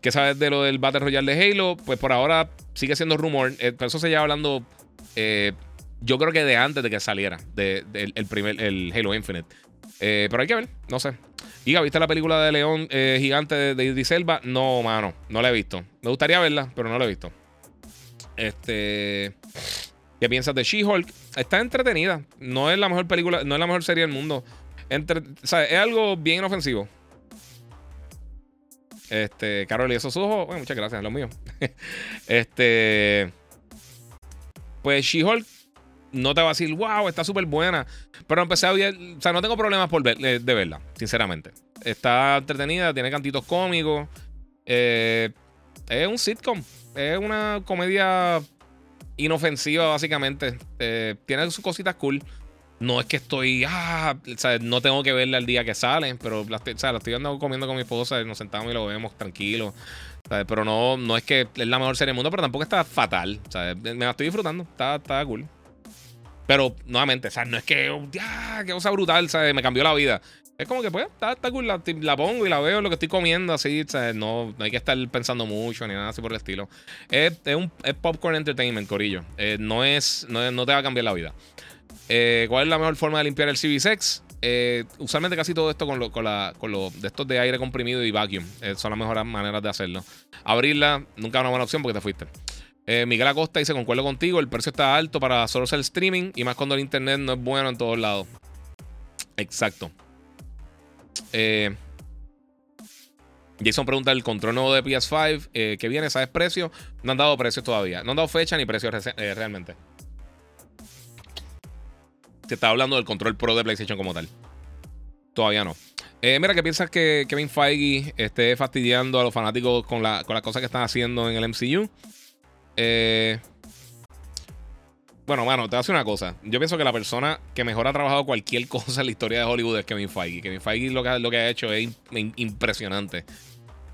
¿Qué sabes de lo del Battle Royale de Halo? Pues por ahora sigue siendo rumor. Eh, pero eso se lleva hablando. Eh, yo creo que de antes de que saliera. El primer, el Halo Infinite. Eh, pero hay que ver, no sé. Giga, ¿viste la película de León Gigante de, de? No, mano, no la he visto. Me gustaría verla, pero no la he visto. Este. ¿Qué piensas de She-Hulk? Está entretenida. No es la mejor película, no es la mejor serie del mundo. Entre, es algo bien inofensivo. Este, Carol y esos ojos. Bueno, muchas gracias, lo mío. [laughs] este. Pues She-Hulk no te va a decir, wow, está súper buena. Pero empecé a ver. O sea, no tengo problemas por ver, de verla, sinceramente. Está entretenida, tiene cantitos cómicos. Eh, es un sitcom. Es una comedia inofensiva, básicamente. Eh, tiene sus cositas cool. No es que estoy, ah, no tengo que verla el día que salen, pero la, estoy viendo comiendo con mi esposa, nos sentamos y lo vemos tranquilo. Pero no, no es que es la mejor serie del mundo, pero tampoco está fatal. Me la estoy disfrutando, está, está cool. Pero nuevamente, o sea, no es que, ya, qué cosa brutal, ¿sabes? Me cambió la vida. Es como que, pues, está, la, pongo y la veo lo que estoy comiendo, así, ¿sabes? No, no hay que estar pensando mucho ni nada así por el estilo. Es, es un popcorn entertainment, corillo. Eh, no, es, no, no, te va a cambiar la vida. Eh, ¿Cuál es la mejor forma de limpiar el CB6? Eh, usualmente casi todo esto con, lo, con, la, con lo, de estos de aire comprimido y vacuum son las mejores maneras de hacerlo. Abrirla nunca es una buena opción porque te fuiste. Eh, Miguel Acosta dice: Concuerdo contigo, el precio está alto para solo hacer streaming y más cuando el internet no es bueno en todos lados. Exacto. Eh, Jason pregunta: ¿el control nuevo de PS5 eh, que viene? ¿Sabes precio? No han dado precios todavía. No han dado fecha ni precios realmente. Se está hablando del control pro de PlayStation como tal. Todavía no. mira, ¿qué piensas que Kevin Feige esté fastidiando a los fanáticos con, la, con las cosas que están haciendo en el MCU? Eh, bueno, bueno, te voy a decir una cosa. Yo pienso que la persona que mejor ha trabajado cualquier [laughs] cosa en la historia de Hollywood es Kevin Feige. Kevin Feige lo que, ha hecho es impresionante.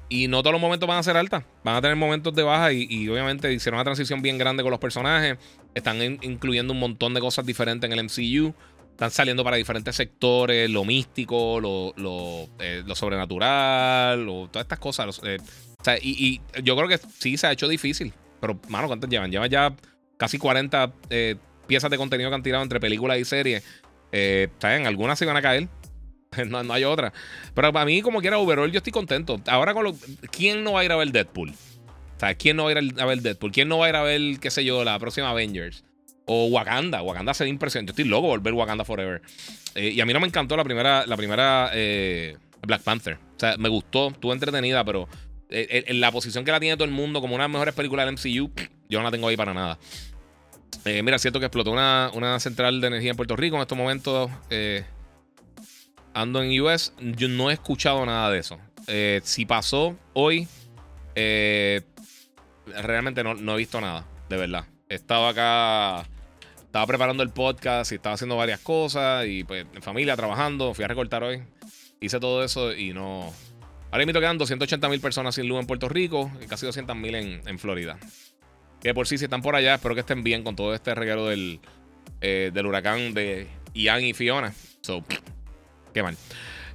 Y no todos los momentos van a ser altas. Van a tener momentos de baja y, obviamente hicieron una transición bien grande con los personajes. Están incluyendo un montón de cosas diferentes en el MCU. Están saliendo para diferentes sectores, lo místico, lo, eh, sobrenatural, todas estas cosas. Eh, y yo creo que sí se ha hecho difícil. Pero, mano, ¿cuántas llevan? Llevan ya casi 40 eh, piezas de contenido que han tirado entre películas y series. Eh, ¿Saben? Algunas se van a caer. [laughs] no, no, hay otra. Pero para mí, como quiera, overall, yo estoy contento. Ahora con lo. ¿Quién no va a ir a ver Deadpool? O ¿quién no va a ir a ver Deadpool? ¿Quién no va a ir a ver, qué sé yo, la próxima Avengers? O Wakanda. Wakanda se impresionante. Yo estoy loco por ver Wakanda Forever. Eh, y a mí no me encantó la primera, la primera Black Panther. O sea, me gustó, estuvo entretenida, pero eh, en la posición que la tiene todo el mundo como una de las mejores películas del MCU, yo no la tengo ahí para nada. Eh, mira, cierto que explotó una, una, central de energía en Puerto Rico en estos momentos. Eh, ando en US. Yo no he escuchado nada de eso. si pasó hoy, realmente no, no, he visto nada, de verdad. Estaba acá, estaba preparando el podcast y estaba haciendo varias cosas. Y pues en familia, trabajando. Fui a recortar hoy. Hice todo eso y no, Ahora mismo quedan 280 mil personas sin luz en Puerto Rico y casi 200 mil en, Florida. Que por sí, si están por allá, espero que estén bien con todo este regalo del, eh, del huracán de Ian y Fiona. So, qué mal.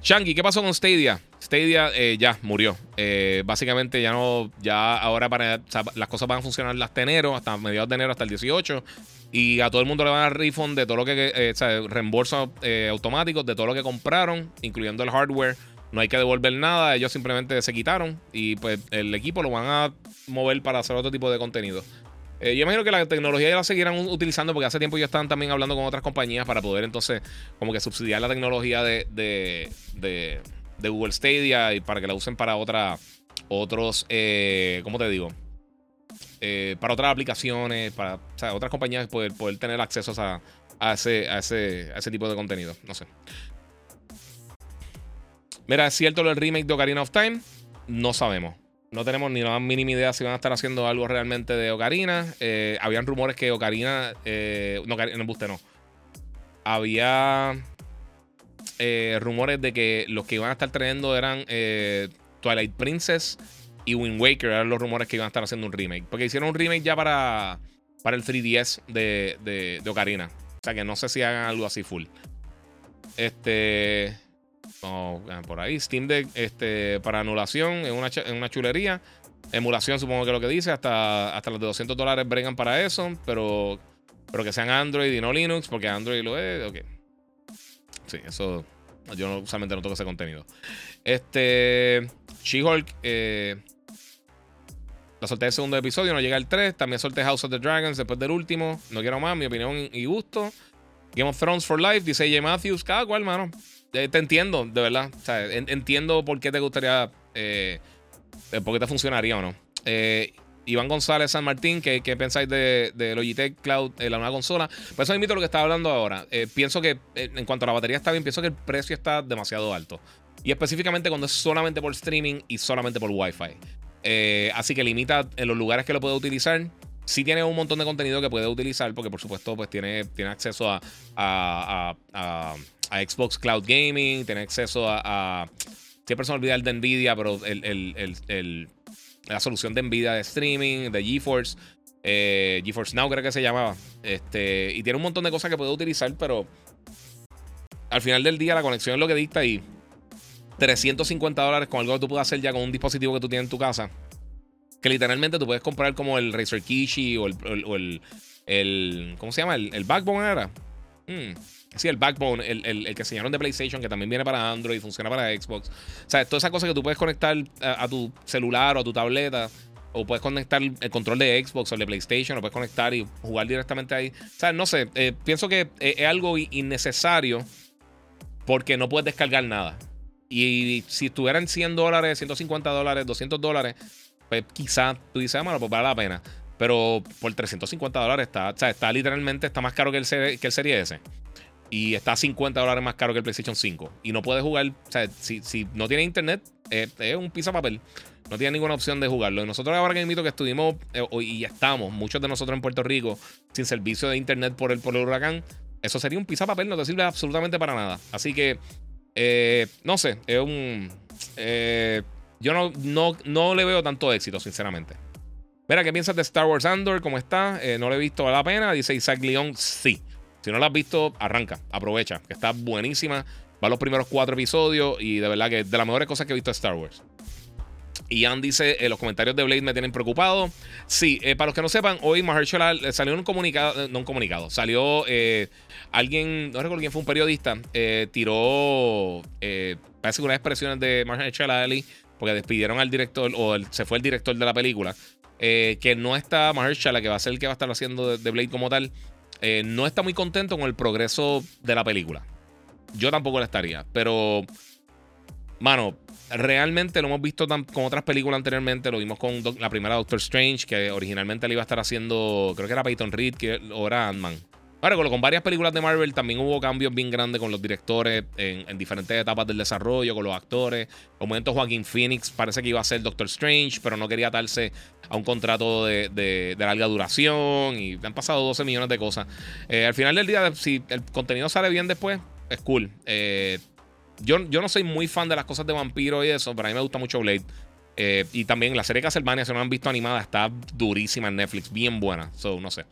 Shanky, ¿qué pasó con Stadia? Stadia eh, ya murió. Eh, básicamente ya no, ya ahora las cosas van a funcionar hasta enero, hasta mediados de enero, hasta el 18. Y a todo el mundo le van a dar refund de todo lo que, o sea, reembolso automático de todo lo que compraron, incluyendo el hardware no hay que devolver nada, ellos simplemente se quitaron y pues el equipo lo van a mover para hacer otro tipo de contenido. Eh, yo imagino que la tecnología ya la seguirán utilizando porque hace tiempo ya están también hablando con otras compañías para poder entonces como que subsidiar la tecnología de, de, Google Stadia y para que la usen para otra, otros, eh, ¿cómo te digo? Eh, para otras aplicaciones, para otras compañías poder, poder tener acceso a, ese, ese, a ese tipo de contenido. No sé. Mira, ¿es cierto lo del remake de Ocarina of Time? No sabemos. No tenemos ni la más mínima idea si van a estar haciendo algo realmente de Ocarina. Eh, habían rumores que Ocarina. Eh, no, no, buste, no. Había eh, rumores de que los que iban a estar trayendo eran Twilight Princess y Wind Waker. Eran los rumores que iban a estar haciendo un remake. Porque hicieron un remake ya para, para el 3DS de, de, de Ocarina. O sea que no sé si hagan algo así full. Este. No, ah, por ahí. Steam Deck este, para anulación en una, una chulería. Emulación, supongo que lo que dice. Hasta, hasta los de 200 dólares bregan para eso. Pero, pero que sean Android y no Linux, porque Android lo es. Ok. Sí, eso. Yo no, usualmente no toco ese contenido. Este. She-Hulk. Eh, la solté el segundo episodio, no llega el 3. También solté House of the Dragons después del último. No quiero más, mi opinión y gusto. Game of Thrones for Life, dice J. Matthews. Cada cual, mano. Eh, te entiendo, de verdad. entiendo por qué te gustaría, eh, por qué te funcionaría o no. Eh, Iván González San Martín, ¿qué, pensáis de, Logitech Cloud, la nueva consola? Pues eso a lo que estaba hablando ahora. pienso que en cuanto a la batería está bien, pienso que el precio está demasiado alto. Y específicamente cuando es solamente por streaming y solamente por Wi-Fi. así que limita en los lugares que lo puede utilizar. Sí tiene un montón de contenido que puede utilizar, porque por supuesto, pues tiene, tiene acceso a, a a Xbox Cloud Gaming, tiene acceso a, siempre se me olvida el de Nvidia, pero el, la solución de Nvidia de streaming, de GeForce. Eh, GeForce Now creo que se llamaba. Este, y tiene un montón de cosas que puedo utilizar, pero al final del día la conexión es lo que dicta y 350 dólares con algo que tú puedes hacer ya con un dispositivo que tú tienes en tu casa. Que literalmente tú puedes comprar como el Razer Kishi o el, el, ¿cómo se llama? El, Backbone era. Hmm. Sí, el Backbone, el, el, que enseñaron de PlayStation, que también viene para Android, funciona para Xbox. O sea, todas esas cosas que tú puedes conectar a, tu celular o a tu tableta, o puedes conectar el control de Xbox o de PlayStation, lo puedes conectar y jugar directamente ahí. O sea, no sé, eh, pienso que es algo innecesario porque no puedes descargar nada. Y si estuvieran 100 dólares, 150 dólares, 200 dólares, pues quizás tú dices, ah, pues vale la pena. Pero por 350 dólares está, o sea, está literalmente, está más caro que el, que el Serie S. Y está 50 dólares más caro que el PlayStation 5. Y no puedes jugar, o sea, si, si no tiene internet, es, un piso papel. No tiene ninguna opción de jugarlo. Y nosotros ahora que invito que estuvimos eh, y estamos, muchos de nosotros en Puerto Rico, sin servicio de internet por el, por el huracán, eso sería un piso papel, no te sirve absolutamente para nada. Así que, eh, no sé, es un... Eh, yo no, no, no le veo tanto éxito, sinceramente. Mira, ¿qué piensas de Star Wars Andor? ¿Cómo está? Eh, no le he visto a la pena. Dice Isaac León, sí. Si no la has visto, arranca, aprovecha, que está buenísima. Va a los primeros cuatro episodios y de verdad que de las mejores cosas que he visto de Star Wars. Ian dice, eh, los comentarios de Blade me tienen preocupado. Sí, eh, para los que no sepan, hoy Mahershala salió un comunicado, no un comunicado, salió alguien, no recuerdo quién fue, un periodista, tiró, parece que unas expresiones de Mahershala Ali porque despidieron al director, o se fue el director de la película, eh, que no está Mahershala, que va a ser el que va a estar haciendo de, Blade como tal, eh, no está muy contento con el progreso de la película. Yo tampoco lo estaría, pero, mano, realmente lo hemos visto con otras películas anteriormente. Lo vimos con la primera Doctor Strange, que originalmente le iba a estar haciendo, creo que era Peyton Reed, que, o era Ant-Man. Ahora, con, varias películas de Marvel también hubo cambios bien grandes con los directores en, diferentes etapas del desarrollo, con los actores. Un momento Joaquín Phoenix parece que iba a ser Doctor Strange, pero no quería atarse a un contrato de, larga duración. Y han pasado 12 millones de cosas. Eh, al final del día, si el contenido sale bien después, es cool. Eh, yo, yo no soy muy fan de las cosas de vampiro y eso, pero a mí me gusta mucho Blade. Eh, y también la serie Castlevania, si no han visto animada, está durísima en Netflix, bien buena. So, no sé.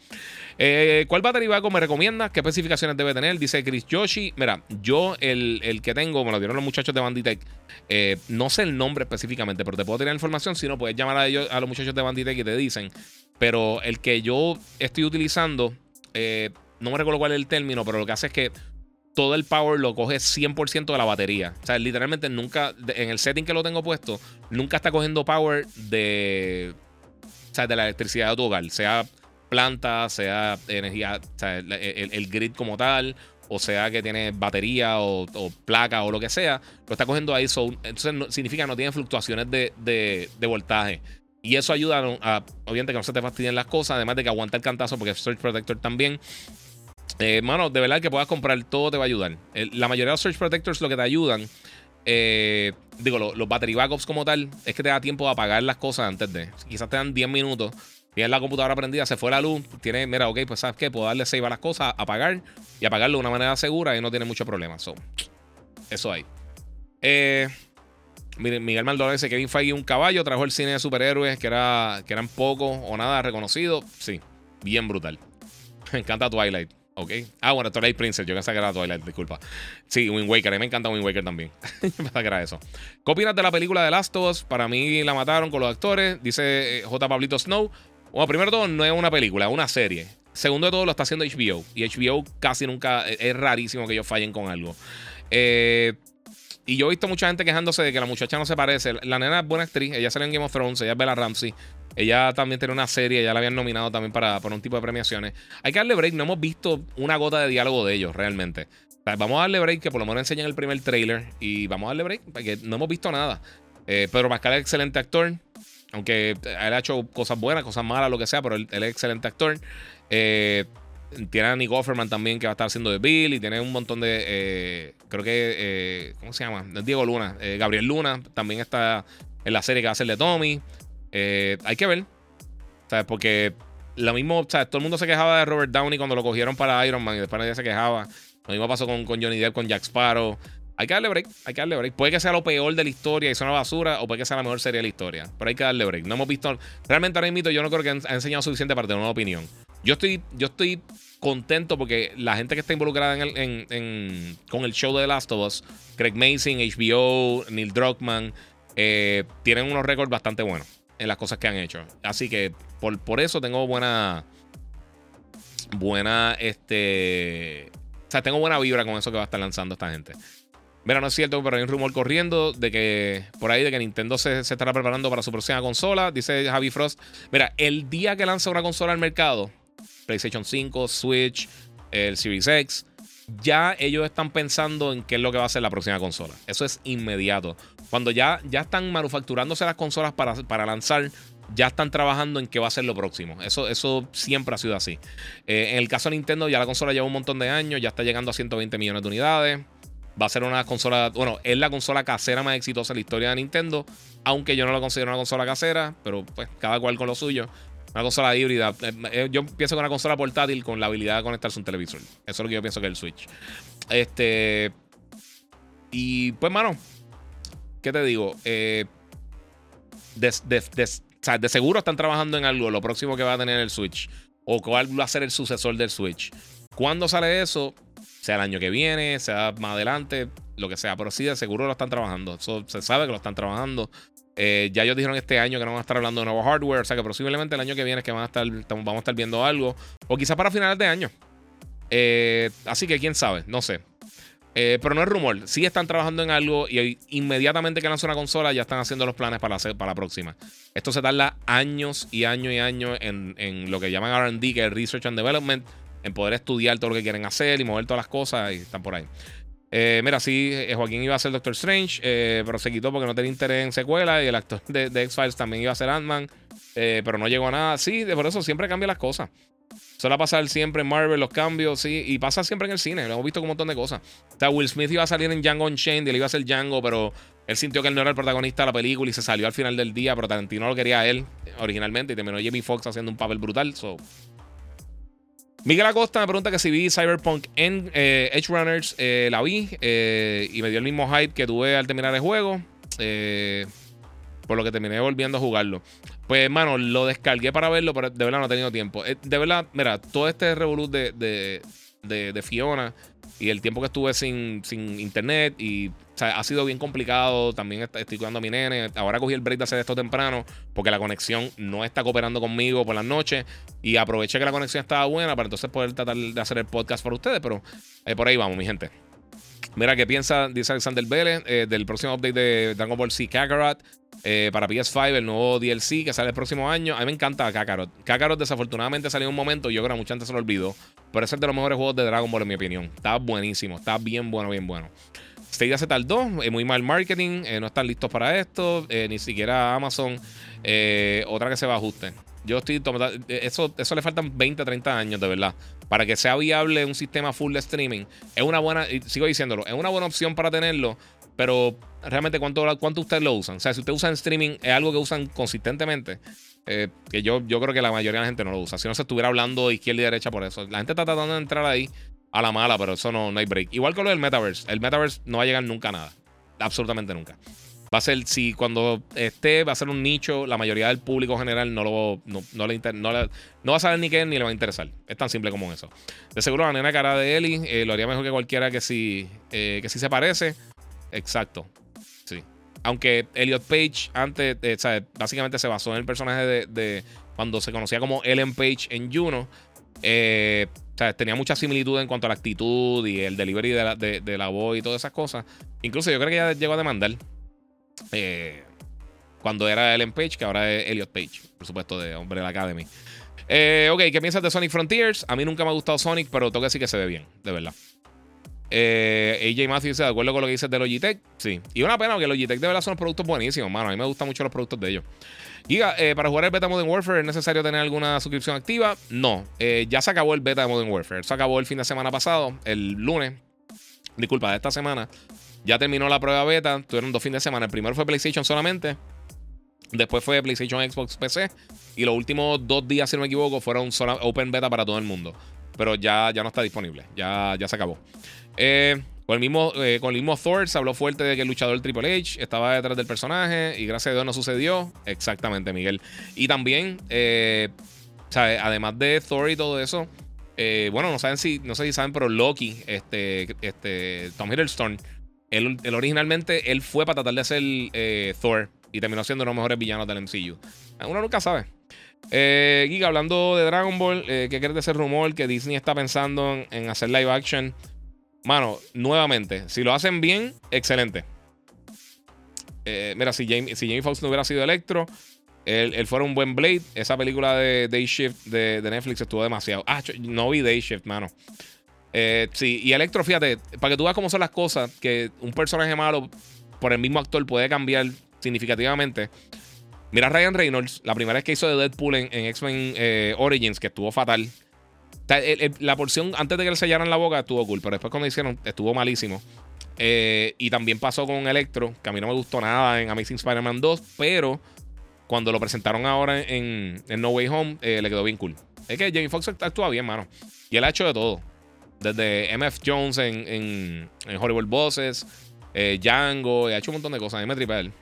Eh, ¿Cuál battery backup me recomienda? ¿Qué especificaciones debe tener? Dice Chris Yoshi. Mira, yo el, que tengo, me lo dieron los muchachos de Banditech. Eh, no sé el nombre específicamente, pero te puedo tener información. Si no, puedes llamar a, ellos, a los muchachos de Banditech y te dicen. Pero el que yo estoy utilizando, no me recuerdo cuál es el término, pero lo que hace es que todo el power lo coge 100% de la batería. O sea, literalmente nunca, en el setting que lo tengo puesto, nunca está cogiendo power de, o sea, de la electricidad de tu. Sea planta, sea energía, o sea, el, grid como tal, o sea que tiene batería o, placa o lo que sea, lo está cogiendo ahí. entonces significa que no tiene fluctuaciones de, voltaje. Y eso ayuda a, obviamente, que no se te fastidien las cosas, además de que aguanta el cantazo, porque Surge Protector también. Eh, mano, de verdad que puedas comprar todo te va a ayudar. la mayoría de los Search Protectors lo que te ayudan, eh, digo, los battery backups como tal, es que te da tiempo de apagar las cosas antes de. Quizás te dan 10 minutos, tienes la computadora prendida, se fue la luz, tienes, mira, ok, pues sabes que puedo darle save a las cosas, apagar y apagarlo de una manera segura y no tiene mucho problema. eso hay. Eh, Miguel Maldonado dice Kevin Feige un caballo, trajo el cine de superhéroes que, era, que eran pocos o nada reconocidos. Sí, bien brutal. [laughs] Me encanta Twilight. Ok. Ah, bueno, Twilight Princess. Yo pensaba que era Twilight, disculpa. Sí, Wind Waker. A mí me encanta Wind Waker también. [laughs] Yo pensaba que era eso. ¿Qué opinas de la película de Last of Us? Para mí la mataron con los actores. Dice eh, J. Pablito Snow. Bueno, primero de todo, no es una película, es una serie. Segundo de todo, lo está haciendo HBO. Y HBO casi nunca. Eh, es rarísimo que ellos fallen con algo. Eh. Y yo he visto mucha gente quejándose de que la muchacha no se parece. La nena es buena actriz. Ella sale en Game of Thrones. Ella es Bella Ramsey. Ella también tiene una serie, ya la habían nominado también para, un tipo de premiaciones. Hay que darle break, no hemos visto una gota de diálogo de ellos realmente. vamos a darle break, que por lo menos enseñen el primer trailer y vamos a darle break, porque no hemos visto nada. Eh, Pedro Pascal es excelente actor, aunque él ha hecho cosas buenas, cosas malas, lo que sea, pero él, es excelente actor. Eh, tiene a Nick Offerman también que va a estar haciendo de Bill y tiene un montón de. Eh, creo que. ¿Cómo se llama? Diego Luna. Gabriel Luna también está en la serie que va a ser de Tommy. Eh, hay que ver. ¿Sabes? Porque lo mismo, ¿sabes? Todo el mundo se quejaba de Robert Downey cuando lo cogieron para Iron Man y después nadie se quejaba. Lo mismo pasó con, con Johnny Depp, con Jack Sparrow. Hay que darle break, hay que darle break. Puede que sea lo peor de la historia y sea una basura, o puede que sea la mejor serie de la historia. Pero hay que darle break. No hemos visto. Realmente ahora mismo yo no creo que ha enseñado suficiente para tener una opinión. Yo estoy, yo estoy contento porque la gente que está involucrada en con el show de The Last of Us, Craig Mason, HBO, Neil Druckmann, eh, tienen unos récords bastante buenos en las cosas que han hecho. Así que por, por eso tengo buena. Buena. Este. O sea, tengo buena vibra con eso que va a estar lanzando esta gente. Mira, no es cierto, pero hay un rumor corriendo de que por ahí de que Nintendo se, se estará preparando para su próxima consola. Dice Javi Frost. Mira, el día que lanza una consola al mercado, PlayStation 5, Switch, el Series X, ya ellos están pensando en qué es lo que va a ser la próxima consola. Eso es inmediato. Cuando ya, ya están manufacturándose las consolas para, para lanzar, ya están trabajando en qué va a ser lo próximo. Eso, eso siempre ha sido así. Eh, en el caso de Nintendo, ya la consola lleva un montón de años, ya está llegando a 120 millones de unidades. Va a ser una consola, bueno, es la consola casera más exitosa en la historia de Nintendo, aunque yo no la considero una consola casera, pero pues cada cual con lo suyo. Una consola híbrida. Eh, eh, yo pienso que una consola portátil con la habilidad de conectarse a un televisor. Eso es lo que yo pienso que es el Switch. Este. Y pues, mano, ¿qué te digo? Eh, de, seguro están trabajando en algo, lo próximo que va a tener el Switch. O cuál va a ser el sucesor del Switch. ¿Cuándo sale eso? Sea el año que viene, sea más adelante, lo que sea. Pero sí, de seguro lo están trabajando. Eso se sabe que lo están trabajando. Eh, ya ellos dijeron este año que no van a estar hablando de nuevo hardware. O sea que posiblemente el año que viene que van a estar, vamos a estar viendo algo. O quizás para finales de año. Eh, así que quién sabe, no sé. Eh, pero no es rumor. Sí están trabajando en algo y inmediatamente que lanzan una consola ya están haciendo los planes para, hacer, para la próxima. Esto se tarda años y años y años en, en lo que llaman RD, que es Research and Development, en poder estudiar todo lo que quieren hacer y mover todas las cosas y están por ahí. Eh, mira, sí, eh, Joaquín iba a ser Doctor Strange, pero se quitó porque no tenía interés en secuela. Y el actor de, X-Files también iba a ser Ant-Man, pero no llegó a nada. Sí, por eso siempre cambian las cosas. Suele pasar siempre en Marvel los cambios, sí, y pasa siempre en el cine. Lo hemos visto un montón de cosas. O sea, Will Smith iba a salir en Django Unchained y él iba a ser Django, pero él sintió que él no era el protagonista de la película y se salió al final del día, pero Tarantino lo quería a él originalmente y terminó Jamie Foxx haciendo un papel brutal. So, Miguel Acosta me pregunta que si vi Cyberpunk en eh, Edge Runners. Eh, la vi eh, y me dio el mismo hype que tuve al terminar el juego. Por lo que terminé volviendo a jugarlo. Pues, hermano, lo descargué para verlo, pero de verdad no he tenido tiempo. de verdad, mira, todo este revolut de, de Fiona y el tiempo que estuve sin, sin internet y ha sido bien complicado. También estoy cuidando a mi nene. Ahora cogí el break de hacer esto temprano porque la conexión no está cooperando conmigo por las noches. Y aproveché que la conexión estaba buena para entonces poder tratar de hacer el podcast para ustedes. Pero eh, por ahí vamos, mi gente. Mira, ¿qué piensa, dice Alexander Vélez, eh, del próximo update de Dragon Ball Z Kakarot eh, para PS5, el nuevo DLC que sale el próximo año? A mí me encanta Kakarot. Kakarot desafortunadamente salió en un momento, yo creo que mucha gente se lo olvidó, pero es el de los mejores juegos de Dragon Ball en mi opinión. Está buenísimo, está bien bueno, bien bueno. Stadia se tardó, es muy mal marketing, no están listos para esto, ni siquiera Amazon, otra que se va a ajuste. Yo estoy eso, eso le faltan 20, 30 años de verdad. Para que sea viable un sistema full de streaming. Es una buena, sigo diciéndolo, es una buena opción para tenerlo. Pero realmente, ¿cuánto, cuánto ustedes lo usan? O sea, si ustedes usan streaming, es algo que usan consistentemente. Eh, que yo, yo creo que la mayoría de la gente no lo usa. Si no se estuviera hablando izquierda y derecha por eso. La gente está tratando de entrar ahí a la mala, pero eso no, no hay break. Igual con lo del metaverse. El metaverse no va a llegar nunca a nada. Absolutamente nunca. Va a ser, si cuando esté, va a ser un nicho, la mayoría del público general no lo no, no le, no, no va a saber ni qué ni le va a interesar. Es tan simple como eso. De seguro la nena cara de Ellie eh, lo haría mejor que cualquiera que si eh, que si se parece. Exacto. Sí. Aunque Elliot Page antes, eh, básicamente se basó en el personaje de, cuando se conocía como Ellen Page en Juno. o sea, tenía mucha similitud en cuanto a la actitud y el delivery de la, de la voz y todas esas cosas. Incluso yo creo que ya llegó a demandar. Eh, cuando era Ellen Page, que ahora es Elliot Page, por supuesto, de Hombre de la Academy. Eh, ok, ¿qué piensas de Sonic Frontiers? A mí nunca me ha gustado Sonic, pero tengo que que se ve bien, de verdad. Eh, AJ Matthews, ¿de acuerdo con lo que dices de Logitech? Sí. Y una pena, porque Logitech de verdad son productos buenísimos, mano. A mí me gustan mucho los productos de ellos. Giga, eh, para jugar el beta Modern Warfare es necesario tener alguna suscripción activa. No, ya se acabó el beta de Modern Warfare. Se acabó el fin de semana pasado, el lunes. Disculpa, de esta semana. Ya terminó la prueba beta. Tuvieron dos fines de semana. El primero fue PlayStation solamente. Después fue PlayStation, Xbox, PC. Y los últimos dos días, si no me equivoco, fueron solo open beta para todo el mundo. Pero ya, ya no está disponible. Ya, ya se acabó. Eh, Con el, mismo, eh, con el mismo Thor se habló fuerte de que el luchador Triple H estaba detrás del personaje y gracias a Dios no sucedió. Exactamente, Miguel. Y también, eh, además de Thor y todo eso, eh, bueno, no saben si, no sé si saben, pero Loki, este, este, Tom Hiddleston, él, originalmente él fue para tratar de hacer Thor y terminó siendo uno de los mejores villanos del MCU. Uno nunca sabe. Eh, Giga, hablando de Dragon Ball, ¿qué crees de ese rumor que Disney está pensando en hacer live action? Mano, nuevamente, si lo hacen bien, excelente. Eh, mira, si Jamie, si Foxx no hubiera sido Electro, él, fuera un buen Blade. Esa película de Day Shift de, Netflix estuvo demasiado. Ah, no vi Day Shift, mano. Eh, sí, y Electro, fíjate, para que tú veas cómo son las cosas, que un personaje malo por el mismo actor puede cambiar significativamente. Mira Ryan Reynolds, la primera vez que hizo de Deadpool en, X-Men eh, Origins, que estuvo fatal la porción antes de que le sellaran la boca estuvo cool, pero después cuando hicieron estuvo malísimo. Eh, y también pasó con Electro, que a mí no me gustó nada en Amazing Spider-Man 2, pero cuando lo presentaron ahora en, No Way Home, le quedó bien cool. Es que Jamie Foxx actúa bien, mano. Y él ha hecho de todo. Desde MF Jones en, en, en Horrible Bosses, eh, Django, y ha hecho un montón de cosas. Tripa él.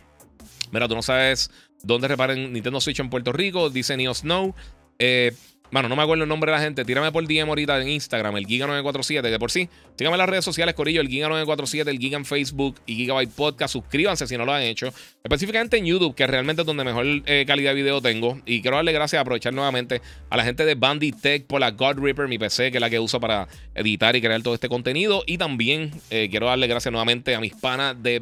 Mira, tú no sabes dónde reparen Nintendo Switch en Puerto Rico, dice Neo Snow. Eh, Mano, no me acuerdo el nombre de la gente. Tírame por DM ahorita en Instagram, el Giga947. De por sí, síganme en las redes sociales, Corillo, el Giga947, el Giga en Facebook y Gigabyte Podcast. Suscríbanse si no lo han hecho. Específicamente en YouTube, que realmente es donde mejor eh, calidad de video tengo. Y quiero darle gracias a aprovechar nuevamente a la gente de Bandit Tech por la God Reaper, mi PC, que es la que uso para editar y crear todo este contenido. Y también eh, quiero darle gracias nuevamente a mis panas de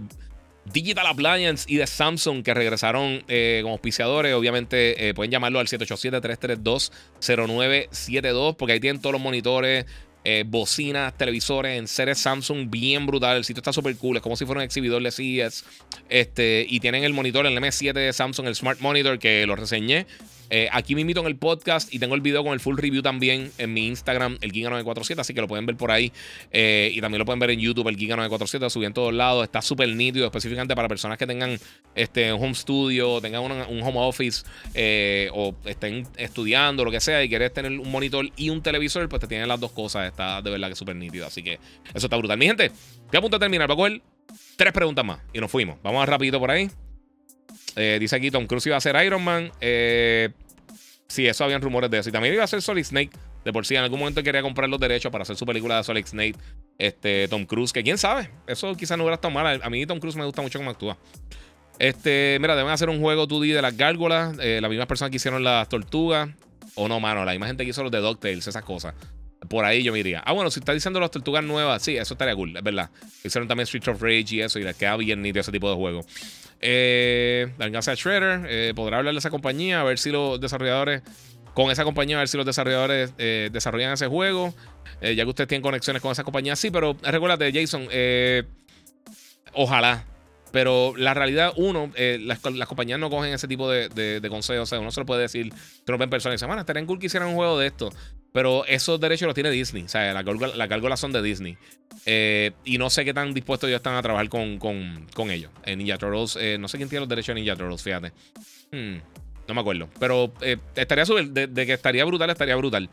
Digital Appliance y de Samsung que regresaron eh, como auspiciadores. Obviamente eh, pueden llamarlo al 787-332-0972 porque ahí tienen todos los monitores, eh, bocinas, televisores en series Samsung bien brutal. El sitio está súper cool, es como si fuera un exhibidor de CES. Este, y tienen el monitor, el M7 de Samsung, el Smart Monitor que lo reseñé. Eh, aquí me invito en el podcast y tengo el video con el full review también en mi Instagram, el Giga947, así que lo pueden ver por ahí. Eh, y también lo pueden ver en YouTube, el Giga947, subí en todos lados. Está súper nítido, específicamente para personas que tengan este, un home studio, tengan un, home office eh, o estén estudiando, lo que sea, y quieres tener un monitor y un televisor, pues te tienen las dos cosas. Está de verdad que súper nítido. Así que eso está brutal. Mi gente, estoy a punto de terminar. Voy a tres preguntas más y nos fuimos. Vamos a rapidito por ahí. Eh, dice aquí Tom Cruise iba a ser Iron Man. Eh, sí, eso habían rumores de eso. Y también iba a ser Solid Snake. De por sí, en algún momento quería comprar los derechos para hacer su película de Solid Snake. Este, Tom Cruise, que quién sabe. Eso quizás no hubiera estado mal. A mí Tom Cruise me gusta mucho cómo actúa. Este, mira, deben hacer un juego 2D de las gárgolas. Eh, las mismas personas que hicieron las tortugas. O no, mano, la misma gente que hizo los de DuckTales, esas cosas. Por ahí yo me iría. Ah, bueno, si está diciendo las tortugas nuevas, sí, eso estaría cool, es verdad. Hicieron también Street of Rage y eso, y les queda bien nítido ese tipo de juego. Eh, la venganza de Shredder, eh, podrá hablar de esa compañía, a ver si los desarrolladores, con esa compañía, a ver si los desarrolladores eh, desarrollan ese juego. Eh, ya que ustedes tienen conexiones con esa compañía, sí, pero recuérdate, Jason, ojalá. Pero la realidad, uno, las, compañías no cogen ese tipo de, consejos. O sea, uno se lo puede decir, tú no ven personas y dicen, bueno, estaría cool que hicieran un juego de esto. Pero esos derechos los tiene Disney. O sea, las la gárgolas son de Disney. Eh, y no sé qué tan dispuestos ellos están a trabajar con, con, ellos. En Ninja Turtles, eh, no sé quién tiene los derechos de Ninja Turtles, fíjate. Hmm, no me acuerdo. Pero eh, estaría súper. De, que estaría brutal, estaría brutal.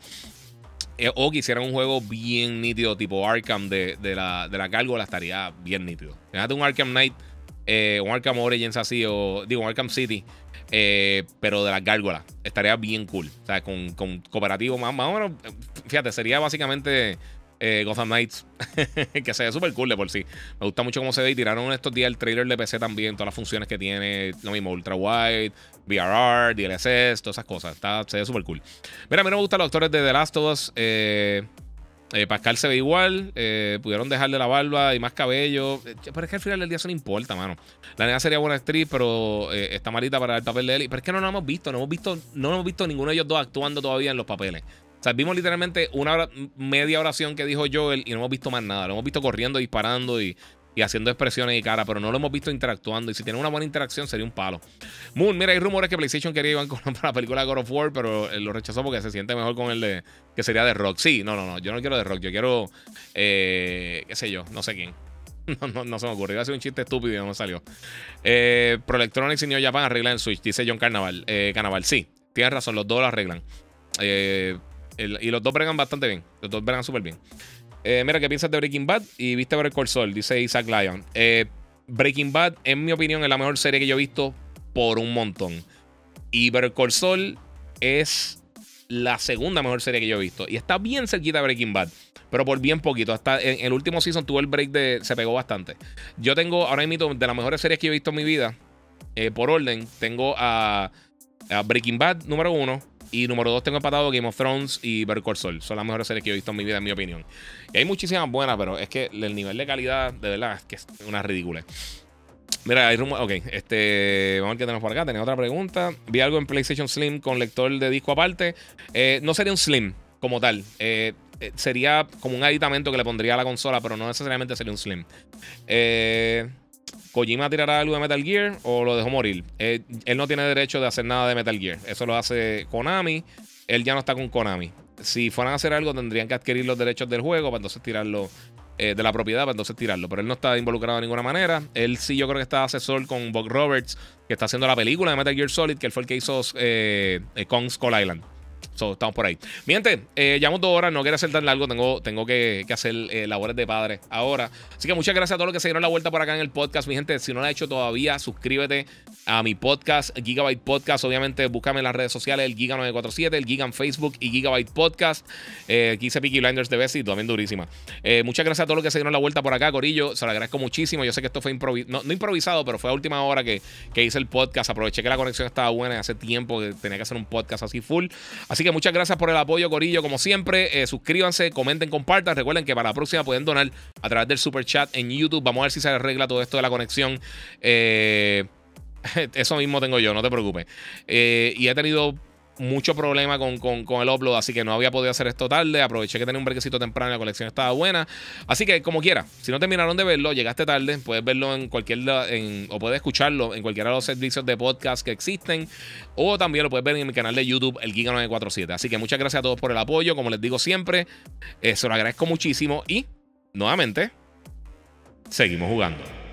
o quisieran un juego bien nítido, tipo Arkham de, la, de la gárgola, estaría bien nítido. Fíjate un Arkham Knight, un Arkham Origins así, o digo, un Arkham City eh, pero de las gárgolas. Estaría bien cool. O sea, con, cooperativo más, más o menos. Fíjate, sería básicamente eh, Gotham Knights. [laughs] que se ve súper cool de por sí. Me gusta mucho cómo se ve. Y tiraron estos días el trailer de PC también. Todas las funciones que tiene. Lo mismo, ultra wide, VRR, DLSS, todas esas cosas. Está, se ve súper cool. Mira, a mí me gustan los actores de The Last of Us. Eh, eh, Pascal se ve igual. Eh, pudieron dejarle la barba y más cabello. Eh, pero es que al final del día eso no importa, mano. La nena sería buena actriz, pero está malita para el papel de él. Pero es que no lo hemos visto. No hemos visto, no hemos visto ninguno de ellos dos actuando todavía en los papeles. O sea, vimos literalmente una media oración que dijo Joel y no hemos visto más nada. Lo hemos visto corriendo, disparando y y haciendo expresiones y cara, pero no lo hemos visto interactuando. Y si tiene una buena interacción, sería un palo. Moon, mira, hay rumores que PlayStation quería Iván con [laughs] la película God of War, pero lo rechazó porque se siente mejor con el de que sería de Rock. Sí, no, no, no. Yo no quiero de Rock, yo quiero, eh, qué sé yo, no sé quién. [laughs] No, se me ocurrió. Iba a ser un chiste estúpido y no me salió. Eh, Pro Electronics y Neo Japan arreglan el Switch, dice John Carnaval. Eh, Carnaval, sí, tienes razón, los dos lo arreglan. Eh, y los dos bregan bastante bien. Los dos bregan súper bien. Eh, mira, ¿qué piensas de Breaking Bad? Y viste ver el Sol, dice Isaac Lyon. Eh, Breaking Bad, en mi opinión, es la mejor serie que yo he visto por un montón. Y Better Call es la segunda mejor serie que yo he visto. Y está bien cerquita de Breaking Bad. Pero por bien poquito. Hasta en el último season tuvo el break de. Se pegó bastante. Yo tengo ahora mismo de las mejores series que he visto en mi vida. Eh, por orden, tengo a, Breaking Bad número uno. Y número dos tengo empatado Game of Thrones y Better Call. Son las mejores series que he visto en mi vida, en mi opinión. Y hay muchísimas buenas, pero es que el nivel de calidad, de verdad, es que es una ridícula. Mira, hay rumor. Ok, este. Vamos a ver qué tenemos por acá. Tenía otra pregunta. Vi algo en PlayStation Slim con lector de disco aparte. Eh, no sería un Slim como tal. Eh, eh, sería como un aditamento que le pondría a la consola, pero no necesariamente sería un Slim. Eh. ¿Kojima tirará algo de Metal Gear o lo dejó morir? él no tiene derecho de hacer nada de Metal Gear. Eso lo hace Konami. Él ya no está con Konami. Si fueran a hacer algo, tendrían que adquirir los derechos del juego para entonces tirarlo eh, de la propiedad para entonces tirarlo. Pero él no está involucrado de ninguna manera. Él sí, yo creo que está asesor con Bob Roberts, que está haciendo la película de Metal Gear Solid, que él fue el que hizo eh, Kong Skull Island estamos por ahí. Mi gente, eh, llevamos dos horas, no quiero hacer tan largo, tengo, tengo que, hacer eh, labores de padre ahora. Así que muchas gracias a todos los que se dieron la vuelta por acá en el podcast. Mi gente, si no lo ha hecho todavía, suscríbete a mi podcast, Gigabyte Podcast. Obviamente, búscame en las redes sociales, el Giga947, el Giga en Facebook y Gigabyte Podcast. Eh, aquí hice Blinders de Bessie, también durísima. Eh, muchas gracias a todos los que se dieron la vuelta por acá, Corillo. Se lo agradezco muchísimo. Yo sé que esto fue improvisado, no, improvisado, pero fue a última hora que, que hice el podcast. Aproveché que la conexión estaba buena y hace tiempo que tenía que hacer un podcast así full. Así que muchas gracias por el apoyo, Corillo. Como siempre, eh, suscríbanse, comenten, compartan. Recuerden que para la próxima pueden donar a través del super chat en YouTube. Vamos a ver si se arregla todo esto de la conexión. Eh, [laughs] eso mismo tengo yo, no te preocupes. Eh, y he tenido mucho problema con, el upload, así que no había podido hacer esto tarde. Aproveché que tenía un brequecito temprano la colección estaba buena. Así que, como quiera, si no terminaron de verlo, llegaste tarde, puedes verlo en cualquier. o puedes escucharlo en cualquiera de los servicios de podcast que existen. O también lo puedes ver en mi canal de YouTube, el Giga947. Así que muchas gracias a todos por el apoyo. Como les digo siempre, eh, se lo agradezco muchísimo. Y, nuevamente, seguimos jugando.